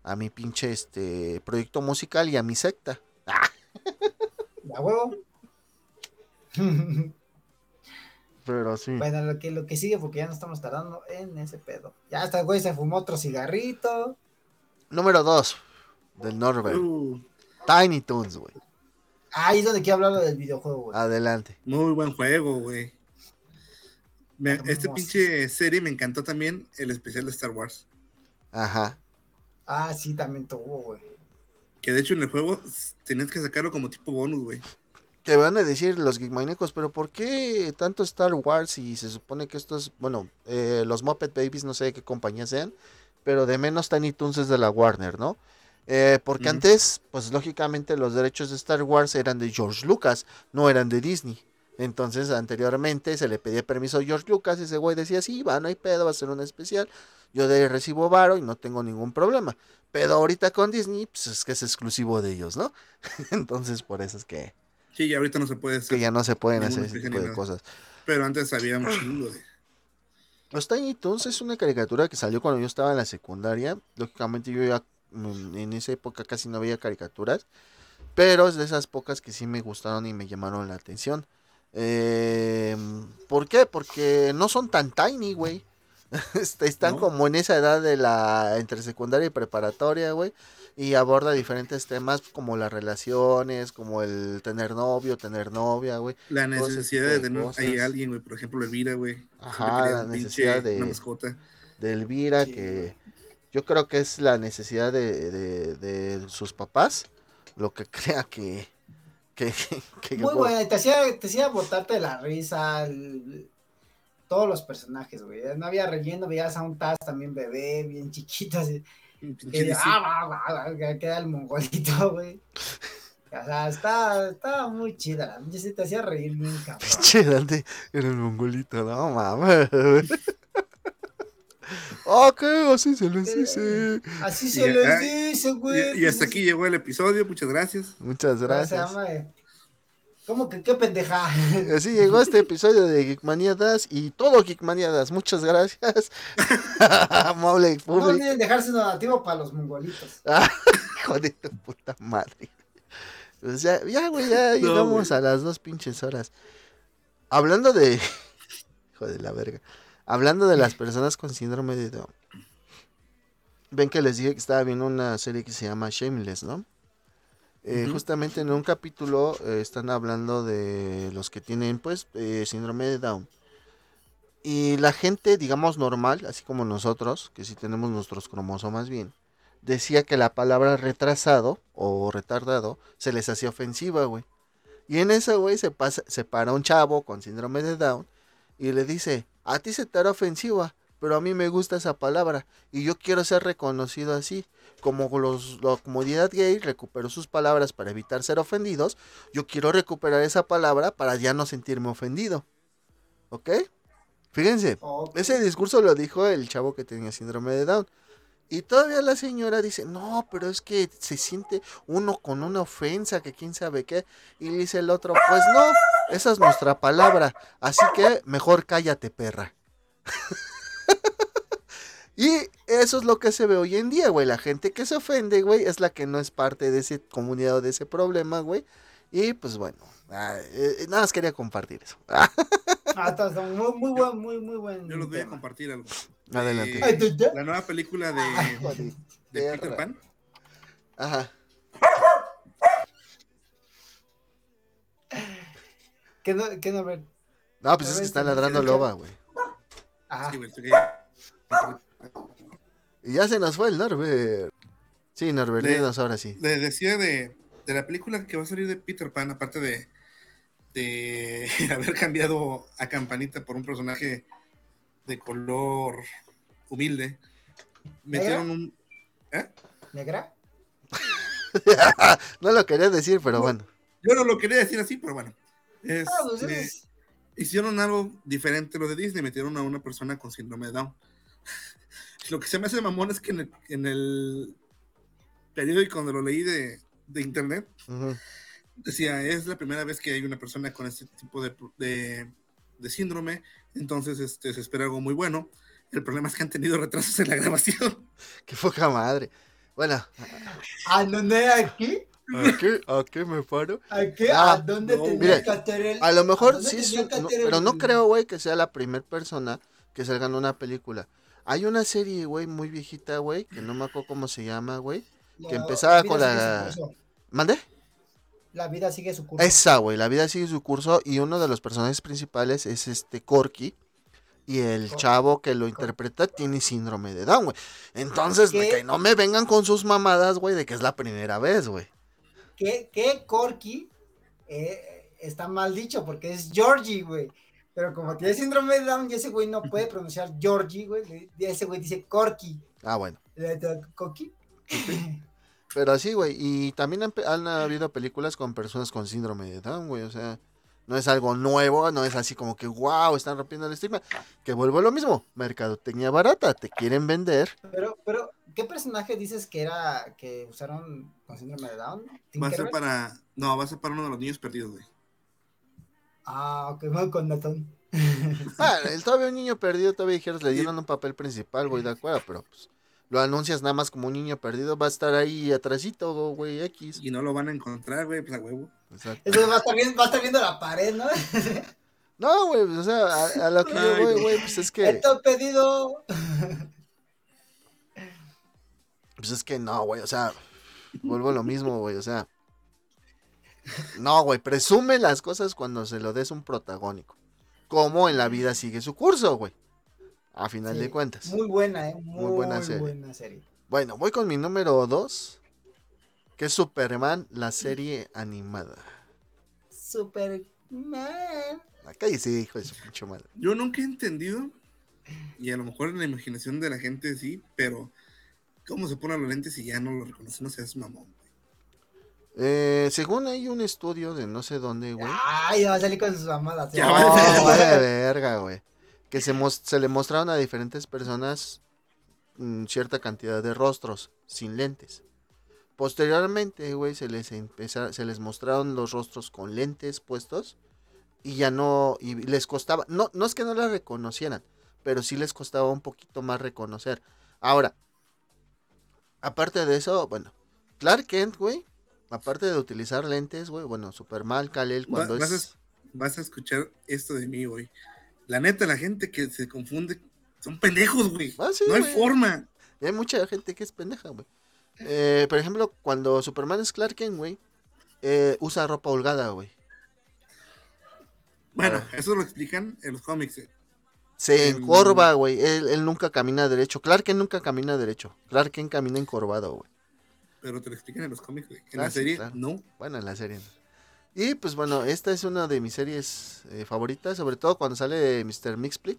Speaker 1: a mi pinche este proyecto musical y a mi secta.
Speaker 2: ¿A huevo?
Speaker 1: Pero sí.
Speaker 2: Bueno, lo que, lo que sigue, porque ya no estamos tardando en ese pedo. Ya hasta el güey se fumó otro cigarrito.
Speaker 1: Número 2 del Norbert.
Speaker 3: Uh,
Speaker 1: Tiny Toons, güey.
Speaker 2: Ahí es donde quiero hablar del videojuego, güey.
Speaker 1: Adelante.
Speaker 3: muy buen juego, güey. Este pinche serie me encantó también el especial de Star Wars.
Speaker 1: Ajá.
Speaker 2: Ah, sí, también tuvo, güey.
Speaker 3: Que de hecho en el juego tenías que sacarlo como tipo bonus, güey.
Speaker 1: Te van a decir los geekmaníacos, pero ¿por qué tanto Star Wars si se supone que estos, bueno, eh, los Muppet Babies, no sé de qué compañía sean, pero de menos Tiny Toons es de la Warner, ¿no? Eh, porque antes, pues lógicamente los derechos de Star Wars eran de George Lucas, no eran de Disney. Entonces, anteriormente se le pedía permiso a George Lucas y ese güey decía, sí, va, no hay pedo, va a ser un especial. Yo de ahí recibo varo y no tengo ningún problema. Pero ahorita con Disney, pues es que es exclusivo de ellos, ¿no? Entonces, por eso es que,
Speaker 3: Sí, y ahorita no se puede hacer.
Speaker 1: que ya no se pueden hacer ese tipo de cosas.
Speaker 3: Pero antes había un chingo de.
Speaker 1: Los Tiny Toons es una caricatura que salió cuando yo estaba en la secundaria. Lógicamente yo ya mm, en esa época casi no veía caricaturas. Pero es de esas pocas que sí me gustaron y me llamaron la atención. Eh, ¿Por qué? Porque no son tan tiny, güey. Este, Están
Speaker 3: No.
Speaker 1: como en esa edad de la entre secundaria y preparatoria, güey. Y aborda diferentes temas como las relaciones, como el tener novio, tener novia, güey.
Speaker 3: La necesidad de tener
Speaker 1: cosas.
Speaker 3: ahí alguien, güey. Por ejemplo, Elvira, güey.
Speaker 1: Ajá, la
Speaker 3: pinche-
Speaker 1: necesidad de-
Speaker 3: Una mascota.
Speaker 1: de Elvira,
Speaker 2: Sí.
Speaker 1: que yo creo que es la necesidad de, de- de sus papás, lo que crea que... que, que-
Speaker 2: Muy
Speaker 1: que-
Speaker 2: buena, te hacía, te hacía botarte de la risa. el- todos los personajes, güey. No había relleno, veías a un Taz también bebé, bien chiquito, así.
Speaker 3: Pinche
Speaker 2: Que, ah, va, va, va, que queda el mongolito, güey. O sea, estaba, estaba muy chida. La pinche sí te hacía reír bien, cabrón.
Speaker 1: Pinche Dante era el mongolito, no mames. ok, así se les dice.
Speaker 2: Así
Speaker 3: Y-
Speaker 2: se les
Speaker 3: ah,
Speaker 2: dice, güey.
Speaker 3: Y, y hasta aquí llegó el episodio. Muchas gracias.
Speaker 1: Muchas
Speaker 2: ¿Cómo se
Speaker 1: gracias.
Speaker 2: ¿Cómo que qué pendeja?
Speaker 1: Así llegó este episodio de Geekmaniadas y todo Geekmaniadas. Muchas gracias. Amable
Speaker 2: No olviden dejarse donativo para los mongolitos.
Speaker 1: Ah, hijo de tu puta madre. Pues ya, ya, güey, ya
Speaker 3: No,
Speaker 1: llegamos a las dos pinches horas. Hablando de. Hijo de la verga. Hablando de las personas con síndrome de Down. Ven que les dije que estaba viendo una serie que se llama Shameless, ¿no? Eh. Justamente en un capítulo eh, están hablando de los que tienen, pues, eh, síndrome de Down. Y la gente, digamos, normal, así como nosotros, que sí tenemos nuestros cromosomas bien, decía que la palabra retrasado o retardado se les hacía ofensiva, güey. Y en eso, güey, se, pasa, se para un chavo con síndrome de Down y le dice, a ti se te hará ofensiva, pero a mí me gusta esa palabra y yo quiero ser reconocido así. Como los, la comunidad gay recuperó sus palabras para evitar ser ofendidos, yo quiero recuperar esa palabra para ya no sentirme ofendido. ¿Ok? Fíjense, ese discurso lo dijo el chavo que tenía síndrome de Down. Y todavía la señora dice, no, pero es que se siente uno con una ofensa, que quién sabe qué. Y le dice el otro, pues no, esa es nuestra palabra. Así que mejor cállate, perra. y eso es lo que se ve hoy en día, güey. La gente que se ofende, güey, es la que no es parte de esa comunidad o de ese problema, güey. Y pues bueno, ah, eh, nada más quería compartir eso.
Speaker 2: ah, está- está muy, muy buen, muy, muy buen.
Speaker 3: Yo les voy a compartir algo.
Speaker 1: Adelante.
Speaker 3: Eh, la nueva película de,
Speaker 1: Hijo de.
Speaker 3: Peter Pan.
Speaker 1: Ajá.
Speaker 2: ¿Qué no, qué no ver?
Speaker 1: No, pues es que está ladrando loba, güey.
Speaker 2: Ajá.
Speaker 3: Sí, güey, estoy.
Speaker 1: Y ya se nos fue el Norbert. Sí, Norbert, dinos ahora sí.
Speaker 3: Le decía de, de la película que va a salir de Peter Pan, aparte de, de haber cambiado a Campanita por un personaje de color humilde, metieron un... ¿Eh?
Speaker 2: ¿Negra?
Speaker 1: no lo quería decir, pero bueno.
Speaker 3: Yo no lo quería decir así, pero bueno.
Speaker 2: Ah, pues
Speaker 3: Este,
Speaker 2: es-
Speaker 3: hicieron algo diferente lo de Disney, metieron a una persona con síndrome de Down. Lo que se me hace mamón es que en el, en el periódico donde lo leí de, de internet, decía, es la primera vez que hay una persona con este tipo de, de- de síndrome, entonces este, se espera algo muy bueno. El problema es que han tenido retrasos en la grabación.
Speaker 1: Qué poca madre. Bueno,
Speaker 2: ¿A dónde aquí?
Speaker 1: ¿a qué, a qué me paro?
Speaker 2: ¿A qué?
Speaker 1: Ah,
Speaker 2: ¿A dónde
Speaker 3: no,
Speaker 2: tendría
Speaker 1: mire,
Speaker 2: que hacer el-
Speaker 1: A lo mejor
Speaker 2: dónde
Speaker 1: sí, no- pero no creo, güey, que sea la primera persona que salga en una película. Hay una serie, güey, muy viejita, güey, que no me acuerdo cómo se llama, güey. Que empezaba con la-. ¿Mande?
Speaker 2: La vida sigue su curso.
Speaker 1: Esa, güey, la vida sigue su curso y uno de los personajes principales es este Corky. Y el chavo que lo interpreta tiene síndrome de Down, güey. Entonces,
Speaker 2: ¿Qué?
Speaker 1: que no me vengan con sus mamadas, güey, de que es la primera vez, güey.
Speaker 2: que, que Corky eh, está mal dicho porque es Georgie, güey. Pero como tiene síndrome de Down y ese güey no puede pronunciar Georgie, güey, y ese güey dice Corky.
Speaker 1: Ah, bueno.
Speaker 2: ¿Corky?
Speaker 1: Pero así, güey. Y también han, habido películas con personas con síndrome de Down, güey. O sea, no es algo nuevo, no es así como que, wow, están rompiendo el estigma. Que vuelvo a lo mismo. Mercadotecnia barata. Te quieren vender.
Speaker 2: Pero, pero, ¿qué personaje dices que era que usaron con síndrome de Down?
Speaker 3: Va a ser para. No, va a ser para uno de los niños perdidos, güey.
Speaker 2: Ah, ok, bueno, con Natón.
Speaker 1: Ah, el todavía un niño perdido, todavía dijeras, le dieron un papel principal, güey, de acuerdo, pero pues lo anuncias nada más como un niño perdido, va a estar ahí atrásito, güey, X.
Speaker 3: Y no lo van a encontrar, güey, pues a huevo.
Speaker 1: Exacto.
Speaker 2: Eso va a estar viendo, va a estar viendo la pared, ¿no?
Speaker 1: No, güey, pues, o sea, a, a lo que yo voy,
Speaker 3: güey.
Speaker 1: güey, pues es que,
Speaker 2: Esto pedido.
Speaker 1: pues es que no, güey, o sea, vuelvo a lo mismo, güey, o sea, no, güey, presume las cosas cuando se lo des un protagónico, como en la vida sigue su curso, güey, a final
Speaker 2: Sí,
Speaker 1: de cuentas.
Speaker 2: Muy buena, ¿eh? Muy,
Speaker 1: buena
Speaker 2: buena
Speaker 1: serie.
Speaker 2: serie.
Speaker 1: Bueno, voy con mi número dos, que es Superman, la serie animada.
Speaker 2: Superman.
Speaker 1: Acá dice, hijo de su pinche madre.
Speaker 3: Yo nunca he entendido, y a lo mejor en la imaginación de la gente sí, pero cómo se ponen los lentes y ya no lo reconocen, no seas mamón.
Speaker 1: Eh, según hay un estudio de no sé dónde, güey.
Speaker 2: Ay, ya va a salir con sus mamadas.
Speaker 3: Ya
Speaker 1: No,
Speaker 3: va a ser.
Speaker 1: vale verga, güey. Que se, se le mostraron a diferentes personas mm, cierta cantidad de rostros sin lentes. Posteriormente, güey, se les se les mostraron los rostros con lentes puestos y ya no, y les costaba, no, no es que no las reconocieran, pero sí les costaba un poquito más reconocer. Ahora, aparte de eso, bueno, Clark Kent, güey, aparte de utilizar lentes, güey, bueno, Superman, Kal-El,
Speaker 3: Va-
Speaker 1: cuando
Speaker 3: vas, a,
Speaker 1: es...
Speaker 3: vas a escuchar esto de mí, güey. La neta, la gente que se confunde son pendejos, güey.
Speaker 1: Ah, sí,
Speaker 3: no hay forma.
Speaker 1: Y hay mucha gente que es pendeja, güey. Eh, por ejemplo, cuando Superman es Clark Kent, güey, eh, usa ropa holgada, güey.
Speaker 3: Bueno,
Speaker 1: Ah.
Speaker 3: eso lo explican en los cómics. eh.
Speaker 1: Se encorva, güey. Él, él nunca camina derecho. Clark Kent nunca camina derecho. Clark Kent camina encorvado, güey.
Speaker 3: Pero te lo explican en los cómics, güey. En
Speaker 1: Ah,
Speaker 3: la
Speaker 1: sí,
Speaker 3: serie,
Speaker 1: claro.
Speaker 3: no.
Speaker 1: Bueno, en la serie. no. Y pues bueno, esta es una de mis series eh, favoritas, sobre todo cuando sale Mr. Mixsplit.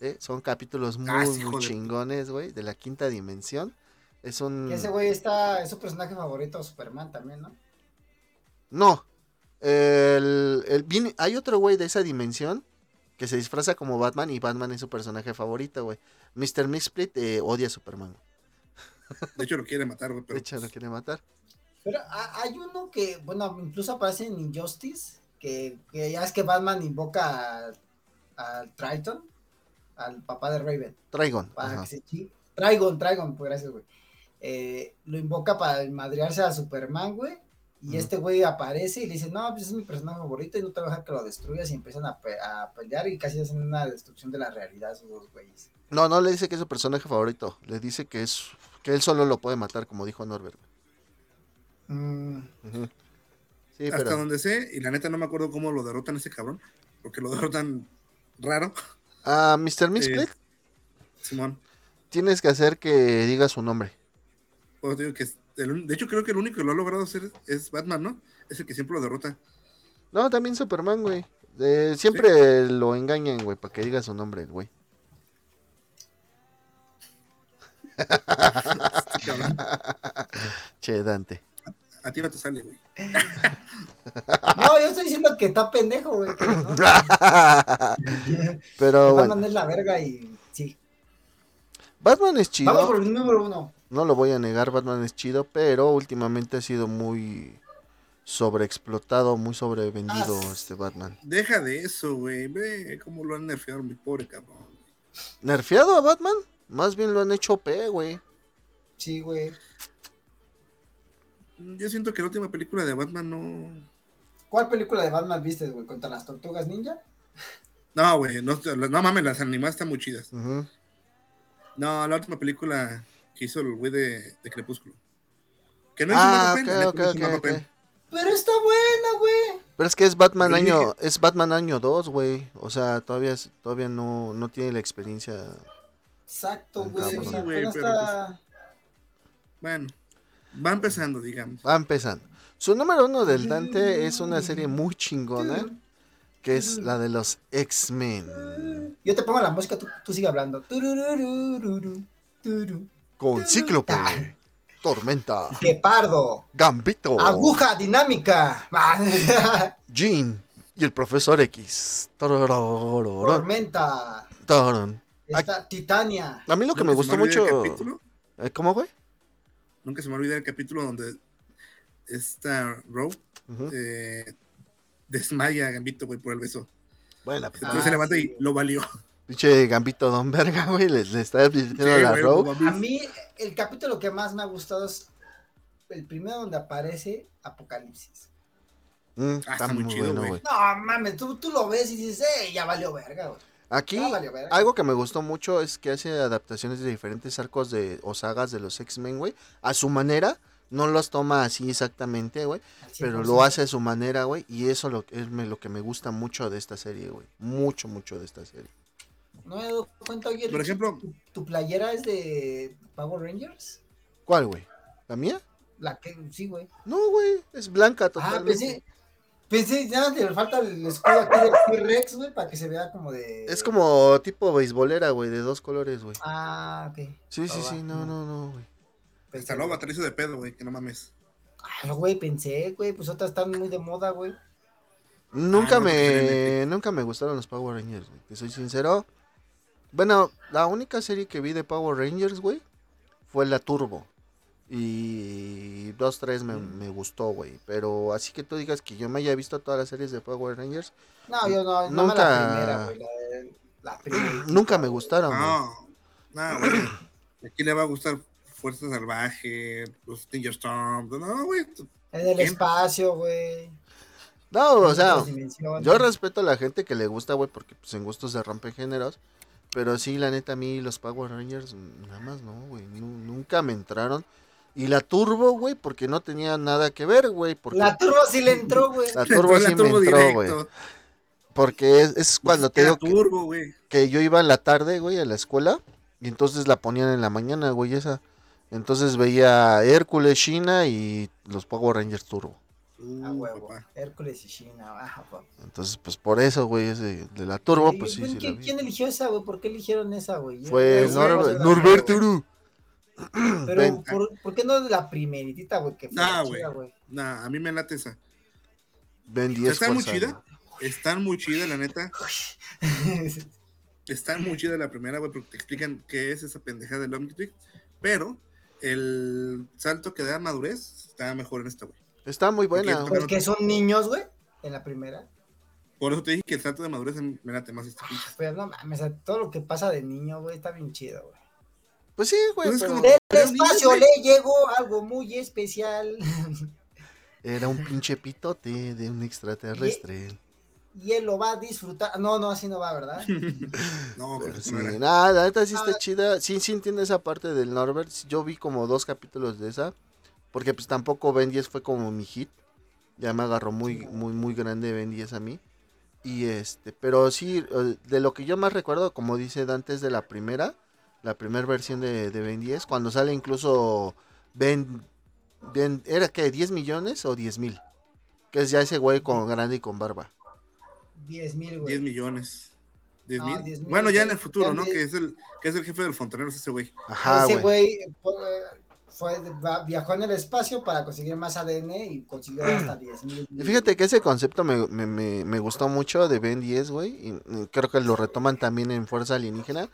Speaker 1: eh, Son capítulos muy,
Speaker 3: Ah, sí,
Speaker 1: muy chingones, güey, de la quinta dimensión. Es un...
Speaker 2: Que ese güey está, es su personaje favorito, Superman también, ¿no?
Speaker 1: No. El, el- viene- hay otro güey de esa dimensión que se disfraza como Batman y Batman es su personaje favorito, güey. Mr. Mixsplit eh, odia a Superman.
Speaker 3: De hecho, lo quiere matar, güey.
Speaker 1: De
Speaker 3: Pero
Speaker 1: hecho, lo quiere matar.
Speaker 2: Pero ha- hay uno que, bueno, incluso aparece en Injustice, que, que ya es que Batman invoca al Triton, al papá de Raven,
Speaker 1: Trigon.
Speaker 2: para que se Trigon, Trigon, pues gracias, güey. Eh, lo invoca para madrearse a Superman, güey. Y este güey aparece y le dice, no, pues es mi personaje favorito y no te voy a dejar que lo destruyas. Y empiezan a, pe- a pelear y casi hacen una destrucción de la realidad esos dos güeyes.
Speaker 1: No, no le dice que es su personaje favorito. Le dice que es que él solo lo puede matar, como dijo Norbert.
Speaker 2: Mm.
Speaker 1: Sí,
Speaker 3: hasta
Speaker 1: pero
Speaker 3: donde sé, y la neta no me acuerdo cómo lo derrotan ese cabrón. Porque lo derrotan raro,
Speaker 1: a Mr. Mixsplit
Speaker 3: Simón.
Speaker 1: tienes que hacer que diga su nombre.
Speaker 3: Pues digo que es el un- de hecho, creo que el único que lo ha logrado hacer es Batman, ¿no? Es el que siempre lo derrota.
Speaker 1: No, también Superman, güey. Eh, siempre lo engañan, güey, para que diga su nombre, güey. Che, Dante.
Speaker 3: A ti no te sale, güey.
Speaker 2: No, yo estoy diciendo que está pendejo, güey. no.
Speaker 1: Pero
Speaker 2: Batman
Speaker 1: bueno,
Speaker 2: es la verga y sí.
Speaker 1: Batman es chido.
Speaker 2: Vamos por el número uno.
Speaker 1: No lo voy a negar, Batman es chido, pero últimamente ha sido muy sobreexplotado, muy sobrevendido
Speaker 2: Ah,
Speaker 1: este Batman.
Speaker 3: Deja de eso, güey. Ve cómo lo han nerfeado, mi pobre cabrón.
Speaker 1: ¿Nerfeado a Batman? Más bien lo han hecho P, güey.
Speaker 2: Sí, güey.
Speaker 3: Yo siento que la última película de Batman no.
Speaker 2: ¿Cuál película de Batman viste, güey? ¿Contra las tortugas ninja?
Speaker 3: No, güey. No, no mames, las animadas están muy chidas. No, la última película que hizo el güey de, de Crepúsculo. Que no
Speaker 1: Ah,
Speaker 3: mal
Speaker 1: ok,
Speaker 3: papel, la neta,
Speaker 1: ok,
Speaker 3: no hizo
Speaker 1: ok,
Speaker 3: mal
Speaker 1: ok.
Speaker 3: papel.
Speaker 2: Pero está buena, güey.
Speaker 1: Pero es que es Batman año,
Speaker 3: dije-
Speaker 1: es Batman año 2, güey. O sea, todavía es- todavía no, no tiene la experiencia.
Speaker 2: Exacto, güey. o sea, está...
Speaker 3: Bueno, va empezando, digamos.
Speaker 1: Va empezando. Su número uno del Dante es una serie muy chingona, que es la de los X-Men.
Speaker 2: Yo te pongo la música, tú, tú sigue hablando.
Speaker 1: Con Cíclope, Tormenta,
Speaker 2: Guepardo,
Speaker 1: Gambito,
Speaker 2: aguja dinámica,
Speaker 1: Jean y el Profesor X.
Speaker 2: Tormenta,
Speaker 1: torón.
Speaker 2: Está Titania.
Speaker 1: A mí lo que me gustó mucho...
Speaker 3: capítulo-
Speaker 1: ¿Eh, ¿Cómo, güey?
Speaker 3: Nunca se me olvida el capítulo donde esta Rogue
Speaker 1: Ujú.
Speaker 3: eh, desmaya a Gambito, güey, por el beso.
Speaker 1: Bueno,
Speaker 3: Entonces
Speaker 2: Ah,
Speaker 3: se levanta
Speaker 2: sí,
Speaker 3: y lo valió.
Speaker 1: pinche Gambito Don Verga, güey, le, le está
Speaker 3: Sí,
Speaker 1: a la
Speaker 3: como
Speaker 2: A mí, el capítulo que más me ha gustado es el primero donde aparece Apocalipsis.
Speaker 1: Mm,
Speaker 3: Ah,
Speaker 1: está
Speaker 3: está
Speaker 1: muy
Speaker 3: muy chido,
Speaker 1: bueno,
Speaker 3: güey.
Speaker 1: güey.
Speaker 2: No, mames, tú, tú lo ves y dices, eh, ya valió verga, güey.
Speaker 1: Aquí,
Speaker 2: verga.
Speaker 1: algo que me gustó mucho es que hace adaptaciones de diferentes arcos de, o sagas de los X-Men, güey. A su manera, no los toma así exactamente, güey. Pero
Speaker 2: 100%.
Speaker 1: lo hace a su manera, güey. Y eso lo, es me- lo que me gusta mucho de esta serie, güey. Mucho, mucho de esta serie.
Speaker 2: No me he dado cuenta, oye,
Speaker 3: Por ejemplo-
Speaker 2: ¿tu, tu playera es de Power Rangers?
Speaker 1: ¿Cuál, güey? ¿La mía?
Speaker 2: La que, sí, güey.
Speaker 1: No, güey. Es blanca
Speaker 2: Ah,
Speaker 1: totalmente.
Speaker 2: Pensé, ya te falta el escudo aquí del T-Rex, güey, para que se vea como de...
Speaker 1: Es como tipo beisbolera, güey, de dos colores, güey.
Speaker 2: Ah, ok.
Speaker 1: Sí, sí,
Speaker 2: Ah,
Speaker 1: sí, no, no, no, güey.
Speaker 3: Hasta luego, te de pedo, güey, que no mames.
Speaker 2: Ah, güey, pensé, güey, pues otras están muy de moda, güey.
Speaker 1: Nunca
Speaker 3: no,
Speaker 1: me, nunca me gustaron los Power Rangers, güey. Te soy sincero. Bueno, la única serie que vi de Power Rangers, güey, fue la Turbo. Y dos, tres me, me gustó, güey. Pero así que tú digas que yo me haya visto todas las series de Power Rangers,
Speaker 2: No, yo no, no
Speaker 1: Nunca-
Speaker 2: la primera, güey, la, de- la primera.
Speaker 1: nunca me gustaron, güey.
Speaker 3: No, no, güey. Aquí le va a gustar Fuerza Salvaje, los Ninja Storm. No, güey.
Speaker 2: En el
Speaker 3: ¿Quién?
Speaker 2: espacio, güey.
Speaker 1: No, o sea, yo respeto a la gente que le gusta, güey, porque pues en gustos se rompen géneros. Pero sí, la neta, a mí los Power Rangers, mm, nada más no, güey. nu- nunca me entraron. Y la Turbo, güey, porque no tenía nada que ver, güey. Porque
Speaker 2: La turbo sí le entró, güey.
Speaker 1: la Turbo
Speaker 3: La
Speaker 1: sí me
Speaker 3: turbo
Speaker 1: entró,
Speaker 3: directo.
Speaker 1: güey. Porque es, es cuando te digo que,
Speaker 3: turbo, güey.
Speaker 1: que yo iba en la tarde, güey, a la escuela. Y entonces la ponían en la mañana, güey, esa. Entonces veía Hércules, China y los Power Rangers Turbo.
Speaker 3: Uh,
Speaker 2: A huevo.
Speaker 3: papá.
Speaker 2: Hércules y China, ah, papá.
Speaker 1: Entonces, pues por eso, güey, ese de la Turbo,
Speaker 2: ¿Y
Speaker 1: pues sí,
Speaker 2: quién-
Speaker 1: sí la
Speaker 2: ¿quién,
Speaker 1: vi.
Speaker 2: quién eligió esa, güey? ¿Por qué eligieron esa, güey?
Speaker 1: Fue Norberto. Uru.
Speaker 2: Pero,
Speaker 1: Ven.
Speaker 2: ¿por, por qué no la primeritita, güey? Que fue
Speaker 3: Nah, güey.
Speaker 2: güey.
Speaker 3: Nah, a mí me late esa.
Speaker 1: Ben 10
Speaker 3: Está muy chida. Están muy chidas, la neta. Están muy chidas la primera, güey, porque te explican qué es esa pendejada del Omnitrix. Pero el salto que da madurez está mejor en esta, güey.
Speaker 1: Está muy buena.
Speaker 3: Porque-
Speaker 2: Porque son niños, güey, en la primera.
Speaker 3: Por eso te dije que el salto de madurez me late más este pinche.
Speaker 2: Pero no mames, o sea, todo lo que pasa de niño, güey, está bien chido, güey.
Speaker 1: Pues sí, güey.
Speaker 3: Pues es
Speaker 1: pero
Speaker 2: Del espacio le llegó algo muy especial.
Speaker 1: Era un pinche pitote de un extraterrestre.
Speaker 2: y él lo va a disfrutar. No, no, así no va, ¿verdad?
Speaker 3: No,
Speaker 1: Pero
Speaker 3: que
Speaker 1: sí, nada, la neta sí está
Speaker 2: Ah.
Speaker 1: chida. Sí, sí entiendo esa parte del Norbert. Yo vi como dos capítulos de esa. Porque pues tampoco Ben 10 fue como mi hit. Ya me agarró muy, muy, muy grande Ben 10 a mí. Y este, pero sí, eh, de lo que yo más recuerdo, como dice Dante, es de la primera. La primera versión de, de Ben 10. Cuando sale incluso Ben, Ben ¿era que 10 millones o 10 mil? Que es ya ese güey con grande y con barba.
Speaker 2: 10 mil,
Speaker 3: 10
Speaker 2: güey.
Speaker 3: millones. 10
Speaker 2: No,
Speaker 3: mil.
Speaker 2: 10 mil,
Speaker 3: bueno, ya en el futuro,
Speaker 2: ya
Speaker 3: ¿no? Que es el, que es el jefe del fontanero, es ese güey.
Speaker 1: Ajá,
Speaker 2: Ese
Speaker 1: güey.
Speaker 2: fue, va- viajó en el espacio para conseguir más ADN y consiguió hasta 10.000.
Speaker 1: Y fíjate que ese concepto me, me, me, me gustó mucho de Ben 10, güey. Y y creo que lo retoman también en Fuerza Alienígena.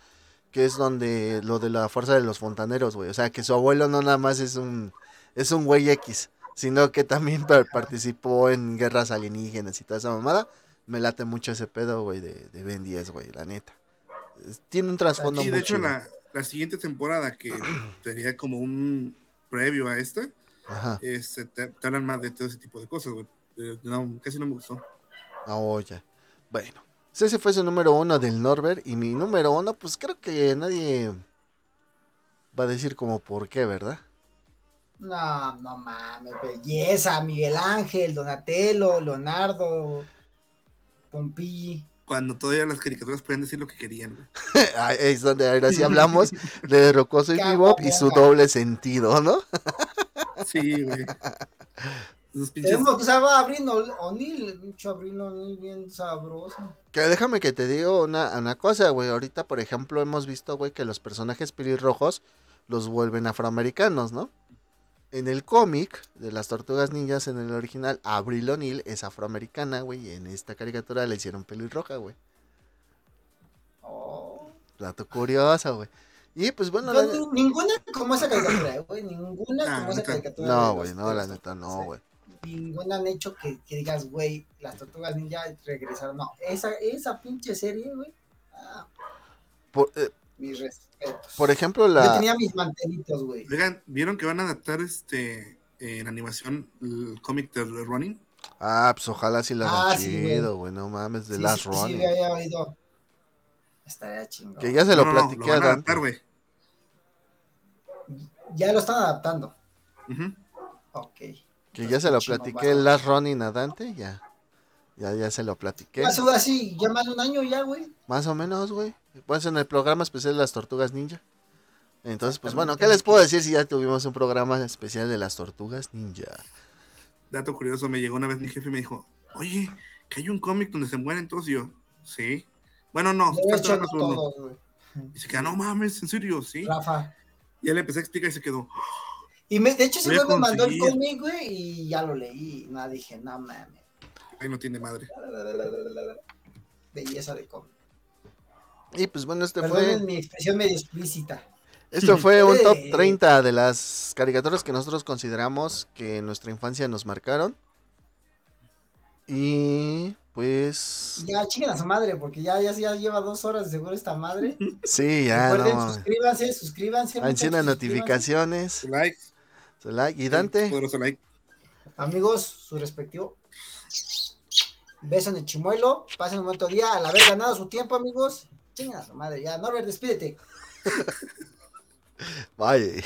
Speaker 1: Que es donde lo de la fuerza de los fontaneros, güey. O sea, que su abuelo no nada más es un, es un güey X. Sino que también par- participó en guerras alienígenas y toda esa mamada. Me late mucho ese pedo, güey, de, de Ben 10, güey, la neta. Es- Tiene un trasfondo
Speaker 3: Sí,
Speaker 1: muy
Speaker 3: de hecho,
Speaker 1: chido.
Speaker 3: la, la siguiente temporada, que sería como un previo a esta,
Speaker 1: Ajá.
Speaker 3: este, te, te hablan más de todo ese tipo de cosas, güey. No, casi no me gustó.
Speaker 1: Ah, oh, ya. Bueno, ese fue su número uno del Norbert. Y mi número uno, pues creo que nadie va a decir como por qué, ¿verdad?
Speaker 2: No, no mames, belleza, Miguel Ángel, Donatello, Leonardo, Pompilli.
Speaker 3: Cuando todavía las caricaturas podían decir lo que querían.
Speaker 1: Ahí es donde ahora sí hablamos de Rocoso y Bebop y su doble sentido, ¿no?
Speaker 3: Sí, güey. Esos pinches.
Speaker 2: Tenemos que se va Abril O'Neill, mucho Abril O'Neill bien sabroso.
Speaker 1: Que déjame que te digo una, una cosa, güey. Ahorita, por ejemplo, hemos visto, güey, que los personajes pelirrojos los vuelven afroamericanos, ¿no? En el cómic de las tortugas ninjas, en el original, Abril O'Neill es afroamericana, güey. Y en esta caricatura le hicieron pelirroja, güey.
Speaker 2: Oh.
Speaker 1: Dato curioso, güey. Y pues bueno, la-
Speaker 2: ni- ninguna como esa caricatura, güey. Ninguna
Speaker 3: Ah,
Speaker 2: como esa caricatura.
Speaker 1: no,
Speaker 2: de
Speaker 1: güey, no, la neta, no, güey.
Speaker 2: Ninguna han hecho que, que digas, güey, las tortugas ninja regresaron. No, esa, esa pinche serie, güey. Ah,
Speaker 1: Por, eh,
Speaker 2: mis respetos.
Speaker 1: por ejemplo,
Speaker 2: Yo
Speaker 1: la...
Speaker 2: tenía mis mantelitos, güey.
Speaker 3: Oigan, ¿vieron que van a adaptar este en animación el cómic de Running?
Speaker 1: Ah, pues ojalá sí la
Speaker 2: Ah,
Speaker 1: hagan
Speaker 2: sí,
Speaker 1: chido, güey. No mames, de
Speaker 2: Sí,
Speaker 1: Last
Speaker 2: sí,
Speaker 1: Running.
Speaker 2: Sí, había oído. Estaría chingón.
Speaker 1: Que ya se lo
Speaker 3: No, no, no,
Speaker 1: platiqué
Speaker 3: lo van a adaptar, güey.
Speaker 2: Ya lo están adaptando.
Speaker 3: Ujú.
Speaker 2: Ok.
Speaker 1: Que ya se lo platiqué el Last Running a Dante, ya. Ya, ya se lo platiqué.
Speaker 2: Hace así, ya más de un año ya, güey.
Speaker 1: Más o menos, güey. Pues en el programa especial de las tortugas ninja. Entonces, pues bueno, ¿qué les puedo decir si ya tuvimos un programa especial de las tortugas ninja?
Speaker 3: Dato curioso, me llegó una vez mi jefe y me dijo, oye, que hay un cómic donde se mueren todos y yo, sí. Bueno, no, uno.
Speaker 2: todos, güey.
Speaker 3: Y se queda, no mames, en serio, sí.
Speaker 2: Rafa.
Speaker 3: Y ya le empecé a explicar y se quedó,
Speaker 2: Y me, de hecho, ese güey me mandó el cómic, güey, y ya lo leí. Nada, dije, no mames.
Speaker 3: ay, no tiene madre.
Speaker 2: Belleza de cómic.
Speaker 1: Y pues bueno, este
Speaker 2: Perdonen
Speaker 1: fue,
Speaker 2: mi expresión medio explícita.
Speaker 1: esto fue un top
Speaker 2: Eh.
Speaker 1: 30 de las caricaturas que nosotros consideramos que en nuestra infancia nos marcaron. Y pues
Speaker 2: Ya, chinguen a su madre, porque ya, ya, ya lleva dos horas de seguro esta madre.
Speaker 1: sí, ya no
Speaker 2: Recuerden,
Speaker 1: mames.
Speaker 2: suscríbanse, suscríbanse.
Speaker 1: Enciendan notificaciones.
Speaker 3: Like.
Speaker 1: Su like. Y Dante,
Speaker 3: Poderoso like.
Speaker 2: Amigos, su respectivo. Beso en el chimuelo. Pasen un buen día al haber ganado su tiempo, amigos. Chinga su madre, ya. Norbert, despídete.
Speaker 1: bye.